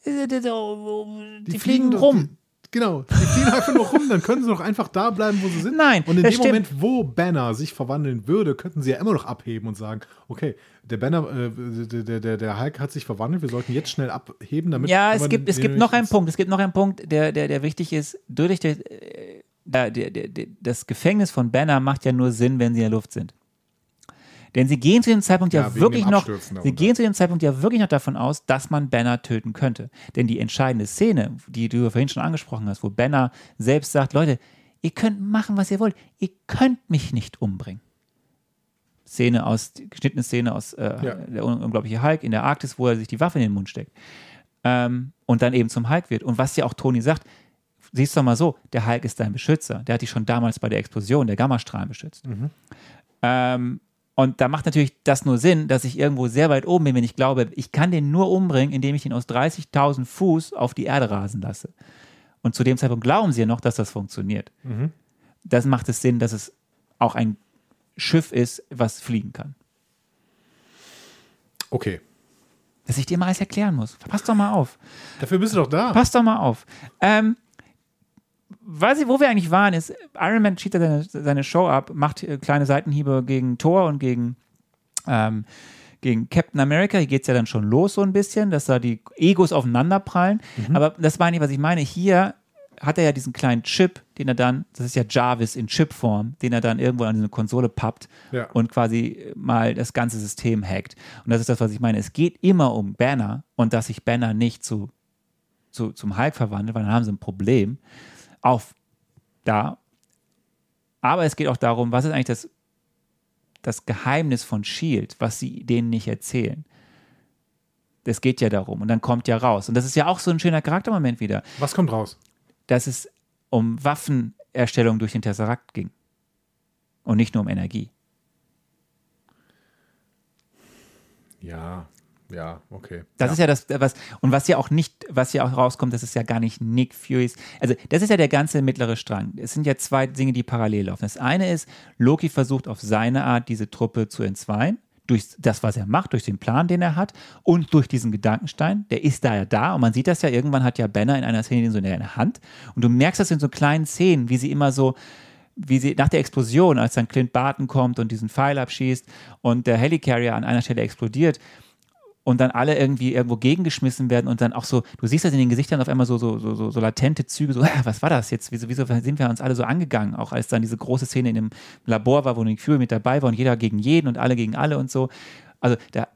Äh, Die, die, die fliegen doch- rum. Genau, die fliegen einfach nur rum, dann können sie doch einfach da bleiben, wo sie sind. Nein, Und in dem stimmt. Moment, wo Banner sich verwandeln würde, könnten sie ja immer noch abheben und sagen, okay, der Banner, äh, der, der, der, Hulk hat sich verwandelt, wir sollten jetzt schnell abheben, damit Ja, es gibt, es gibt noch einen Punkt. Es gibt noch einen Punkt, der, der, der wichtig ist. Durch der, äh, der, der, der, der, das Gefängnis von Banner macht ja nur Sinn, wenn sie in der Luft sind. Denn sie gehen zu dem Zeitpunkt ja, Ja, wirklich noch, sie gehen zu dem Zeitpunkt ja wirklich noch davon aus, dass man Banner töten könnte. Denn die entscheidende Szene, die du vorhin schon angesprochen hast, wo Banner selbst sagt, Leute, ihr könnt machen, was ihr wollt. Ihr könnt mich nicht umbringen. Szene aus, geschnittene Szene aus äh, Ja. der un- unglaubliche Hulk in der Arktis, wo er sich die Waffe in den Mund steckt. Ähm, und dann eben zum Hulk wird. Und was ja auch Tony sagt, siehst du mal so, der Hulk ist dein Beschützer. Der hat dich schon damals bei der Explosion der Gammastrahlen beschützt. Ähm, und da macht natürlich das nur Sinn, dass ich irgendwo sehr weit oben bin, wenn ich glaube, ich kann den nur umbringen, indem ich ihn aus 30.000 Fuß auf die Erde rasen lasse. Und zu dem Zeitpunkt glauben sie ja noch, dass das funktioniert. Das macht es Sinn, dass es auch ein Schiff ist, was fliegen kann. Okay, Dass ich dir mal alles erklären muss. Pass doch mal auf. dafür bist du doch da. Pass doch mal auf. Ähm, weiß ich, wo wir eigentlich waren, ist, Iron Man cheatet seine, seine Show ab, macht äh, kleine Seitenhiebe gegen Thor und gegen, ähm, gegen Captain America. Hier geht es ja dann schon los so ein bisschen, dass da die Egos aufeinanderprallen. Aber das war nicht, was ich meine. Hier hat er ja diesen kleinen Chip, den er dann, das ist ja Jarvis in Chipform, den er dann irgendwo an eine Konsole pappt Ja. und quasi mal das ganze System hackt. Und das ist das, was ich meine. Es geht immer um Banner und dass sich Banner nicht zu, zu, zum Hulk verwandelt, weil dann haben sie ein Problem. Auf da. Aber es geht auch darum, was ist eigentlich das, das Geheimnis von Shield, was sie denen nicht erzählen. Das geht ja darum. Und dann kommt ja raus. Und das ist ja auch so ein schöner Charaktermoment wieder, Was kommt raus? dass es um Waffenerstellung durch den Tesseract ging. Und nicht nur um Energie. Ja, ja, okay. Das ja. ist ja das, was, und was ja auch nicht, was ja auch rauskommt, das ist ja gar nicht Nick Fury's. Also, das ist ja der ganze mittlere Strang. Es sind ja zwei Dinge, die parallel laufen. Das eine ist, Loki versucht auf seine Art, diese Truppe zu entzweien. Durch das, was er macht, durch den Plan, den er hat und durch diesen Gedankenstein. Der ist da ja da und man sieht das ja, irgendwann hat ja Banner in einer Szene den so in der Hand und du merkst das in so kleinen Szenen, wie sie immer so, wie sie nach der Explosion, als dann Clint Barton kommt und diesen Pfeil abschießt und der Helicarrier an einer Stelle explodiert, und dann alle irgendwie irgendwo gegengeschmissen werden und dann auch so, du siehst das in den Gesichtern auf einmal so, so, so, so, latente Züge, so, was war das jetzt? Wieso, wieso sind wir uns alle so angegangen? Auch als dann diese große Szene in dem Labor war, wo Nick Fury mit dabei war und jeder gegen jeden und alle gegen alle und so. Also da,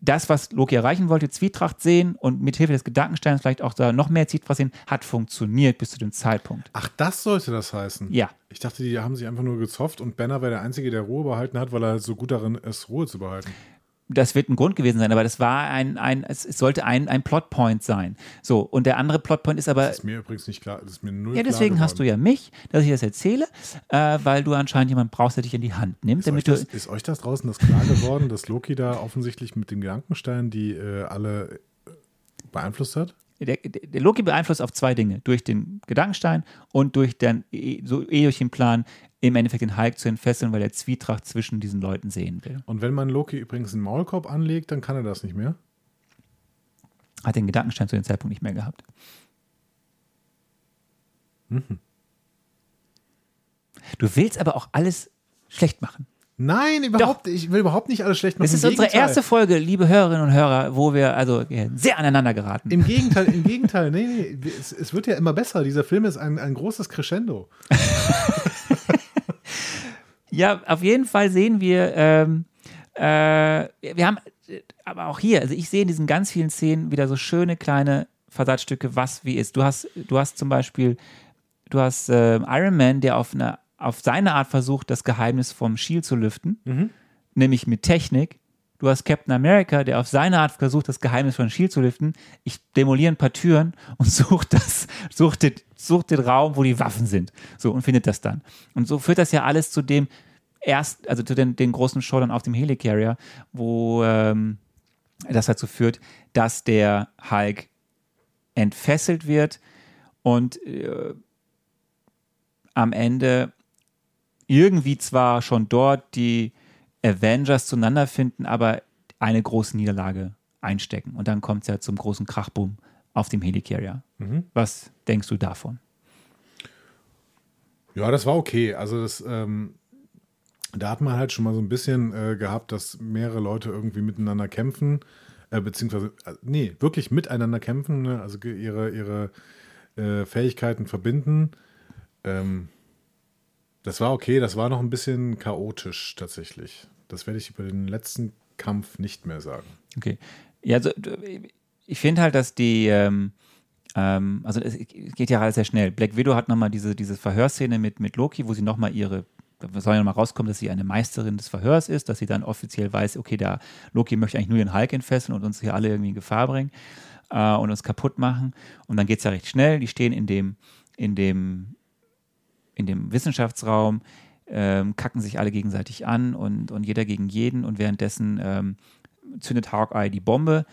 das, was Loki erreichen wollte, Zwietracht sehen und mithilfe des Gedankensteins vielleicht auch da noch mehr Zwietracht sehen, hat funktioniert bis zu dem Zeitpunkt. Ach, das sollte das heißen? Ja. Ich dachte, die haben sich einfach nur gezofft und Banner wäre der Einzige, der Ruhe behalten hat, weil er so gut darin ist, Ruhe zu behalten. Das wird ein Grund gewesen sein, aber das war ein, ein es, es sollte ein, ein Plotpoint sein. So, und der andere Plotpoint ist aber. Das ist mir übrigens nicht klar. Das ist mir null Ja, deswegen hast du ja mich, dass ich das erzähle, äh, weil du anscheinend jemanden brauchst, der dich in die Hand nimmt, Ist euch, damit das, du. ist euch das draußen das klar geworden, dass Loki da offensichtlich mit den Gedankensteinen die äh, alle äh, beeinflusst hat? Der, der Loki beeinflusst auf zwei Dinge: durch den Gedankenstein und durch den, so eh durch den Plan, im Endeffekt den Hulk zu entfesseln, weil er Zwietracht zwischen diesen Leuten sehen will. Und wenn man Loki übrigens einen Maulkorb anlegt, dann kann er das nicht mehr. Hat den Gedankenstein zu dem Zeitpunkt nicht mehr gehabt. Du willst aber auch alles schlecht machen. Nein, überhaupt, ich will überhaupt nicht alles schlecht machen. Das ist Im unsere Gegenteil. erste Folge, liebe Hörerinnen und Hörer, wo wir also sehr aneinander geraten. Im Gegenteil, im Gegenteil, nee, nee, es, es wird ja immer besser. Dieser Film ist ein, ein großes Crescendo. Ja, auf jeden Fall sehen wir, ähm, äh, wir haben, aber auch hier, also ich sehe in diesen ganz vielen Szenen wieder so schöne kleine Versatzstücke, was wie ist. Du hast, du hast zum Beispiel, du hast äh, Iron Man, der auf eine, auf seine Art versucht, das Geheimnis vom Shield zu lüften, nämlich mit Technik. Du hast Captain America, der auf seine Art versucht, das Geheimnis von Shield zu lüften. Ich demoliere ein paar Türen und suche das, such den, such den Raum, wo die Waffen sind. So und findet das dann. Und so führt das ja alles zu dem erst, also zu den, den großen Showdown auf dem Helicarrier, wo ähm, das dazu führt, dass der Hulk entfesselt wird und äh, am Ende irgendwie zwar schon dort die Avengers zueinander finden, aber eine große Niederlage einstecken. Und dann kommt es ja zum großen Krachboom auf dem Helicarrier. Was denkst du davon? Ja, das war okay. Also das, ähm, da hat man halt schon mal so ein bisschen äh, gehabt, dass mehrere Leute irgendwie miteinander kämpfen, äh, beziehungsweise, äh, nee, wirklich miteinander kämpfen, ne? also ihre, ihre äh, Fähigkeiten verbinden. Ähm, das war okay, das war noch ein bisschen chaotisch tatsächlich. Das werde ich über den letzten Kampf nicht mehr sagen. Okay. Ja, also ich finde halt, dass die, ähm, ähm, also es geht ja alles sehr schnell. Black Widow hat nochmal diese, diese Verhörszene mit, mit Loki, wo sie nochmal ihre, da soll ja nochmal rauskommen, dass sie eine Meisterin des Verhörs ist, dass sie dann offiziell weiß, okay, der Loki möchte eigentlich nur den Hulk entfesseln und uns hier alle irgendwie in Gefahr bringen äh, und uns kaputt machen. Und dann geht es ja recht schnell. Die stehen in dem, in dem, in dem Wissenschaftsraum, ähm, kacken sich alle gegenseitig an und, und jeder gegen jeden und währenddessen ähm, zündet Hawkeye die Bombe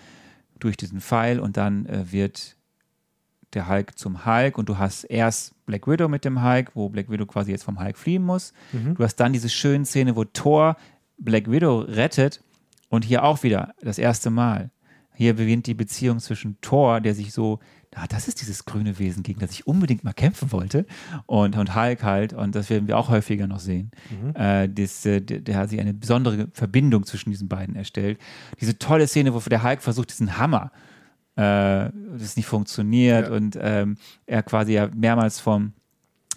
durch diesen Pfeil und dann äh, wird der Hulk zum Hulk und du hast erst Black Widow mit dem Hulk, wo Black Widow quasi jetzt vom Hulk fliehen muss. Du hast dann diese schöne Szene, wo Thor Black Widow rettet und hier auch wieder das erste Mal. Hier beginnt die Beziehung zwischen Thor, der sich so, ah, das ist dieses grüne Wesen, gegen das ich unbedingt mal kämpfen wollte, und, und Hulk halt, und das werden wir auch häufiger noch sehen. Äh, das, äh, der, der hat sich eine besondere Verbindung zwischen diesen beiden erstellt. Diese tolle Szene, wo der Hulk versucht, diesen Hammer, äh, das nicht funktioniert Ja. und ähm, er quasi ja mehrmals vom,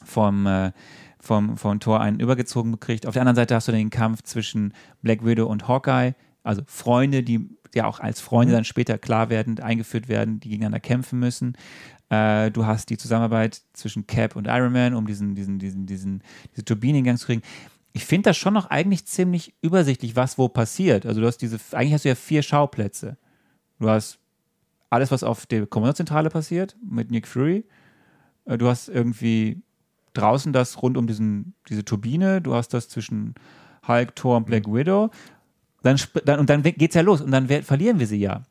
vom, äh, vom, vom Tor einen übergezogen bekriegt. Auf der anderen Seite hast du den Kampf zwischen Black Widow und Hawkeye, Also Freunde, die ja auch als Freunde dann später klar werden, eingeführt werden, die gegeneinander kämpfen müssen. Äh, du hast die Zusammenarbeit zwischen Cap und Iron Man, um diesen, diesen, diesen, diesen, diese Turbine in Gang zu kriegen. Ich finde das schon noch eigentlich ziemlich übersichtlich, was wo passiert. Also du hast diese, eigentlich hast du ja vier Schauplätze. Du hast alles, was auf der Kommandozentrale passiert, mit Nick Fury. Äh, Du hast irgendwie draußen das rund um diesen, diese Turbine. Du hast das zwischen Hulk, Thor und Black Widow. Dann, dann, und dann geht's ja los und dann verlieren wir sie ja.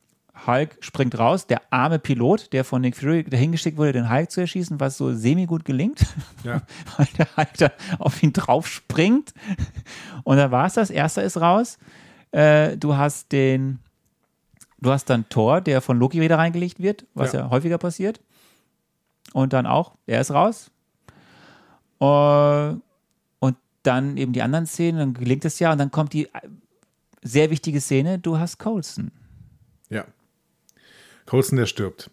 Hulk springt raus, der arme Pilot, der von Nick Fury dahingeschickt wurde, den Hulk zu erschießen, was so semi-gut gelingt, Ja. weil der Hulk da auf ihn drauf springt. Und dann war es das. Erster ist raus. Äh, du hast den, du hast dann Thor, der von Loki wieder reingelegt wird, was ja, Ja. häufiger passiert. Und dann auch, er ist raus. Äh, und dann eben die anderen Szenen, dann gelingt es ja und dann kommt die sehr wichtige Szene, du hast Colson. Ja. Coulson, der stirbt.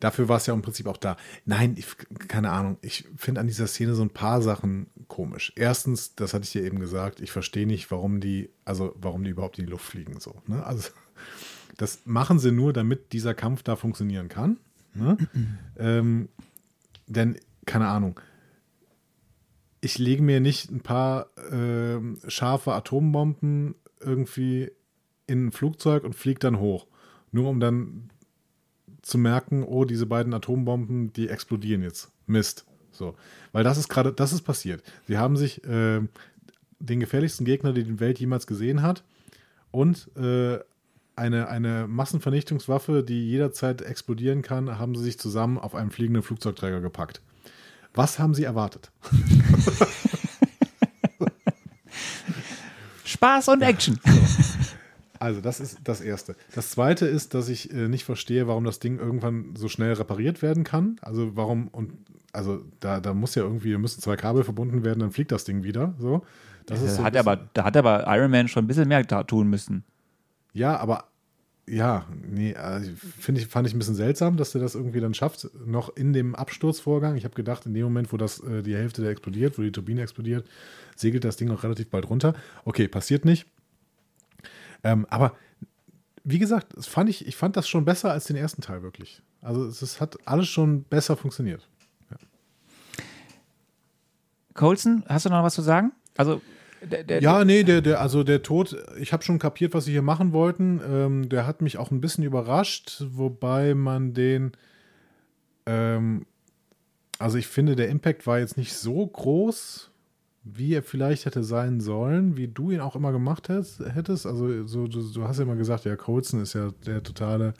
Dafür war es ja im Prinzip auch da. Nein, ich, keine Ahnung. Ich finde an dieser Szene so ein paar Sachen komisch. Erstens, das hatte ich dir eben gesagt, ich verstehe nicht, warum die, also warum die überhaupt in die Luft fliegen so. Ne? Also das machen sie nur, damit dieser Kampf da funktionieren kann. Ne? ähm, denn, keine Ahnung, ich lege mir nicht ein paar ähm, scharfe Atombomben irgendwie in ein Flugzeug und fliege dann hoch. Nur um dann zu merken, oh, diese beiden Atombomben, die explodieren jetzt. Mist. So. Weil das ist gerade, das ist passiert. Sie haben sich äh, den gefährlichsten Gegner, den die Welt jemals gesehen hat, und äh, eine, eine Massenvernichtungswaffe, die jederzeit explodieren kann, haben sie sich zusammen auf einen fliegenden Flugzeugträger gepackt. Was haben sie erwartet? Spaß und Action. Also, das ist das Erste. Das Zweite ist, dass ich äh, nicht verstehe, warum das Ding irgendwann so schnell repariert werden kann. Also, warum, und also da, da muss ja irgendwie, da müssen zwei Kabel verbunden werden, dann fliegt das Ding wieder. So. Das ist Da so hat, aber, da hat aber Iron Man schon ein bisschen mehr tun müssen. Ja, aber ja, nee, also, finde ich, fand ich ein bisschen seltsam, dass der das irgendwie dann schafft, noch in dem Absturzvorgang. Ich habe gedacht, in dem Moment, wo das äh, die Hälfte da explodiert, wo die Turbine explodiert, segelt das Ding auch relativ bald runter. Okay, passiert nicht. Ähm, aber wie gesagt, das fand ich, ich fand das schon besser als den ersten Teil wirklich. Also es, es hat alles schon besser funktioniert. Colson, hast du noch was zu sagen? Also, der, der, Ja, nee, der, der, also der Tod, ich habe schon kapiert, was sie hier machen wollten. Ähm, der hat mich auch ein bisschen überrascht, wobei man den, ähm, also ich finde, der Impact war jetzt nicht so groß, wie er vielleicht hätte sein sollen, wie du ihn auch immer gemacht hättest. Also so, du, du hast ja immer gesagt, ja, Colson ist ja der totale,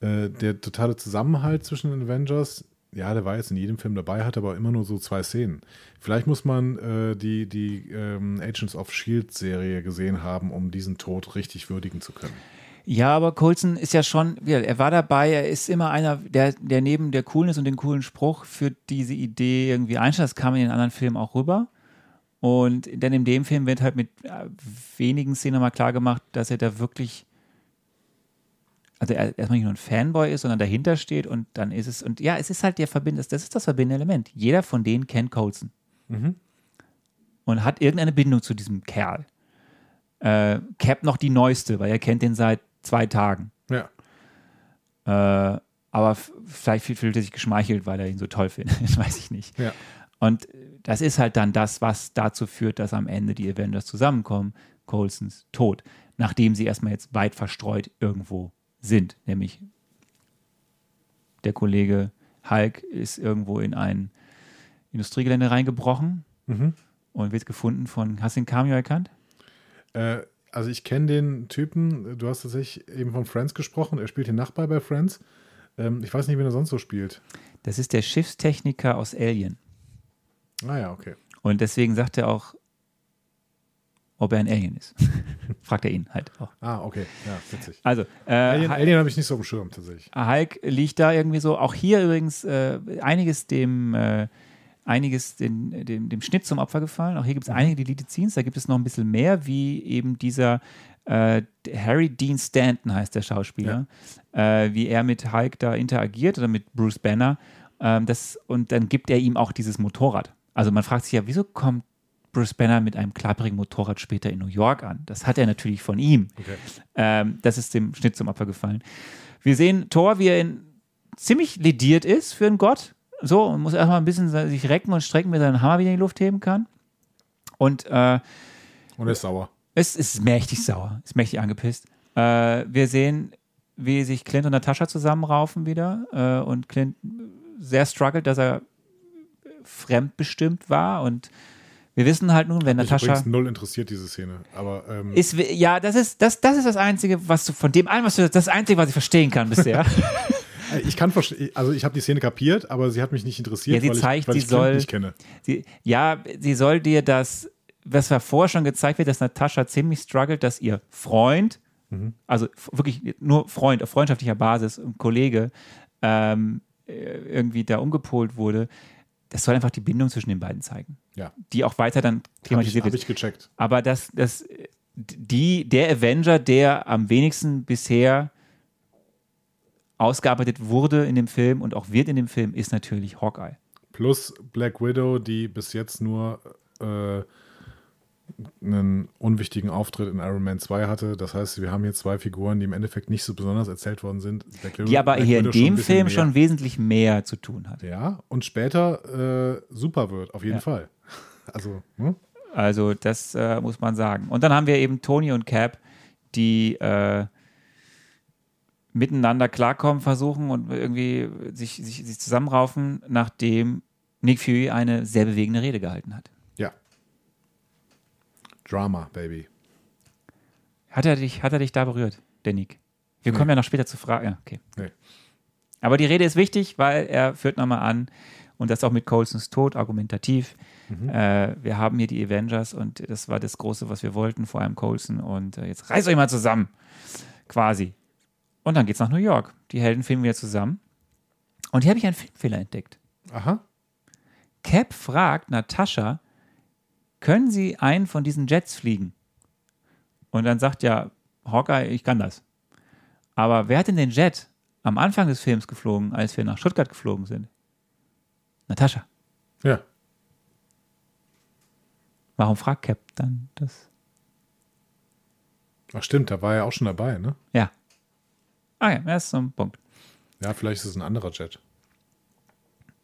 äh, der totale Zusammenhalt zwischen den Avengers. Ja, der war jetzt in jedem Film dabei, hat aber immer nur so zwei Szenen. Vielleicht muss man äh, die, die ähm, Agents of Shield Serie gesehen haben, um diesen Tod richtig würdigen zu können. Ja, aber Colson ist ja schon, er war dabei, er ist immer einer, der, der neben der Coolness und dem coolen Spruch für diese Idee irgendwie einsteigt. Das kam in den anderen Filmen auch rüber. Und dann in dem Film wird halt mit äh, wenigen Szenen mal klar gemacht, dass er da wirklich, also er erstmal nicht nur ein Fanboy ist, sondern dahinter steht und dann ist es, und ja, es ist halt der Verbindende, das ist das verbindende Element. Jeder von denen kennt Colson. Und hat irgendeine Bindung zu diesem Kerl. Äh, Cap noch die neueste, weil er kennt den seit zwei Tagen. Ja. Äh, aber vielleicht fühlt er sich geschmeichelt, weil er ihn so toll findet. Das weiß ich nicht. Ja. Und das ist halt dann das, was dazu führt, dass am Ende die Avengers zusammenkommen. Coulsons Tod. Nachdem sie erstmal jetzt weit verstreut irgendwo sind. Nämlich der Kollege Hulk ist irgendwo in ein Industriegelände reingebrochen Mhm. und wird gefunden von, hast du den Cameo erkannt? Äh, also ich kenne den Typen, du hast tatsächlich eben von Friends gesprochen, er spielt den Nachbar bei Friends. Ähm, ich weiß nicht, wen er sonst so spielt. Das ist der Schiffstechniker aus Alien. Ah ja, okay. Und deswegen sagt er auch, ob er ein Alien ist. Fragt er ihn halt auch. Ah, okay. Ja, witzig. Also, äh, Alien, Alien habe ich nicht so dem Schirm tatsächlich. Hulk liegt da irgendwie so. Auch hier übrigens äh, einiges dem, äh, einiges den, dem, dem Schnitt zum Opfer gefallen. Auch hier gibt es einige Deleted Scenes. Da gibt es noch ein bisschen mehr, wie eben dieser äh, Harry Dean Stanton heißt der Schauspieler, äh, wie er mit Hulk da interagiert oder mit Bruce Banner. Ähm, das, und dann gibt er ihm auch dieses Motorrad. Also man fragt sich ja, wieso kommt Bruce Banner mit einem klapprigen Motorrad später in New York an. Das hat er natürlich von ihm. Okay. Ähm, das ist dem Schnitt zum Opfer gefallen. Wir sehen Thor, wie er in, ziemlich lediert ist für einen Gott. So, und muss erstmal ein bisschen sich recken und strecken, er seinen Hammer wieder in die Luft heben kann. Und äh, Und er ist sauer. es ist mächtig sauer, ist mächtig angepisst. Äh, wir sehen, wie sich Clint und Natascha zusammenraufen wieder äh, und Clint sehr struggelt, dass er fremdbestimmt war und wir wissen halt nun, wenn Mich Natascha übrigens null interessiert diese Szene. Aber ähm, ist, ja, das ist das, das ist das Einzige, was du von dem allen, was du das Einzige, was ich verstehen kann bisher. ich kann verstehen, also ich habe die Szene kapiert, aber sie hat mich nicht interessiert, Ja, sie weil zeigt, ich, weil sie ich soll- nicht kenne. sie, ja, sie soll dir das, was vorher schon gezeigt wird, dass Natascha ziemlich struggelt, dass ihr Freund, also f- wirklich nur Freund auf freundschaftlicher Basis, ein Kollege, ähm, äh, irgendwie da umgepolt wurde. Das soll einfach die Bindung zwischen den beiden zeigen, Ja, die auch weiter dann habe ich, thematisiert hab wird. ich gecheckt. Aber das, das, die, der Avenger, der am wenigsten bisher ausgearbeitet wurde in dem Film und auch wird in dem Film, ist natürlich Hawkeye. Plus Black Widow, die bis jetzt nur äh, einen unwichtigen Auftritt in Iron Man 2 hatte. Das heißt, wir haben hier zwei Figuren, die im Endeffekt nicht so besonders erzählt worden sind. Black Die aber Black hier in Widow schon ein dem bisschen Film mehr. schon wesentlich mehr zu tun hat. Ja, und später äh, super wird, auf jeden Ja. Fall. Also, hm? Also das äh, muss man sagen. Und dann haben wir eben Tony und Cap, die äh, miteinander klarkommen versuchen und irgendwie sich, sich, sich zusammenraufen, nachdem Nick Fury eine sehr bewegende Rede gehalten hat. Drama, Baby. Hat er dich, hat er dich da berührt, der Nick? Wir kommen ja noch später zu Fragen. Ja, okay. Nee. Aber die Rede ist wichtig, weil er führt nochmal an, und das auch mit Colsons Tod, argumentativ. Äh, wir haben hier die Avengers und das war das Große, was wir wollten, vor allem Colson. Und äh, jetzt reißt euch mal zusammen, quasi. Und dann geht's nach New York. Die Helden filmen wieder zusammen. Und hier habe ich einen Filmfehler entdeckt. Aha. Cap fragt Natascha, können Sie einen von diesen Jets fliegen? Und dann sagt ja Hawkeye, ich kann das. Aber wer hat denn den Jet am Anfang des Films geflogen, als wir nach Stuttgart geflogen sind? Natascha. Ja. Warum fragt Cap dann das? Ach stimmt, da war er auch schon dabei, ne? Ja. Ah ja, das ist so ein Punkt. Ja, vielleicht ist es ein anderer Jet.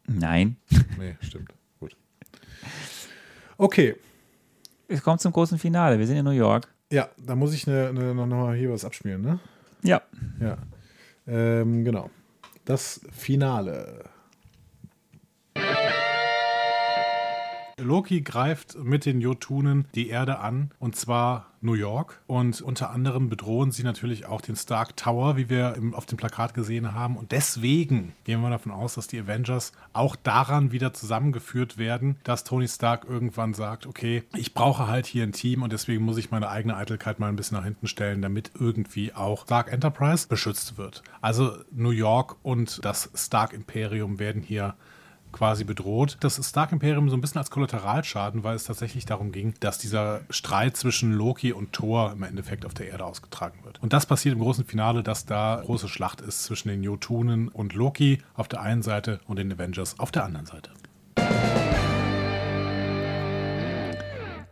Nein. Nee, stimmt. Okay. Es kommt zum großen Finale. Wir sind in New York. Ja, da muss ich ne, ne, noch mal hier was abspielen, ne? Ja. Ja. Ähm, genau. Das Finale. Loki greift mit den Jotunen die Erde an, und zwar New York. Und unter anderem bedrohen sie natürlich auch den Stark Tower, wie wir im, auf dem Plakat gesehen haben. Und deswegen gehen wir davon aus, dass die Avengers auch daran wieder zusammengeführt werden, dass Tony Stark irgendwann sagt, okay, ich brauche halt hier ein Team und deswegen muss ich meine eigene Eitelkeit mal ein bisschen nach hinten stellen, damit irgendwie auch Stark Enterprise beschützt wird. Also New York und das Stark Imperium werden hier quasi bedroht. Das Stark Imperium so ein bisschen als Kollateralschaden, weil es tatsächlich darum ging, dass dieser Streit zwischen Loki und Thor im Endeffekt auf der Erde ausgetragen wird. Und das passiert im großen Finale, dass da große Schlacht ist zwischen den Jotunen und Loki auf der einen Seite und den Avengers auf der anderen Seite.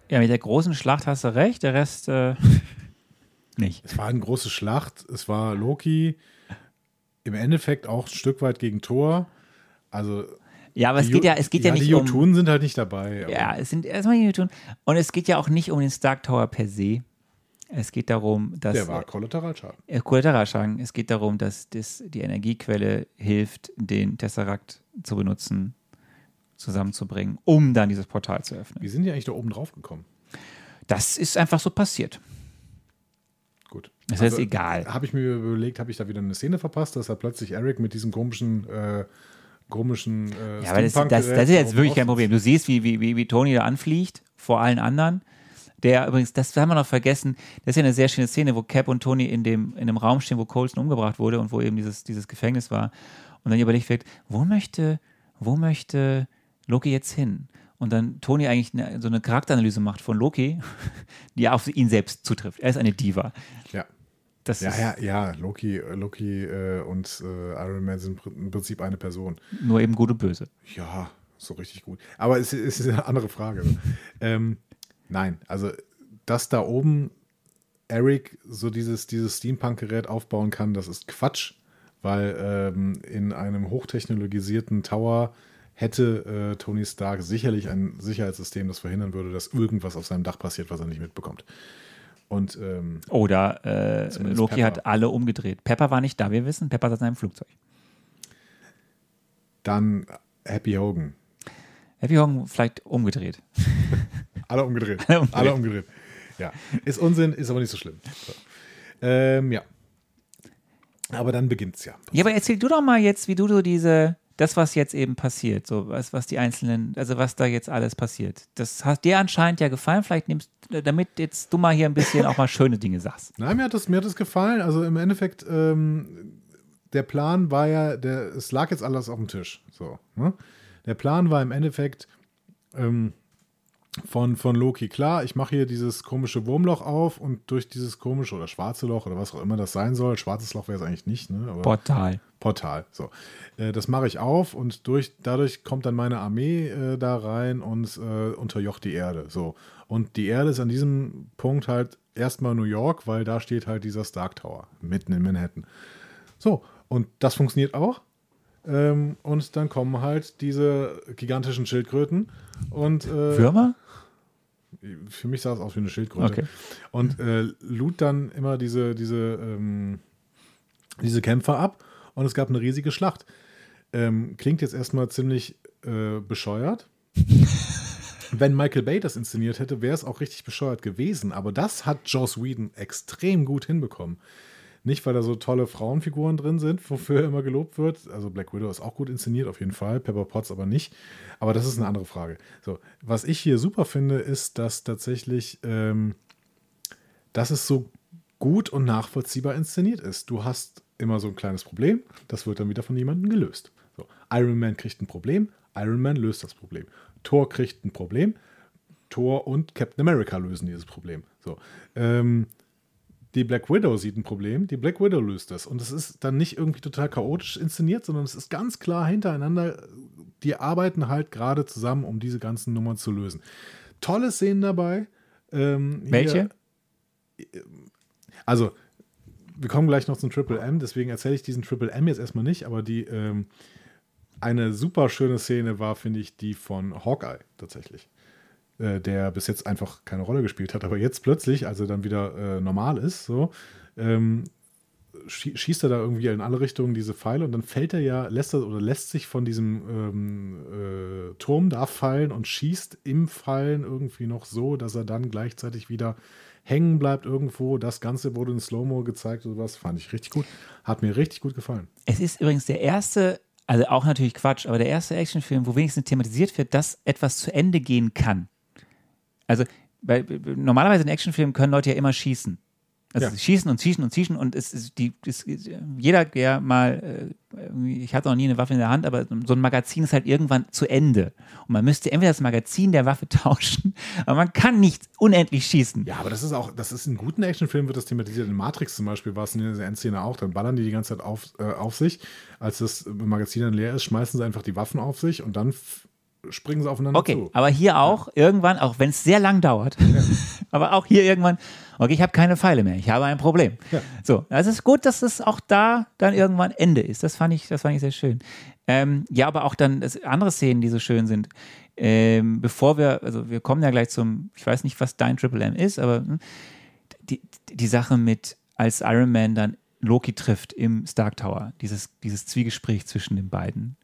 Ja, mit der großen Schlacht hast du recht. Der Rest äh, nicht. Es war eine große Schlacht. Es war Loki im Endeffekt auch ein Stück weit gegen Thor. Also Ja, aber es die geht ja, es geht ja, die nicht um. Jotunen sind halt nicht dabei. Ja, es sind erstmal die Newton. Und es geht ja auch nicht um den Stark Tower per se. Es geht darum, dass. Der war Kollateralschaden. Äh, Kollateralschaden. Es geht darum, dass das, die Energiequelle hilft, den Tesseract zu benutzen, zusammenzubringen, um dann dieses Portal zu öffnen. Wie sind die eigentlich da oben drauf gekommen? Das ist einfach so passiert. Gut. Das ist egal. Habe ich mir überlegt, habe ich da wieder eine Szene verpasst, dass er plötzlich Eric mit diesem komischen, äh, komischen äh, Ja, aber das, das, das ist jetzt wirklich kein Problem. Du siehst, wie, wie, wie, wie Tony da anfliegt vor allen anderen. Der übrigens, das haben wir noch vergessen, das ist ja eine sehr schöne Szene, wo Cap und Tony in dem, in dem Raum stehen, wo Colson umgebracht wurde und wo eben dieses, dieses Gefängnis war. Und dann überlegt wird, wo möchte, wo möchte Loki jetzt hin? Und dann Tony eigentlich eine, so eine Charakteranalyse macht von Loki, die auf ihn selbst zutrifft. Er ist eine Diva. Ja. Das Ja, ja, ja, Loki, Loki äh, und äh, Iron Man sind im Prinzip eine Person. nur eben gut und böse. Ja, so richtig gut. Aber es, es ist eine andere Frage. ähm, nein, also dass da oben Eric so dieses, dieses Steampunk-Gerät aufbauen kann, das ist Quatsch, weil ähm, in einem hochtechnologisierten Tower hätte äh, Tony Stark sicherlich ein Sicherheitssystem, das verhindern würde, dass irgendwas auf seinem Dach passiert, was er nicht mitbekommt. Und ähm, Oder äh, Loki Pepper. hat alle umgedreht. Pepper war nicht da, wir wissen. Pepper saß in einem Flugzeug. dann Happy Hogan. Happy Hogan vielleicht umgedreht. Alle umgedreht. Alle umgedreht. Alle umgedreht. Ja. Ist Unsinn, ist aber nicht so schlimm. So. Ähm, ja. Aber dann beginnt's ja. Ja, aber erzähl du doch mal jetzt, wie du so diese, das, was jetzt eben passiert, so was, was die einzelnen, also was da jetzt alles passiert. Das hat dir anscheinend ja gefallen. Vielleicht nimmst damit jetzt du mal hier ein bisschen auch mal schöne Dinge sagst. Nein, mir hat das, mir hat das gefallen. Also im Endeffekt, ähm, der Plan war ja, der, es lag jetzt alles auf dem Tisch. So, ne? Der Plan war im Endeffekt ähm, von, von Loki, klar, ich mache hier dieses komische Wurmloch auf und durch dieses komische oder schwarze Loch oder was auch immer das sein soll, schwarzes Loch wäre es eigentlich nicht, ne? Aber Portal. Portal. So. Äh, das mache ich auf und durch, dadurch kommt dann meine Armee äh, da rein und äh, unterjocht die Erde. So. Und die Erde ist an diesem Punkt halt erstmal New York, weil da steht halt dieser Stark Tower mitten in Manhattan. So, und das funktioniert auch. Ähm, und dann kommen halt diese gigantischen Schildkröten und äh, Würmer? Für mich sah es aus wie eine Schildkröte. Okay. Und äh, lud dann immer diese, diese, ähm, diese Kämpfer ab und es gab eine riesige Schlacht. Ähm, klingt jetzt erstmal ziemlich äh, bescheuert. Wenn Michael Bay das inszeniert hätte, wäre es auch richtig bescheuert gewesen. Aber das hat Joss Whedon extrem gut hinbekommen. Nicht, weil da so tolle Frauenfiguren drin sind, wofür er immer gelobt wird. Also Black Widow ist auch gut inszeniert, auf jeden Fall. Pepper Potts aber nicht. Aber das ist eine andere Frage. So, was ich hier super finde, ist, dass tatsächlich, ähm, dass es so gut und nachvollziehbar inszeniert ist. Du hast immer so ein kleines Problem, das wird dann wieder von jemandem gelöst. So, Iron Man kriegt ein Problem, Iron Man löst das Problem. Thor kriegt ein Problem, Thor und Captain America lösen dieses Problem. So, ähm, die Black Widow sieht ein Problem, die Black Widow löst das. Und es ist dann nicht irgendwie total chaotisch inszeniert, sondern es ist ganz klar hintereinander. Die arbeiten halt gerade zusammen, um diese ganzen Nummern zu lösen. Tolle Szenen dabei. Ähm, hier- Welche? also, wir kommen gleich noch zum Triple M, deswegen erzähle ich diesen Triple M jetzt erstmal nicht, aber die ähm, eine super schöne Szene war, finde ich, die von Hawkeye tatsächlich. Äh, der bis jetzt einfach keine Rolle gespielt hat, aber jetzt plötzlich, als er dann wieder äh, normal ist, so, ähm, schie schießt er da irgendwie in alle Richtungen diese Pfeile und dann fällt er ja, lässt er oder lässt sich von diesem ähm, äh, Turm da fallen und schießt im Fallen irgendwie noch so, dass er dann gleichzeitig wieder hängen bleibt irgendwo. Das Ganze wurde in Slow-Mo gezeigt oder was. Fand ich richtig gut. Hat mir richtig gut gefallen. Es ist übrigens der erste, also auch natürlich Quatsch, aber der erste Actionfilm, wo wenigstens thematisiert wird, dass etwas zu Ende gehen kann. Also, weil, normalerweise in Actionfilmen können Leute ja immer schießen. Also Ja. sie schießen und schießen und schießen und es ist die, es, jeder, der mal, äh, ich hatte noch nie eine Waffe in der Hand, aber so ein Magazin ist halt irgendwann zu Ende. Und man müsste entweder das Magazin der Waffe tauschen, aber man kann nicht unendlich schießen. Ja, aber das ist auch, das ist in guten Actionfilmen wird das thematisiert. In Matrix zum Beispiel war es in der Endszene auch. Dann ballern die die ganze Zeit auf, äh, auf sich. Als das Magazin dann leer ist, schmeißen sie einfach die Waffen auf sich und dann springen sie aufeinander Okay, zu. aber hier auch irgendwann, auch wenn es sehr lang dauert, aber auch hier irgendwann, okay, ich habe keine Pfeile mehr, ich habe ein Problem. Ja. So, also es ist gut, dass es auch da dann irgendwann Ende ist. Das fand ich, das fand ich sehr schön. Ähm, ja, aber auch dann andere Szenen, die so schön sind. Ähm, bevor wir, also wir kommen ja gleich zum, ich weiß nicht, was dein Triple M ist, aber hm, die, die Sache mit, als Iron Man dann Loki trifft im Stark Tower, dieses, dieses Zwiegespräch zwischen den beiden.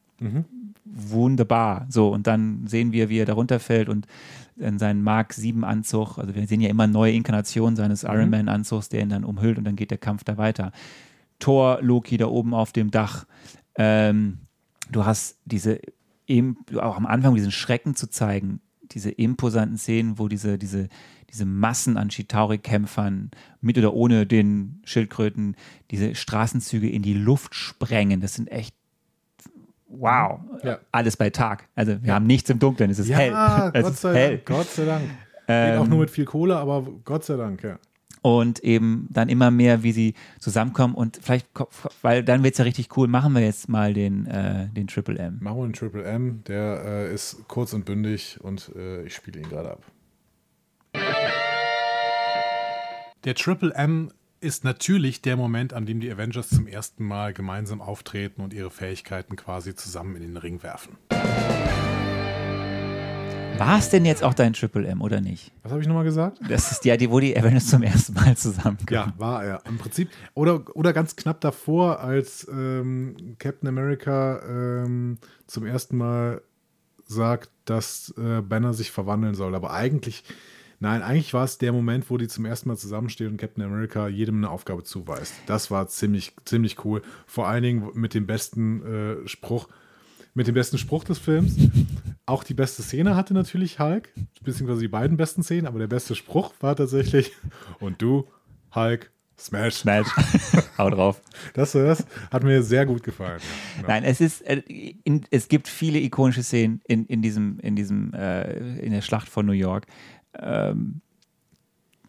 Wunderbar. So, und dann sehen wir, wie er da runterfällt und in seinen Mark 7 Anzug, also wir sehen ja immer neue Inkarnationen seines Iron Man Anzugs, der ihn dann umhüllt und dann geht der Kampf da weiter. Thor, Loki da oben auf dem Dach. Ähm, du hast diese, eben, auch am Anfang diesen Schrecken zu zeigen, diese imposanten Szenen, wo diese, diese, diese Massen an Chitauri-Kämpfern mit oder ohne den Schildkröten diese Straßenzüge in die Luft sprengen. Das sind echt wow. Ja. Alles bei Tag. Also wir haben nichts im Dunkeln, es ist hell. Ja, es Gott ist sei hell. Dank. Gott sei Dank. Geht Ähm, auch nur mit viel Kohle, aber Gott sei Dank, ja. und eben dann immer mehr, wie sie zusammenkommen und vielleicht, weil dann wird es ja richtig cool, machen wir jetzt mal den, äh, den Triple M. Machen wir einen Triple M, der äh, ist kurz und bündig und äh, ich spiele ihn gerade ab. Der Triple M ist natürlich der Moment, an dem die Avengers zum ersten Mal gemeinsam auftreten und ihre Fähigkeiten quasi zusammen in den Ring werfen. War es denn jetzt auch dein Triple M oder nicht? Was habe ich nochmal gesagt? Das ist ja die, wo die Avengers zum ersten Mal zusammenkommen. Ja, war er. Im Prinzip. Oder, oder ganz knapp davor, als ähm, Captain America ähm, zum ersten Mal sagt, dass äh, Banner sich verwandeln soll. Aber eigentlich, nein, eigentlich war es der Moment, wo die zum ersten Mal zusammenstehen und Captain America jedem eine Aufgabe zuweist. Das war ziemlich, ziemlich cool. Vor allen Dingen mit dem besten äh, Spruch, mit dem besten Spruch des Films. Auch die beste Szene hatte natürlich Hulk, beziehungsweise die beiden besten Szenen, aber der beste Spruch war tatsächlich, und du, Hulk, Smash. Smash. Hau drauf. Das, das hat mir sehr gut gefallen. Ja. Nein, es ist, äh, es gibt viele ikonische Szenen in, in diesem, in diesem, äh, in der Schlacht von New York. Ähm,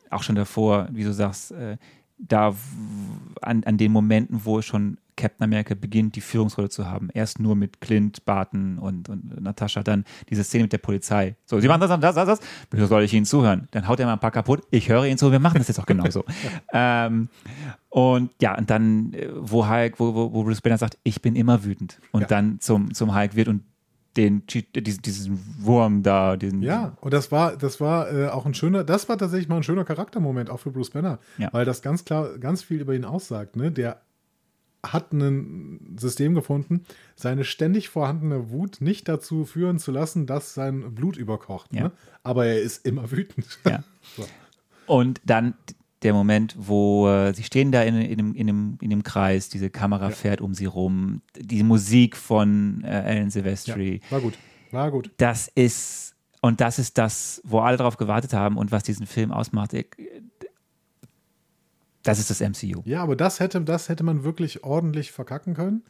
auch schon davor, wie du sagst, äh, da an, an den Momenten, wo schon Captain America beginnt, die Führungsrolle zu haben. Erst nur mit Clint, Barton und, und Natascha, dann diese Szene mit der Polizei. So, sie machen das, das, das, das. Wieso soll ich Ihnen zuhören? Dann haut er mal ein paar kaputt. Ich höre Ihnen zu, wir machen das jetzt auch genauso. ähm, und ja, und dann, äh, wo Hulk, wo, wo, wo Bruce Banner sagt, ich bin immer wütend. Und Ja. dann zum, zum Hulk wird und den, diesen, diesen Wurm da, diesen. Ja, und das war, das war äh, auch ein schöner, das war tatsächlich mal ein schöner Charaktermoment, auch für Bruce Banner, Ja. weil das ganz klar, ganz viel über ihn aussagt. Ne? Der hat ein System gefunden, seine ständig vorhandene Wut nicht dazu führen zu lassen, dass sein Blut überkocht. Ja. Ne? Aber er ist immer wütend. Ja. So. Und dann der Moment, wo äh, sie stehen da in, in, dem, in, dem, in dem Kreis, diese Kamera fährt um sie rum, die Musik von äh, Alan Ja, Silvestri, war gut. War gut. das ist, und das ist das, wo alle drauf gewartet haben und was diesen Film ausmacht. Ich, das ist das MCU. Ja, aber das hätte, das hätte man wirklich ordentlich verkacken können.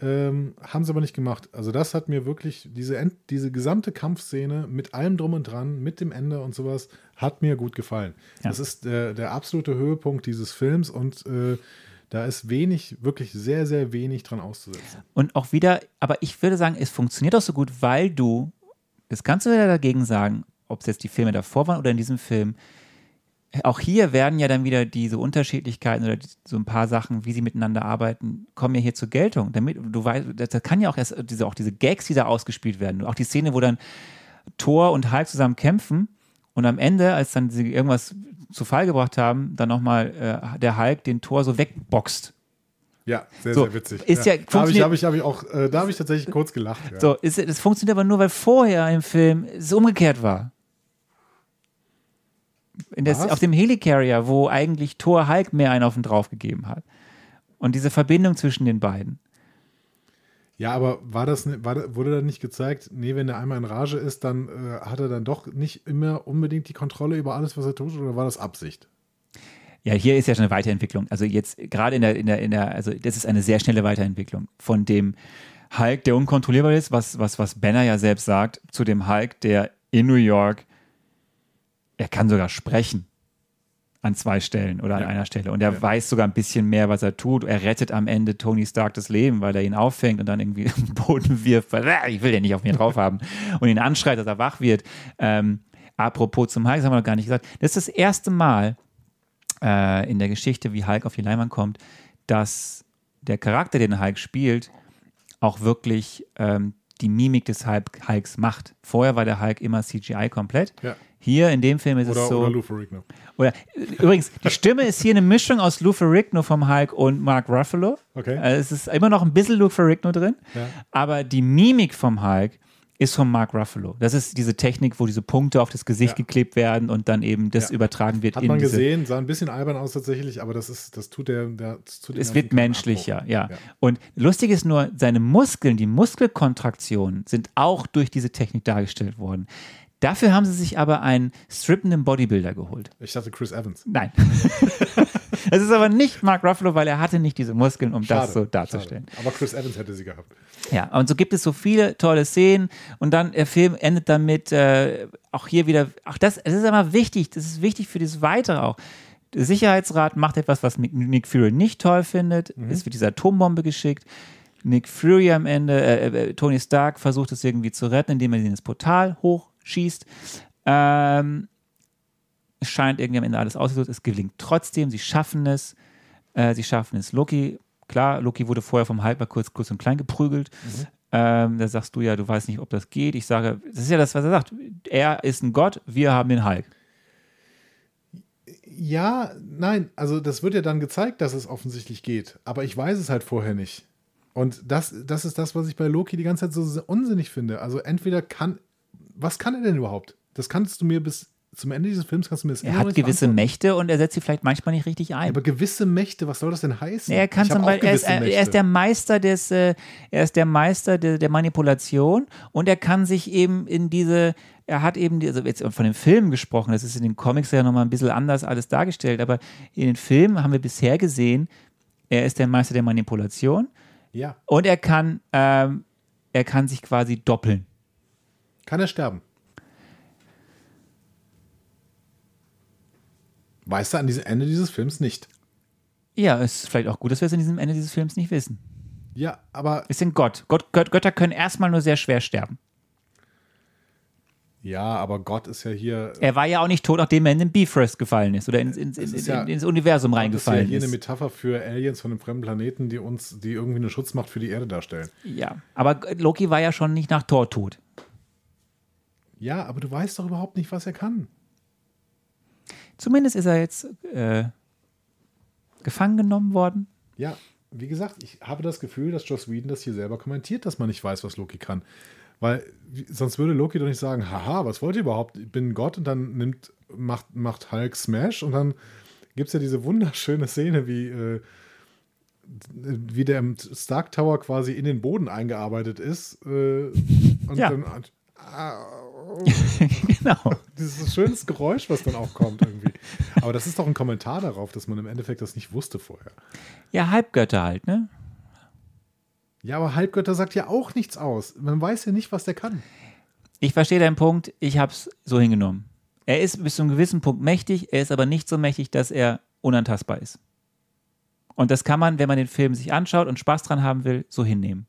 Ähm, haben sie aber nicht gemacht. Also das hat mir wirklich, diese, End, diese gesamte Kampfszene mit allem drum und dran, mit dem Ende und sowas, hat mir gut gefallen. Ja. Das ist der, der absolute Höhepunkt dieses Films und äh, da ist wenig, wirklich sehr, sehr wenig dran auszusetzen. Und auch wieder, aber ich würde sagen, es funktioniert auch so gut, weil du, das kannst du wieder dagegen sagen, ob es jetzt die Filme davor waren oder in diesem Film, auch hier werden ja dann wieder diese Unterschiedlichkeiten oder so ein paar Sachen, wie sie miteinander arbeiten, kommen ja hier zur Geltung. Damit du weißt, das, kann ja auch erst diese, auch diese Gags, die da ausgespielt werden. Auch die Szene, wo dann Thor und Hulk zusammen kämpfen und am Ende, als dann sie irgendwas zu Fall gebracht haben, dann nochmal äh, der Hulk den Thor so wegboxt. Ja, sehr, So, sehr witzig. ist ja- da habe ich, hab ich, hab ich auch, äh, da habe ich tatsächlich kurz gelacht. Ja. So, ist, das funktioniert aber nur, weil vorher im Film es umgekehrt war. Was? auf dem Helicarrier, wo eigentlich Thor Hulk mehr einen auf den drauf gegeben hat. Und diese Verbindung zwischen den beiden. Ja, aber war das, ne- war, da- wurde dann nicht gezeigt, nee, wenn er einmal in Rage ist, dann äh, hat er dann doch nicht immer unbedingt die Kontrolle über alles, was er tut, oder war das Absicht? Ja, hier ist ja schon eine Weiterentwicklung. Also jetzt gerade in der, in der, in der, also das ist eine sehr schnelle Weiterentwicklung von dem Hulk, der unkontrollierbar ist, was, was, was Banner ja selbst sagt, zu dem Hulk, der in New York, er kann sogar sprechen an zwei Stellen oder an Ja. einer Stelle. Und er Ja. weiß sogar ein bisschen mehr, was er tut. Er rettet am Ende Tony Stark das Leben, weil er ihn auffängt und dann irgendwie im Boden wirft, weil "Ah, ich will den nicht auf mir drauf haben und ihn anschreit, dass er wach wird. Ähm, apropos zum Hulk, das haben wir noch gar nicht gesagt. Das ist das erste Mal äh, in der Geschichte, wie Hulk auf die Leinwand kommt, dass der Charakter, den Hulk spielt, auch wirklich ähm, die Mimik des Hulk, Hulks macht. Vorher war der Hulk immer CGI komplett. Ja. Hier in dem Film ist Oder, es so. oder Lou Ferrigno. Oder, übrigens, die Stimme ist hier eine Mischung aus Lou Ferrigno vom Hulk und Mark Ruffalo. Okay. Äh, es ist immer noch ein bisschen Lou Ferrigno drin, Ja. aber die Mimik vom Hulk ist von Mark Ruffalo. Das ist diese Technik, wo diese Punkte auf das Gesicht Ja. geklebt werden und dann eben das Ja. übertragen wird Hat in man diese gesehen, sah ein bisschen albern aus tatsächlich, aber das ist, das tut der, der das tut es wird menschlicher, Abbruch. ja. Und lustig ist nur, seine Muskeln, die Muskelkontraktionen sind auch durch diese Technik dargestellt worden. Dafür haben sie sich aber einen strippenden Bodybuilder geholt. Ich dachte Chris Evans. Nein. es ist aber nicht Mark Ruffalo, weil er hatte nicht diese Muskeln, um Schade, das so darzustellen. schade. Aber Chris Evans hätte sie gehabt. Ja, und so gibt es so viele tolle Szenen und dann der Film endet damit äh, auch hier wieder, auch das, es ist aber wichtig, das ist wichtig für das Weitere auch. Der Sicherheitsrat macht etwas, was Nick Fury nicht toll findet. Mhm. Es wird diese Atombombe geschickt. Nick Fury am Ende, äh, äh, Tony Stark versucht es irgendwie zu retten, indem er sie ins Portal hochschießt. Ähm, es scheint irgendwie am Ende alles ausgesucht. Es gelingt trotzdem. Sie schaffen es. Äh, sie schaffen es. Loki, klar, Loki wurde vorher vom mal kurz, kurz und klein geprügelt. Ähm, da sagst du ja, du weißt nicht, ob das geht. Ich sage, das ist ja das, was er sagt. Er ist ein Gott, wir haben den Hulk. Ja, nein, also das wird ja dann gezeigt, dass es offensichtlich geht. Aber ich weiß es halt vorher nicht. Und das, das ist das, was ich bei Loki die ganze Zeit so unsinnig finde. Also entweder kann, was kann er denn überhaupt? Das kannst du mir bis zum Ende dieses Films, kannst du mir das Er hat gewisse beantworten. Mächte und er setzt sie vielleicht manchmal nicht richtig ein. Aber gewisse Mächte, was soll das denn heißen? er kann zum Beispiel, er ist, er, er ist der Meister des, äh, er ist der Meister der, der Manipulation und er kann sich eben in diese, er hat eben, die- also jetzt von den Filmen gesprochen, das ist in den Comics ja nochmal ein bisschen anders alles dargestellt, aber in den Filmen haben wir bisher gesehen, er ist der Meister der Manipulation Ja, und er kann, ähm, er kann sich quasi doppeln. kann er sterben? Weißt du an diesem Ende dieses Films nicht. Ja, es ist vielleicht auch gut, dass wir es in diesem Ende dieses Films nicht wissen. Ja, aber Wir sind Gott. Gott Gött, Götter können erstmal nur sehr schwer sterben. ja, aber Gott ist ja hier Er war ja auch nicht tot, nachdem er in den Bifrost gefallen ist oder ins, ins, ins, ja- ins Universum Das ist ja reingefallen hier ist. eine Metapher für Aliens von einem fremden Planeten, die uns, die irgendwie eine Schutzmacht für die Erde darstellen. Ja, aber Loki war ja schon nicht nach Thor tot. Ja, aber du weißt doch überhaupt nicht, was er kann. Zumindest ist er jetzt äh, gefangen genommen worden. Ja, wie gesagt, ich habe das Gefühl, dass Joss Whedon das hier selber kommentiert, dass man nicht weiß, was Loki kann. Weil sonst würde Loki doch nicht sagen, haha, was wollt ihr überhaupt? Ich bin Gott und dann nimmt, macht, macht Hulk Smash und dann gibt es ja diese wunderschöne Szene, wie, äh, wie der im Stark Tower quasi in den Boden eingearbeitet ist. Äh, und Ja. dann genau. dieses schönes Geräusch, was dann auch kommt irgendwie. Aber das ist doch ein Kommentar darauf, dass man im Endeffekt das nicht wusste vorher. Ja, Halbgötter halt, ne? Ja, aber Halbgötter sagt ja auch nichts aus. Man weiß ja nicht, was der kann. Ich verstehe deinen Punkt, ich habe es so hingenommen. Er ist bis zu einem gewissen Punkt mächtig, er ist aber nicht so mächtig, dass er unantastbar ist. Und das kann man, wenn man den Film sich anschaut und Spaß dran haben will, so hinnehmen.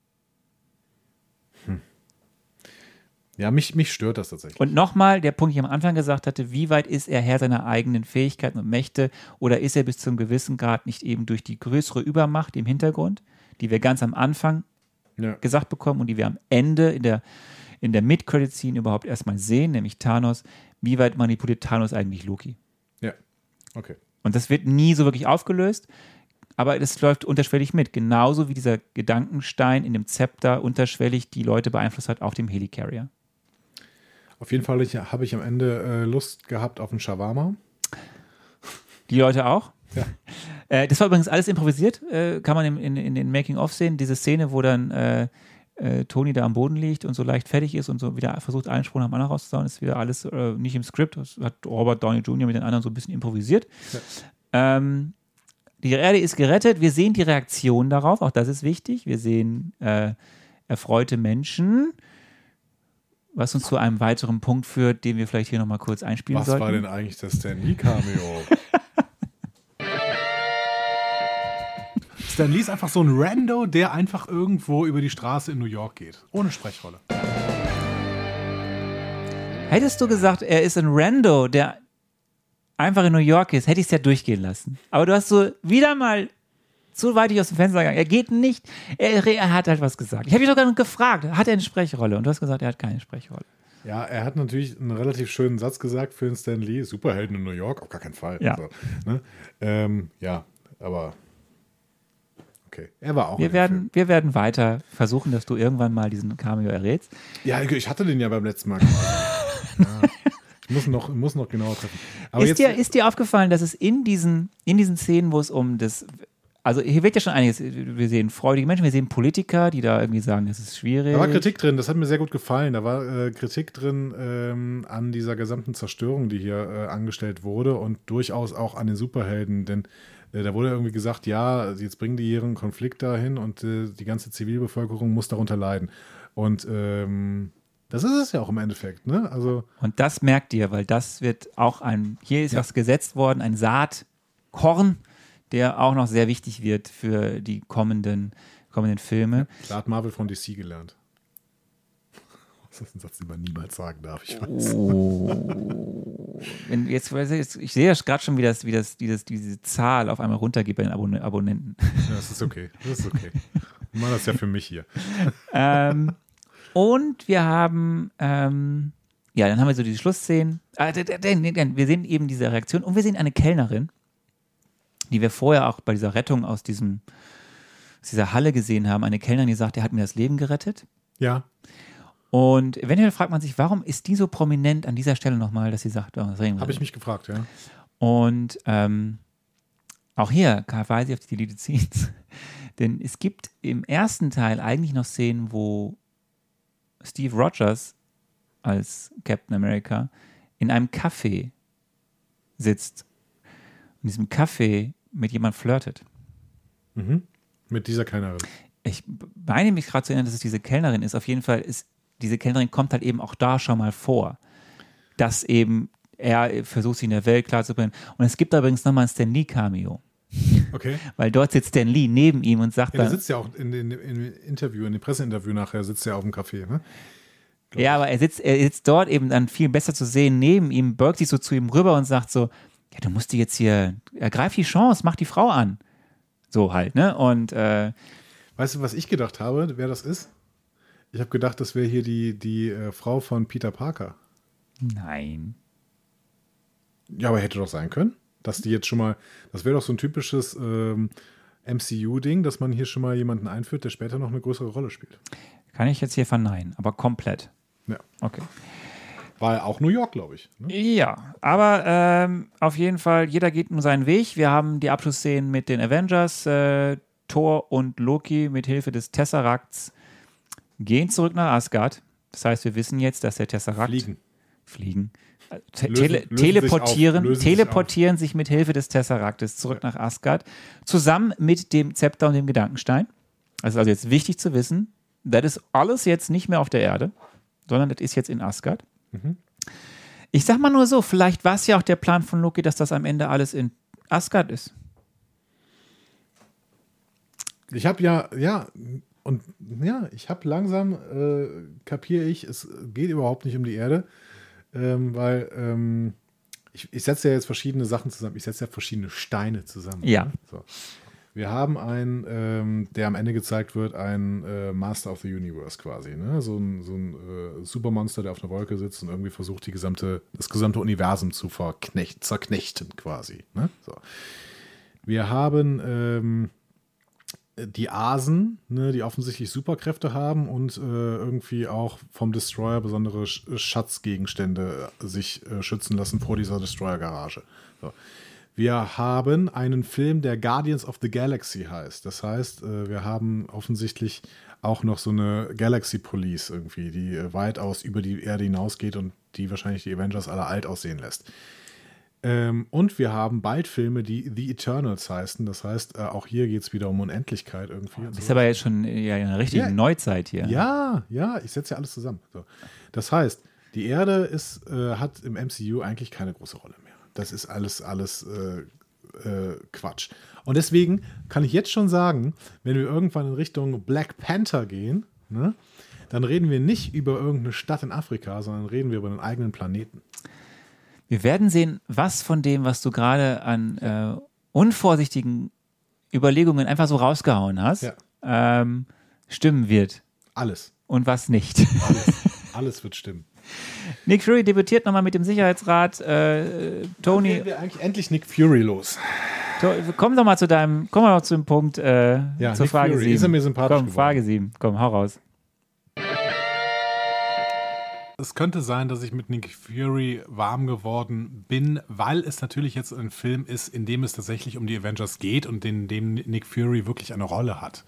Ja, mich, mich stört das tatsächlich. Und nochmal, der Punkt, den ich am Anfang gesagt hatte, wie weit ist er Herr seiner eigenen Fähigkeiten und Mächte oder ist er bis zu einem gewissen Grad nicht eben durch die größere Übermacht im Hintergrund, die wir ganz am Anfang Ja. gesagt bekommen und die wir am Ende in der, in der Mid-Credit-Scene überhaupt erstmal sehen, nämlich Thanos, wie weit manipuliert Thanos eigentlich Loki? ja. Okay. Und das wird nie so wirklich aufgelöst, aber das läuft unterschwellig mit. Genauso wie dieser Gedankenstein in dem Zepter unterschwellig die Leute beeinflusst hat auf dem Helicarrier. Auf jeden Fall habe ich am Ende äh, Lust gehabt auf einen Shawarma. Die Leute auch? Ja. Äh, das war übrigens alles improvisiert, äh, kann man in, in, in den Making-of sehen. Diese Szene, wo dann äh, äh, Tony da am Boden liegt und so leicht fertig ist und so wieder versucht, einen Sprung nach dem anderen rauszusauen, ist wieder alles äh, nicht im Skript. Das hat Robert Downey Jr. mit den anderen so ein bisschen improvisiert. Ähm, die Erde ist gerettet. Wir sehen die Reaktion darauf. Auch das ist wichtig. Wir sehen äh, erfreute Menschen. Was uns zu einem weiteren Punkt führt, den wir vielleicht hier nochmal kurz einspielen Was sollten. war denn eigentlich das Stan Lee Cameo? Stan Lee ist einfach so ein Rando, der einfach irgendwo über die Straße in New York geht. Ohne Sprechrolle. Hättest du gesagt, er ist ein Rando, der einfach in New York ist, hätte ich es ja durchgehen lassen. Aber du hast so wieder mal zu weit aus dem Fenster gegangen. Er geht nicht, er, er hat halt was gesagt. Ich habe dich sogar gefragt, hat er eine Sprechrolle? Und du hast gesagt, er hat keine Sprechrolle. ja, er hat natürlich einen relativ schönen Satz gesagt für den Stan Lee. Superhelden in New York? Auf gar keinen Fall. Ja. So, ne? ähm, ja, aber okay. Er war auch Wir werden, wir werden weiter versuchen, dass du irgendwann mal diesen Cameo errätst. Ja, ich hatte den ja beim letzten Mal ja. Ich muss noch, muss noch genauer treffen. Aber Ist jetzt, dir, ist dir aufgefallen, dass es in diesen, in diesen Szenen, wo es um das, also hier wird ja schon einiges, wir sehen freudige Menschen, wir sehen Politiker, die da irgendwie sagen, das ist schwierig. Da war Kritik drin, das hat mir sehr gut gefallen. Da war äh, Kritik drin ähm, an dieser gesamten Zerstörung, die hier äh, angestellt wurde und durchaus auch an den Superhelden, denn äh, da wurde irgendwie gesagt, ja, jetzt bringen die ihren Konflikt dahin und äh, die ganze Zivilbevölkerung muss darunter leiden. Und ähm, das ist es ja auch im Endeffekt, ne? Also, Und das merkt ihr, weil das wird auch ein, hier ist was gesetzt worden, ein Saat, Korn, der auch noch sehr wichtig wird für die kommenden, kommenden Filme. Da hat Marvel von DC gelernt. Das ist ein Satz, den man niemals sagen darf, ich weiß. Oh. Wenn jetzt, ich, sehe ja gerade schon, wie, das, wie das, dieses, diese Zahl auf einmal runtergeht bei den Abon Abonnenten. Ja, das ist okay. Das ist okay. Ich mache das ja für mich hier. ähm, und wir haben, ähm, ja, dann haben wir so die Schlussszenen. Ah, wir sehen eben diese Reaktion und wir sehen eine Kellnerin, die wir vorher auch bei dieser Rettung aus, diesem, aus dieser Halle gesehen haben. Eine Kellnerin, die sagt, er hat mir das Leben gerettet. Ja, Und eventuell fragt man sich, warum ist die so prominent an dieser Stelle nochmal, dass sie sagt, oh, das reden wir. habe ich mich gefragt, ja. Und ähm, auch hier verweise ich auf die Deleted Scenes. Denn es gibt im ersten Teil eigentlich noch Szenen, wo Steve Rogers als Captain America in einem Café sitzt. In diesem Café mit jemand flirtet. Mhm. Mit dieser Kellnerin. Ich meine mich gerade zu erinnern, dass es diese Kellnerin ist. Auf jeden Fall ist diese Kellnerin kommt halt eben auch da schon mal vor, dass eben er versucht, sich in der Welt klarzubringen. Und es gibt übrigens nochmal ein Stan Lee Cameo. Okay. Weil dort sitzt Stan Lee neben ihm und sagt Ja, dann, sitzt ja auch in dem Interview, in dem Presseinterview nachher, sitzt er auf dem Café, ne? ja, aber er sitzt, er sitzt dort eben dann viel besser zu sehen neben ihm, beugt sich so zu ihm rüber und sagt so, ja, du musst dir jetzt hier, ergreif die Chance, mach die Frau an. So halt, ne? Und äh, Weißt du, was ich gedacht habe, wer das ist? Ich habe gedacht, das wäre hier die, die äh, Frau von Peter Parker. nein. Ja, aber hätte doch sein können, dass die jetzt schon mal, das wäre doch so ein typisches ähm, MCU-Ding, dass man hier schon mal jemanden einführt, der später noch eine größere Rolle spielt. Kann ich jetzt hier verneinen, aber komplett. Ja. Okay. War auch New York, glaube ich. Ne? Ja, aber ähm, auf jeden Fall, jeder geht nun seinen Weg. Wir haben die Abschlussszenen mit den Avengers, äh, Thor und Loki mit Hilfe des Tesseracts gehen zurück nach Asgard. Das heißt, wir wissen jetzt, dass der Tesserakt Fliegen. fliegen. Te Lösen- tele lösen sich teleportieren, auf, sich teleportieren sich, mit Hilfe des Tesseraktes zurück nach Asgard, zusammen mit dem Zepter und dem Gedankenstein. Das ist also jetzt wichtig zu wissen, das ist alles jetzt nicht mehr auf der Erde, sondern das ist jetzt in Asgard. Ich sag mal nur so, vielleicht war es ja auch der Plan von Loki, dass das am Ende alles in Asgard ist. Ich habe ja, ja, und ja, ich habe langsam, äh, kapiere ich, es geht überhaupt nicht um die Erde, ähm, weil ähm, ich, ich setze ja jetzt verschiedene Sachen zusammen. Ich setze ja verschiedene Steine zusammen. Ja. ne? So. Wir haben einen, ähm, der am Ende gezeigt wird, ein äh, Master of the Universe quasi. Ne? So ein, so ein äh, Supermonster, der auf einer Wolke sitzt und irgendwie versucht, die gesamte, das gesamte Universum zu verknecht, zerknechten quasi. Ne? So. Wir haben ähm, die Asen, ne, die offensichtlich Superkräfte haben und äh, irgendwie auch vom Destroyer besondere Sch Schatzgegenstände äh, sich äh, schützen lassen vor dieser Destroyer-Garage. So. Wir haben einen Film, der Guardians of the Galaxy heißt. Das heißt, äh, wir haben offensichtlich auch noch so eine Galaxy Police irgendwie, die äh, weitaus über die Erde hinausgeht und die wahrscheinlich die Avengers alle alt aussehen lässt. Ähm, und wir haben bald Filme, die The Eternals heißen. Das heißt, äh, auch hier geht es wieder um Unendlichkeit irgendwie. Das ist so. aber jetzt schon ja, in einer richtigen Ja. Neuzeit hier. Ja, ja, ich setze ja alles zusammen. So. Das heißt, die Erde ist, hat im MCU eigentlich keine große Rolle mehr. Das ist alles, alles äh, äh, Quatsch. Und deswegen kann ich jetzt schon sagen, wenn wir irgendwann in Richtung Black Panther gehen, ne, dann reden wir nicht über irgendeine Stadt in Afrika, sondern reden wir über einen eigenen Planeten. Wir werden sehen, was von dem, was du gerade an äh, unvorsichtigen Überlegungen einfach so rausgehauen hast, Ja. ähm, stimmen wird Alles. und was nicht. Alles, alles wird stimmen. Nick Fury debütiert nochmal mit dem Sicherheitsrat. Äh, Tony, Gehen wir eigentlich endlich Nick Fury los. to komm doch mal zu deinem, komm mal zu dem Punkt, äh, Ja, zur Nick Frage Fury. 7. Ist er mir sympathisch Komm, geworden? Frage 7. Komm, hau raus. Es könnte sein, dass ich mit Nick Fury warm geworden bin, weil es natürlich jetzt ein Film ist, in dem es tatsächlich um die Avengers geht und in dem Nick Fury wirklich eine Rolle hat.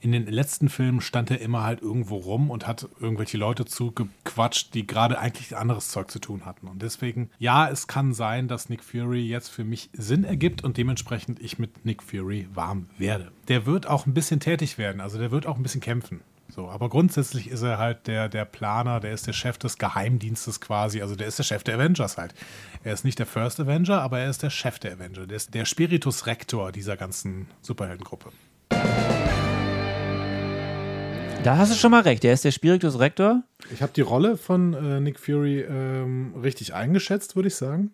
In den letzten Filmen stand er immer halt irgendwo rum und hat irgendwelche Leute zugequatscht, die gerade eigentlich anderes Zeug zu tun hatten. Und deswegen, ja, es kann sein, dass Nick Fury jetzt für mich Sinn ergibt und dementsprechend ich mit Nick Fury warm werde. Der wird auch ein bisschen tätig werden, also der wird auch ein bisschen kämpfen. So, aber grundsätzlich ist er halt der, der Planer, der ist der Chef des Geheimdienstes quasi, also der ist der Chef der Avengers halt. Er ist nicht der First Avenger, aber er ist der Chef der Avenger, der ist der Spiritus Rector dieser ganzen Superheldengruppe. Da hast du schon mal recht. Der ist der Spiritus Rector. Ich habe die Rolle von äh, Nick Fury ähm, richtig eingeschätzt, würde ich sagen.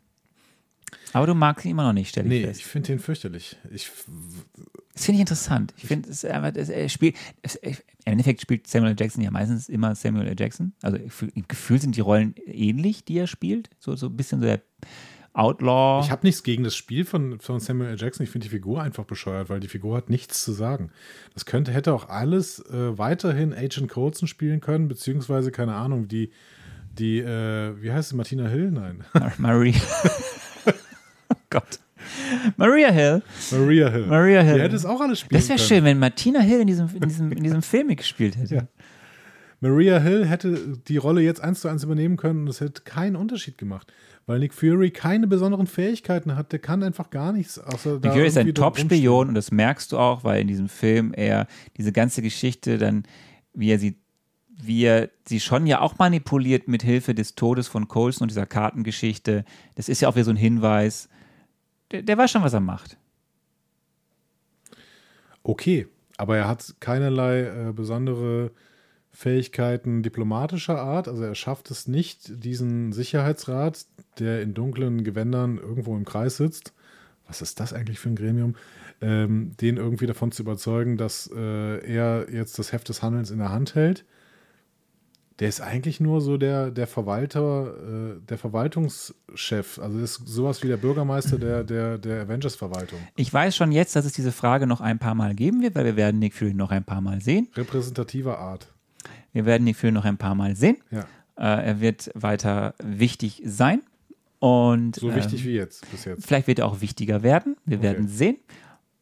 Aber du magst ihn immer noch nicht, stell ich Nee, fest. ich finde ihn fürchterlich. Ich, Das finde ich interessant. Ich finde, es ist einfach, es, er spielt, es, im Endeffekt spielt Samuel L. Jackson ja meistens immer Samuel L. Jackson. Also im Gefühl sind die Rollen ähnlich, die er spielt. So, so ein bisschen so der Outlaw. ich habe nichts gegen das Spiel von, von Samuel L. Jackson. Ich finde die Figur einfach bescheuert, weil die Figur hat nichts zu sagen. Das könnte, hätte auch alles äh, weiterhin Agent Coulson spielen können, beziehungsweise, keine Ahnung, die, die äh, wie heißt sie, Martina Hill? Nein. Maria. oh Gott. Maria Hill. Maria Hill. Maria Hill. Die hätte es auch alles spielen Das wäre schön, wenn Martina Hill in diesem, in diesem, in diesem Film mitgespielt hätte. Ja. Maria Hill hätte die Rolle jetzt eins zu eins übernehmen können und es hätte keinen Unterschied gemacht. Weil Nick Fury keine besonderen Fähigkeiten hat. Der kann einfach gar nichts. Außer Nick Fury ist ein Top-Spion und das merkst du auch, weil in diesem Film er diese ganze Geschichte dann, wie er sie, wie er sie schon ja auch manipuliert mit Hilfe des Todes von Coulson und dieser Kartengeschichte. Das ist ja auch wieder so ein Hinweis. Der, der weiß schon, was er macht. Okay, aber er hat keinerlei äh, besondere Fähigkeiten diplomatischer Art. Also er schafft es nicht, diesen Sicherheitsrat, der in dunklen Gewändern irgendwo im Kreis sitzt, was ist das eigentlich für ein Gremium, ähm, den irgendwie davon zu überzeugen, dass äh, er jetzt das Heft des Handelns in der Hand hält. Der ist eigentlich nur so der, der Verwalter, äh, der Verwaltungschef. Also ist sowas wie der Bürgermeister der, der, der Avengers-Verwaltung. Ich weiß schon jetzt, dass es diese Frage noch ein paar Mal geben wird, weil wir werden Nick Fury noch ein paar Mal sehen. Repräsentativer Art. Wir werden Nick Fury noch ein paar Mal sehen. Ja. Äh, er wird weiter wichtig sein. Und So ähm, wichtig wie jetzt bis jetzt. Vielleicht wird er auch wichtiger werden. Wir werden sehen.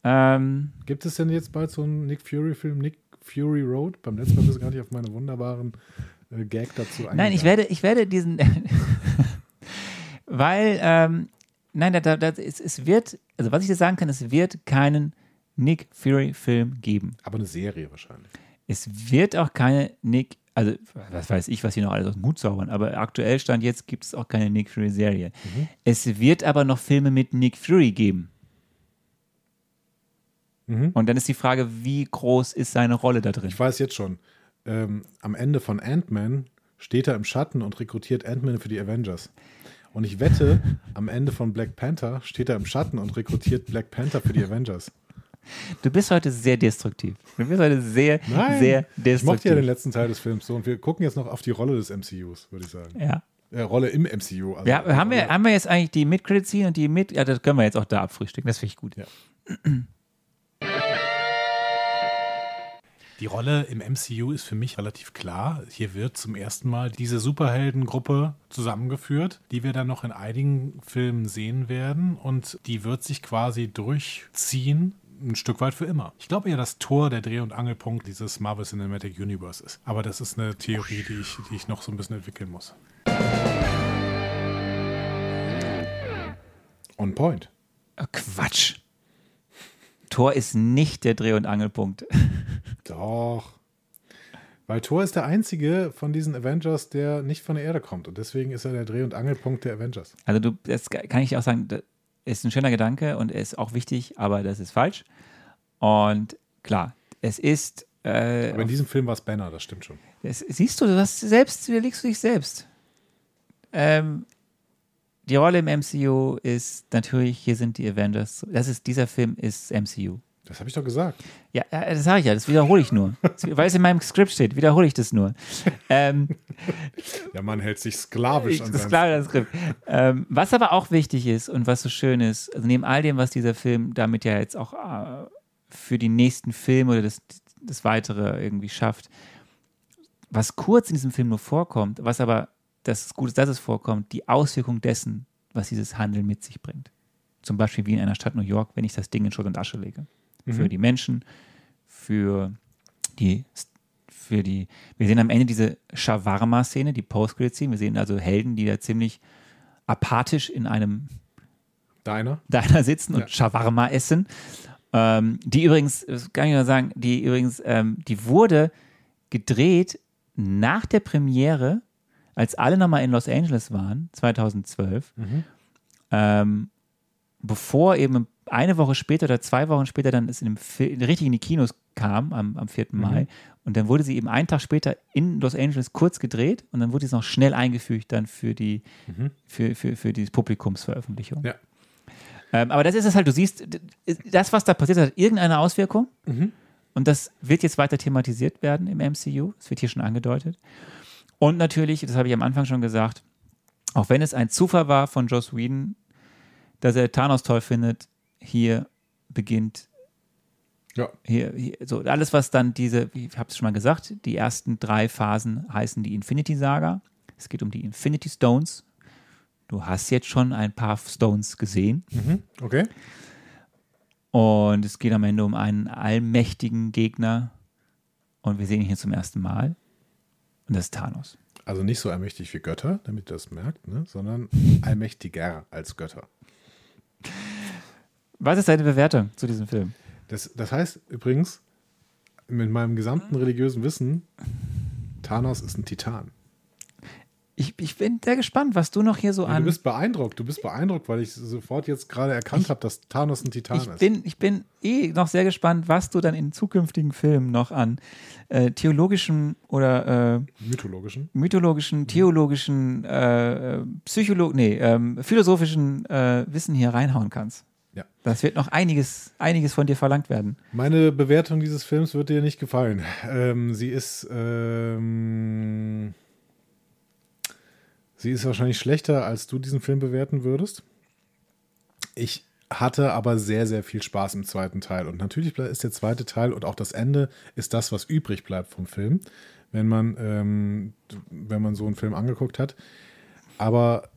Ähm, Gibt es denn jetzt bald so einen Nick Fury-Film, Nick Fury Road? Beim letzten Mal bist du gar nicht auf meine wunderbaren äh, Gag dazu eingegangen. nein, ich werde, ich werde diesen, weil, ähm, nein, da, da, da, es, es wird, also was ich dir sagen kann, es wird keinen Nick Fury-Film geben. Aber eine Serie wahrscheinlich. Es wird auch keine Nick, also was weiß ich, was hier noch alles aus dem Hut zaubern, aber aktuell stand jetzt gibt es auch keine Nick Fury-Serie. Es wird aber noch Filme mit Nick Fury geben. Und dann ist die Frage, wie groß ist seine Rolle da drin? Ich weiß jetzt schon. Ähm, am Ende von Ant-Man steht er im Schatten und rekrutiert Ant-Man für die Avengers. Und ich wette, am Ende von Black Panther steht er im Schatten und rekrutiert Black Panther für die Avengers. Du bist heute sehr destruktiv. Du bist heute sehr, sehr ich mochte ja den destruktiv. letzten Teil des Films so und wir gucken jetzt noch auf die Rolle des MCUs, würde ich sagen. Ja. Äh, Rolle im MCU. Also Ja, haben wir, haben wir jetzt eigentlich die Mid-Credit-Scene und die Mid... Ja, das können wir jetzt auch da abfrühstücken. Das finde ich gut. Ja. Die Rolle im MCU ist für mich relativ klar. Hier wird zum ersten Mal diese Superheldengruppe zusammengeführt, die wir dann noch in einigen Filmen sehen werden. Und die wird sich quasi durchziehen, ein Stück weit für immer. Ich glaube ja, dass Thor der Dreh- und Angelpunkt dieses Marvel Cinematic Universe ist. Aber das ist eine Theorie, die ich, die ich noch so ein bisschen entwickeln muss. On point. Äh, Quatsch. Thor ist nicht der Dreh- und Angelpunkt. Doch. Weil Thor ist der einzige von diesen Avengers, der nicht von der Erde kommt. Und deswegen ist er der Dreh- und Angelpunkt der Avengers. Also du, das kann ich auch sagen, ist ein schöner Gedanke und ist auch wichtig, aber das ist falsch. Und klar, es ist... Äh, Aber in diesem Film war es Banner, das stimmt schon. Das, siehst du, du hast selbst, widerlegst du dich selbst. Ähm, die Rolle im MCU ist natürlich, hier sind die Avengers. Das ist, dieser Film ist MCU. Das habe ich doch gesagt. Ja, ja, das sage ich ja, das wiederhole ich nur. Weil es in meinem Skript steht, wiederhole ich das nur. Ähm, Der Mann hält sich sklavisch an das Skript. Ähm, was aber auch wichtig ist und was so schön ist, also neben all dem, was dieser Film damit ja jetzt auch äh, für die nächsten Filme oder das, das Weitere irgendwie schafft, was kurz in diesem Film nur vorkommt, was aber das ist gut ist, dass es vorkommt, die Auswirkung dessen, was dieses Handeln mit sich bringt. Zum Beispiel wie in einer Stadt New York, wenn ich das Ding in Schutt und Asche lege. Für die Menschen, für die, für die, wir sehen am Ende diese Shawarma-Szene, die Post-Credit-Szene. Wir sehen also Helden, die da ziemlich apathisch in einem Deiner. Diner sitzen und Ja. Shawarma essen. Ähm, die übrigens, das kann ich mal sagen, die übrigens, ähm, die wurde gedreht nach der Premiere, als alle nochmal in Los Angeles waren, 2012, ähm, bevor eben eine Woche später oder zwei Wochen später dann es in dem richtig in die Kinos kam, am, am 4. Mai. Und dann wurde sie eben einen Tag später in Los Angeles kurz gedreht und dann wurde es noch schnell eingefügt dann für die, für, für, für die Publikumsveröffentlichung. Ja. Ähm, aber das ist es halt, du siehst, das, was da passiert, hat irgendeine Auswirkung. Und das wird jetzt weiter thematisiert werden im MCU. Das wird hier schon angedeutet. Und natürlich, das habe ich am Anfang schon gesagt, auch wenn es ein Zufall war von Joss Whedon, dass er Thanos toll findet, hier beginnt Ja. hier, hier so alles, was dann diese, ich habe es schon mal gesagt, die ersten drei Phasen heißen die Infinity Saga. Es geht um die Infinity Stones. Du hast jetzt schon ein paar Stones gesehen. Okay. Und es geht am Ende um einen allmächtigen Gegner. Und wir sehen ihn hier zum ersten Mal. Und das ist Thanos. Also nicht so allmächtig wie Götter, damit ihr das merkt, ne? sondern allmächtiger als Götter. Was ist deine Bewertung zu diesem Film? Das, das heißt übrigens, mit meinem gesamten religiösen Wissen, Thanos ist ein Titan. Ich, ich bin sehr gespannt, was du noch hier so du an. bist beeindruckt, du bist beeindruckt, weil ich sofort jetzt gerade erkannt habe, dass Thanos ein Titan Ich ist. bin, ich bin eh noch sehr gespannt, was du dann in zukünftigen Filmen noch an äh, theologischen oder äh, Mythologischen. mythologischen, theologischen, äh, äh, Psycholo nee, ähm, philosophischen äh, Wissen hier reinhauen kannst. Ja. Das wird noch einiges, einiges von dir verlangt werden. Meine Bewertung dieses Films wird dir nicht gefallen. Ähm, sie ist, ähm, sie ist wahrscheinlich schlechter, als du diesen Film bewerten würdest. Ich hatte aber sehr, sehr viel Spaß im zweiten Teil. Und natürlich ist der zweite Teil und auch das Ende ist das, was übrig bleibt vom Film, wenn man, ähm, wenn man so einen Film angeguckt hat. Aber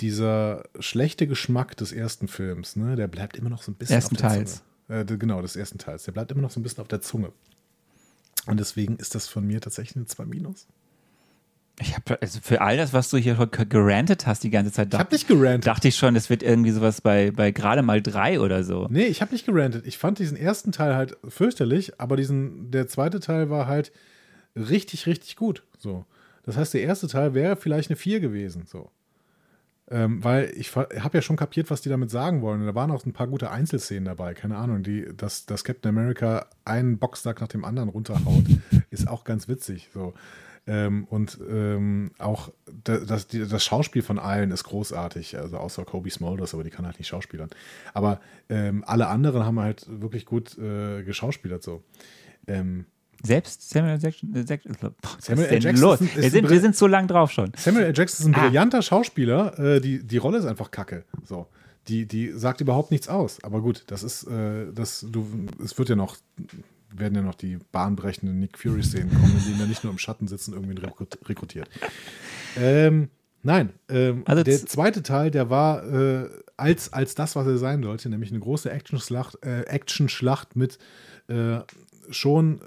dieser schlechte Geschmack des ersten Films, ne, der bleibt immer noch so ein bisschen Ersten auf der Teils. Zunge. Äh, genau, des ersten Teils. Der bleibt immer noch so ein bisschen auf der Zunge. Und deswegen ist das von mir tatsächlich eine 2 Minus. Ich habe also für all das, was du hier ge- gerantet hast die ganze Zeit, Ich dachte, nicht gerantet. dachte ich schon, es wird irgendwie sowas bei, bei gerade mal drei oder so. Nee, ich habe nicht gerantet. Ich fand diesen ersten Teil halt fürchterlich, aber diesen, der zweite Teil war halt richtig, richtig gut. So. Das heißt, der erste Teil wäre vielleicht eine 4 gewesen. So. Ähm, weil ich habe ja schon kapiert, was die damit sagen wollen. Und da waren auch ein paar gute Einzelszenen dabei. Keine Ahnung, die, dass, dass Captain America einen Boxsack nach dem anderen runterhaut, ist auch ganz witzig. So. Ähm, und ähm, auch da- das, das Schauspiel von allen ist großartig, also außer Kobe Smulders, aber die kann halt nicht schauspielern. Aber ähm, alle anderen haben halt wirklich gut äh, geschauspielert so. Ähm, Selbst Samuel Jackson. Äh, Jackson was Samuel L. Jackson los? ist Wir sind, wir sind so lang drauf schon. Samuel L. Jackson ist ein Ah. brillanter Schauspieler, äh, die, die Rolle ist einfach kacke. So. Die, die sagt überhaupt nichts aus. Aber gut, das ist, äh, das, du, es wird ja noch, werden ja noch die bahnbrechenden Nick Fury-Szenen kommen, in denen er nicht nur im Schatten sitzen, irgendwie rekrut- rekrutiert. Ähm, nein, ähm, Also der zweite Teil, der war äh, als, als das, was er sein sollte, nämlich eine große Action-Schlacht äh, Action mit äh, schon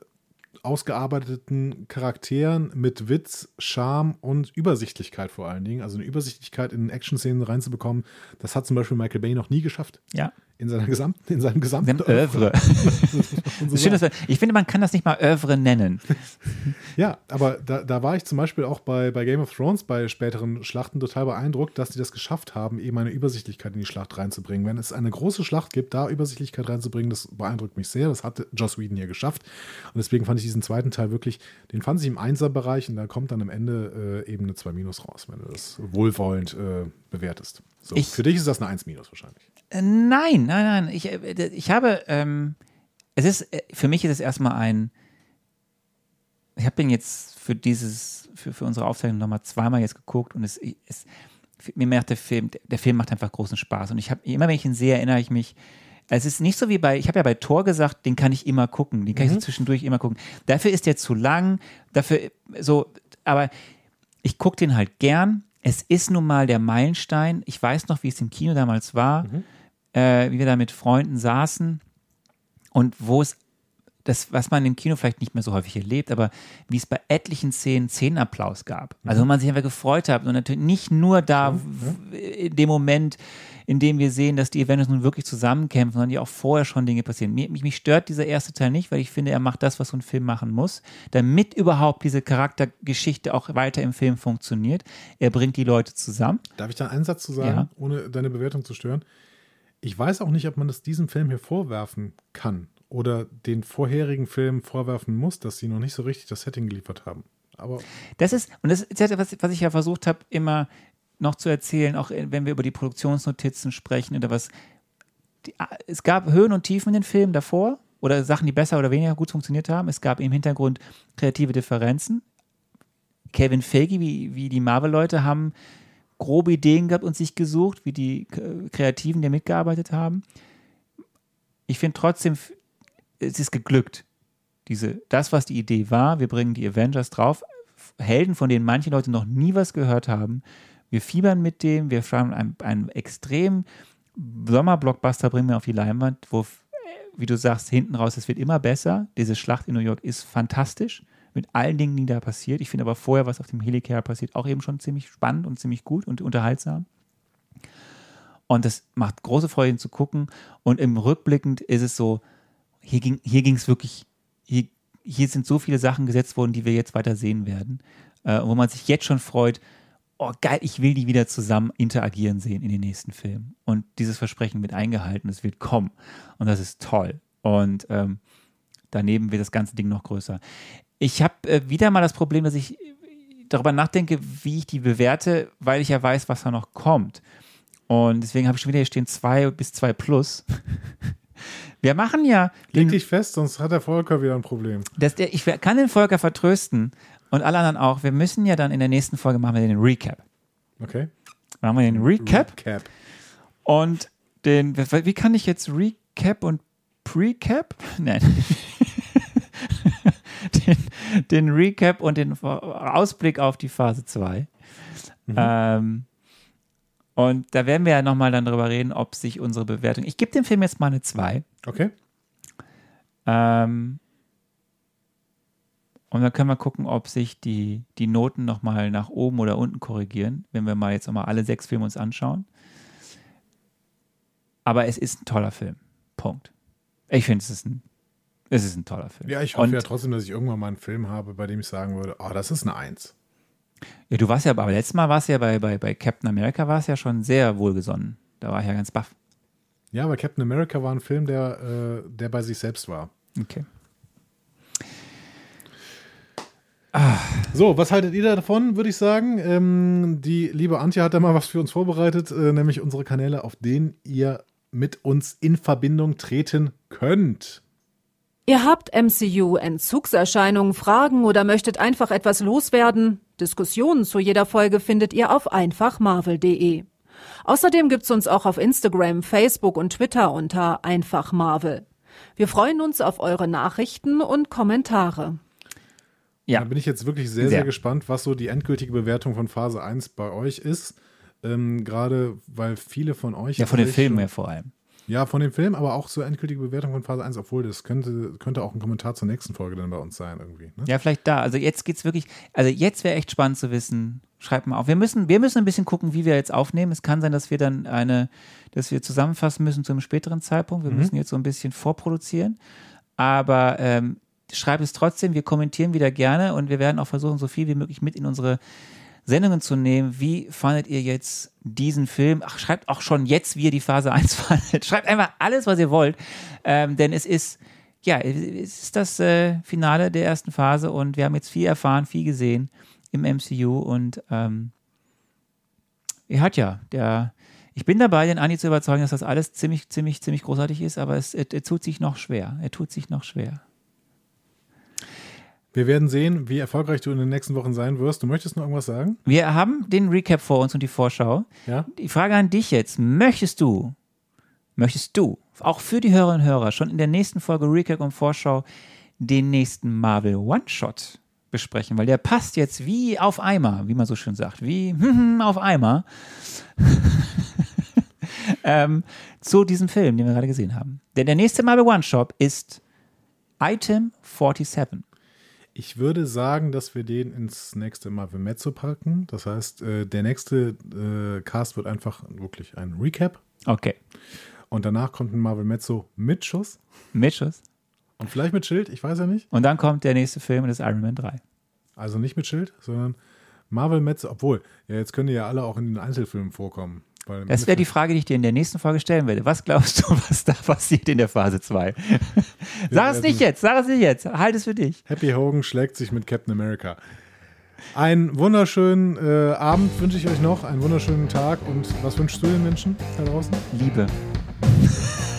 ausgearbeiteten Charakteren mit Witz, Charme und Übersichtlichkeit vor allen Dingen. Also eine Übersichtlichkeit in Action-Szenen reinzubekommen, das hat zum Beispiel Michael Bay noch nie geschafft. Ja. In, seiner gesamten, in seinem gesamten Övre. so Schön, dass wir, ich finde, man kann das nicht mal Övre nennen. Ja, aber da, da war ich zum Beispiel auch bei, bei Game of Thrones bei späteren Schlachten total beeindruckt, dass die das geschafft haben, eben eine Übersichtlichkeit in die Schlacht reinzubringen. Wenn es eine große Schlacht gibt, da Übersichtlichkeit reinzubringen, das beeindruckt mich sehr. Das hat Joss Whedon hier geschafft. Und deswegen fand ich diesen zweiten Teil wirklich, den fand ich im Einser-Bereich und da kommt dann am Ende äh, eben eine 2 Minus raus, wenn du das wohlwollend äh, bewertest. So, Ich- für dich ist das eine 1 Minus wahrscheinlich. Äh, Nein, nein, nein. Ich, äh, ich habe, ähm, es ist, äh, für mich ist es erstmal ein, ich habe den jetzt für dieses, für, für unsere Aufzeichnung nochmal zweimal jetzt geguckt und es, es mir macht der Film, der Film macht einfach großen Spaß und ich habe, immer wenn ich ihn sehe, erinnere ich mich, es ist nicht so wie bei, ich habe ja bei Thor gesagt, den kann ich immer gucken, den kann ich so zwischendurch immer gucken. Dafür ist der zu lang, dafür so, aber ich gucke den halt gern. Es ist nun mal der Meilenstein. Ich weiß noch, wie es im Kino damals war, äh, wie wir da mit Freunden saßen und wo es das, was man im Kino vielleicht nicht mehr so häufig erlebt, aber wie es bei etlichen Szenen Szenenapplaus gab. Also wo man sich einfach gefreut hat und natürlich nicht nur da in dem Moment, in dem wir sehen, dass die Avengers nun wirklich zusammenkämpfen, sondern ja auch vorher schon Dinge passieren. Mich, mich stört dieser erste Teil nicht, weil ich finde, er macht das, was so ein Film machen muss, damit überhaupt diese Charaktergeschichte auch weiter im Film funktioniert. Er bringt die Leute zusammen. Darf ich da einen Satz zu sagen, Ja. ohne deine Bewertung zu stören? Ich weiß auch nicht, ob man das diesem Film hier vorwerfen kann oder den vorherigen Filmen vorwerfen muss, dass sie noch nicht so richtig das Setting geliefert haben. Aber Das ist, und das ist etwas, was ich ja versucht habe, immer noch zu erzählen, auch wenn wir über die Produktionsnotizen sprechen oder was. Die, es gab Höhen und Tiefen in den Filmen davor oder Sachen, die besser oder weniger gut funktioniert haben. Es gab im Hintergrund kreative Differenzen. Kevin Feige, wie, wie die Marvel-Leute, haben grobe Ideen gehabt und sich gesucht, wie die äh, Kreativen, die mitgearbeitet haben. Ich finde trotzdem, es ist geglückt. Diese, das, was die Idee war, wir bringen die Avengers drauf, Helden, von denen manche Leute noch nie was gehört haben. Wir fiebern mit dem, wir schreiben einen, einen extrem Sommerblockbuster bringen wir auf die Leinwand, wo, wie du sagst, hinten raus, es wird immer besser. Diese Schlacht in New York ist fantastisch mit allen Dingen, die da passiert. Ich finde aber vorher, was auf dem Helicarrier passiert, auch eben schon ziemlich spannend und ziemlich gut und unterhaltsam. Und das macht große Freude, ihn zu gucken. Und im Rückblickend ist es so, hier ging hier wirklich, hier, hier sind so viele Sachen gesetzt worden, die wir jetzt weiter sehen werden, äh, wo man sich jetzt schon freut, oh geil, ich will die wieder zusammen interagieren sehen in den nächsten Filmen. Und dieses Versprechen wird eingehalten, es wird kommen. Und das ist toll. Und ähm, daneben wird das ganze Ding noch größer. Ich habe äh, wieder mal das Problem, dass ich darüber nachdenke, wie ich die bewerte, weil ich ja weiß, was da noch kommt. Und deswegen habe ich schon wieder hier stehen 2 bis 2 plus. Wir machen ja. leg dich fest, sonst hat der Volker wieder ein Problem. Das, der, ich kann den Volker vertrösten und alle anderen auch. Wir müssen ja dann in der nächsten Folge machen wir den Recap. Okay? Machen wir den Recap Cap. und den. Wie kann ich jetzt Recap und Precap? Nein. Den, den Recap und den Ausblick auf die Phase 2. Ähm, und da werden wir ja nochmal dann drüber reden, ob sich unsere Bewertung. Ich gebe dem Film jetzt mal eine 2. Okay? Ähm, und dann können wir gucken, ob sich die, die Noten nochmal nach oben oder unten korrigieren, wenn wir mal jetzt nochmal alle sechs Filme uns anschauen. Aber es ist ein toller Film. Punkt. Ich finde, es ist ein, es ist ein toller Film. Ja, ich hoffe Und, ja trotzdem, dass ich irgendwann mal einen Film habe, bei dem ich sagen würde, oh, das ist eine Eins. ja, du warst ja, aber letztes Mal warst du ja bei, bei, bei Captain America, warst ja schon sehr wohlgesonnen. Da war ich ja ganz baff. Ja, aber Captain America war ein Film, der, äh, der bei sich selbst war. Okay. So, was haltet ihr davon, würde ich sagen? Ähm, die liebe Antje hat da mal was für uns vorbereitet, äh, nämlich unsere Kanäle, auf denen ihr mit uns in Verbindung treten könnt. Ihr habt MCU-Entzugserscheinungen, Fragen oder möchtet einfach etwas loswerden? Diskussionen zu jeder Folge findet ihr auf einfachmarvel.de. Außerdem gibt's uns auch auf Instagram, Facebook und Twitter unter einfachmarvel. Wir freuen uns auf eure Nachrichten und Kommentare. Ja. Da bin ich jetzt wirklich sehr, Sehr. sehr, gespannt, was so die endgültige Bewertung von Phase 1 bei euch ist. Ähm, Gerade weil viele von euch. Ja, von den Filmen her vor allem. Ja, von dem Film, aber auch zur endgültige Bewertung von Phase 1, obwohl das könnte, könnte auch ein Kommentar zur nächsten Folge dann bei uns sein irgendwie. Ne? Ja, vielleicht da. Also jetzt geht's wirklich, also jetzt wäre echt spannend zu wissen. Schreibt mal auf. Wir müssen, wir müssen ein bisschen gucken, wie wir jetzt aufnehmen. Es kann sein, dass wir dann eine, dass wir zusammenfassen müssen zu einem späteren Zeitpunkt. Wir müssen jetzt so ein bisschen vorproduzieren. Aber ähm, schreibt es trotzdem. Wir kommentieren wieder gerne und wir werden auch versuchen, so viel wie möglich mit in unsere Sendungen zu nehmen. Wie fandet ihr jetzt diesen Film? Ach, schreibt auch schon jetzt, wie ihr die Phase 1 fandet. Schreibt einfach alles, was ihr wollt. Ähm, denn es ist, ja, es ist das äh, Finale der ersten Phase und wir haben jetzt viel erfahren, viel gesehen im MCU und ähm, ihr hat ja, der, ich bin dabei, den Andi zu überzeugen, dass das alles ziemlich, ziemlich, ziemlich großartig ist, aber es, er, er tut sich noch schwer. Er tut sich noch schwer. Wir werden sehen, wie erfolgreich du in den nächsten Wochen sein wirst. Du möchtest noch irgendwas sagen? Wir haben den Recap vor uns und die Vorschau. Ja? Die Frage an dich jetzt, möchtest du, möchtest du, auch für die Hörerinnen und Hörer, schon in der nächsten Folge Recap und Vorschau den nächsten Marvel One-Shot besprechen? Weil der passt jetzt wie auf Eimer, wie man so schön sagt, wie auf Eimer ähm, zu diesem Film, den wir gerade gesehen haben. Denn der nächste Marvel One-Shot ist Item 47. Ich würde sagen, dass wir den ins nächste Marvel Mezzo packen. Das heißt, äh, der nächste äh, Cast wird einfach wirklich ein Recap Okay. Und danach kommt ein Marvel Mezzo mit Schuss Mit Schuss. und vielleicht mit Schild, ich weiß ja nicht. Und dann kommt der nächste Film und das ist Iron Man 3. Also nicht mit Schild, sondern Marvel Mezzo, obwohl, ja, jetzt können die ja alle auch in den Einzelfilmen vorkommen. Weil Das wäre die Frage, die ich dir in der nächsten Folge stellen werde. Was glaubst du, was da passiert in der Phase 2? sag es nicht jetzt, sag es nicht jetzt. Halt es für dich. Happy Hogan schlägt sich mit Captain America. Einen wunderschönen äh, Abend wünsche ich euch noch, einen wunderschönen Tag und was wünschst du den Menschen da draußen? Liebe.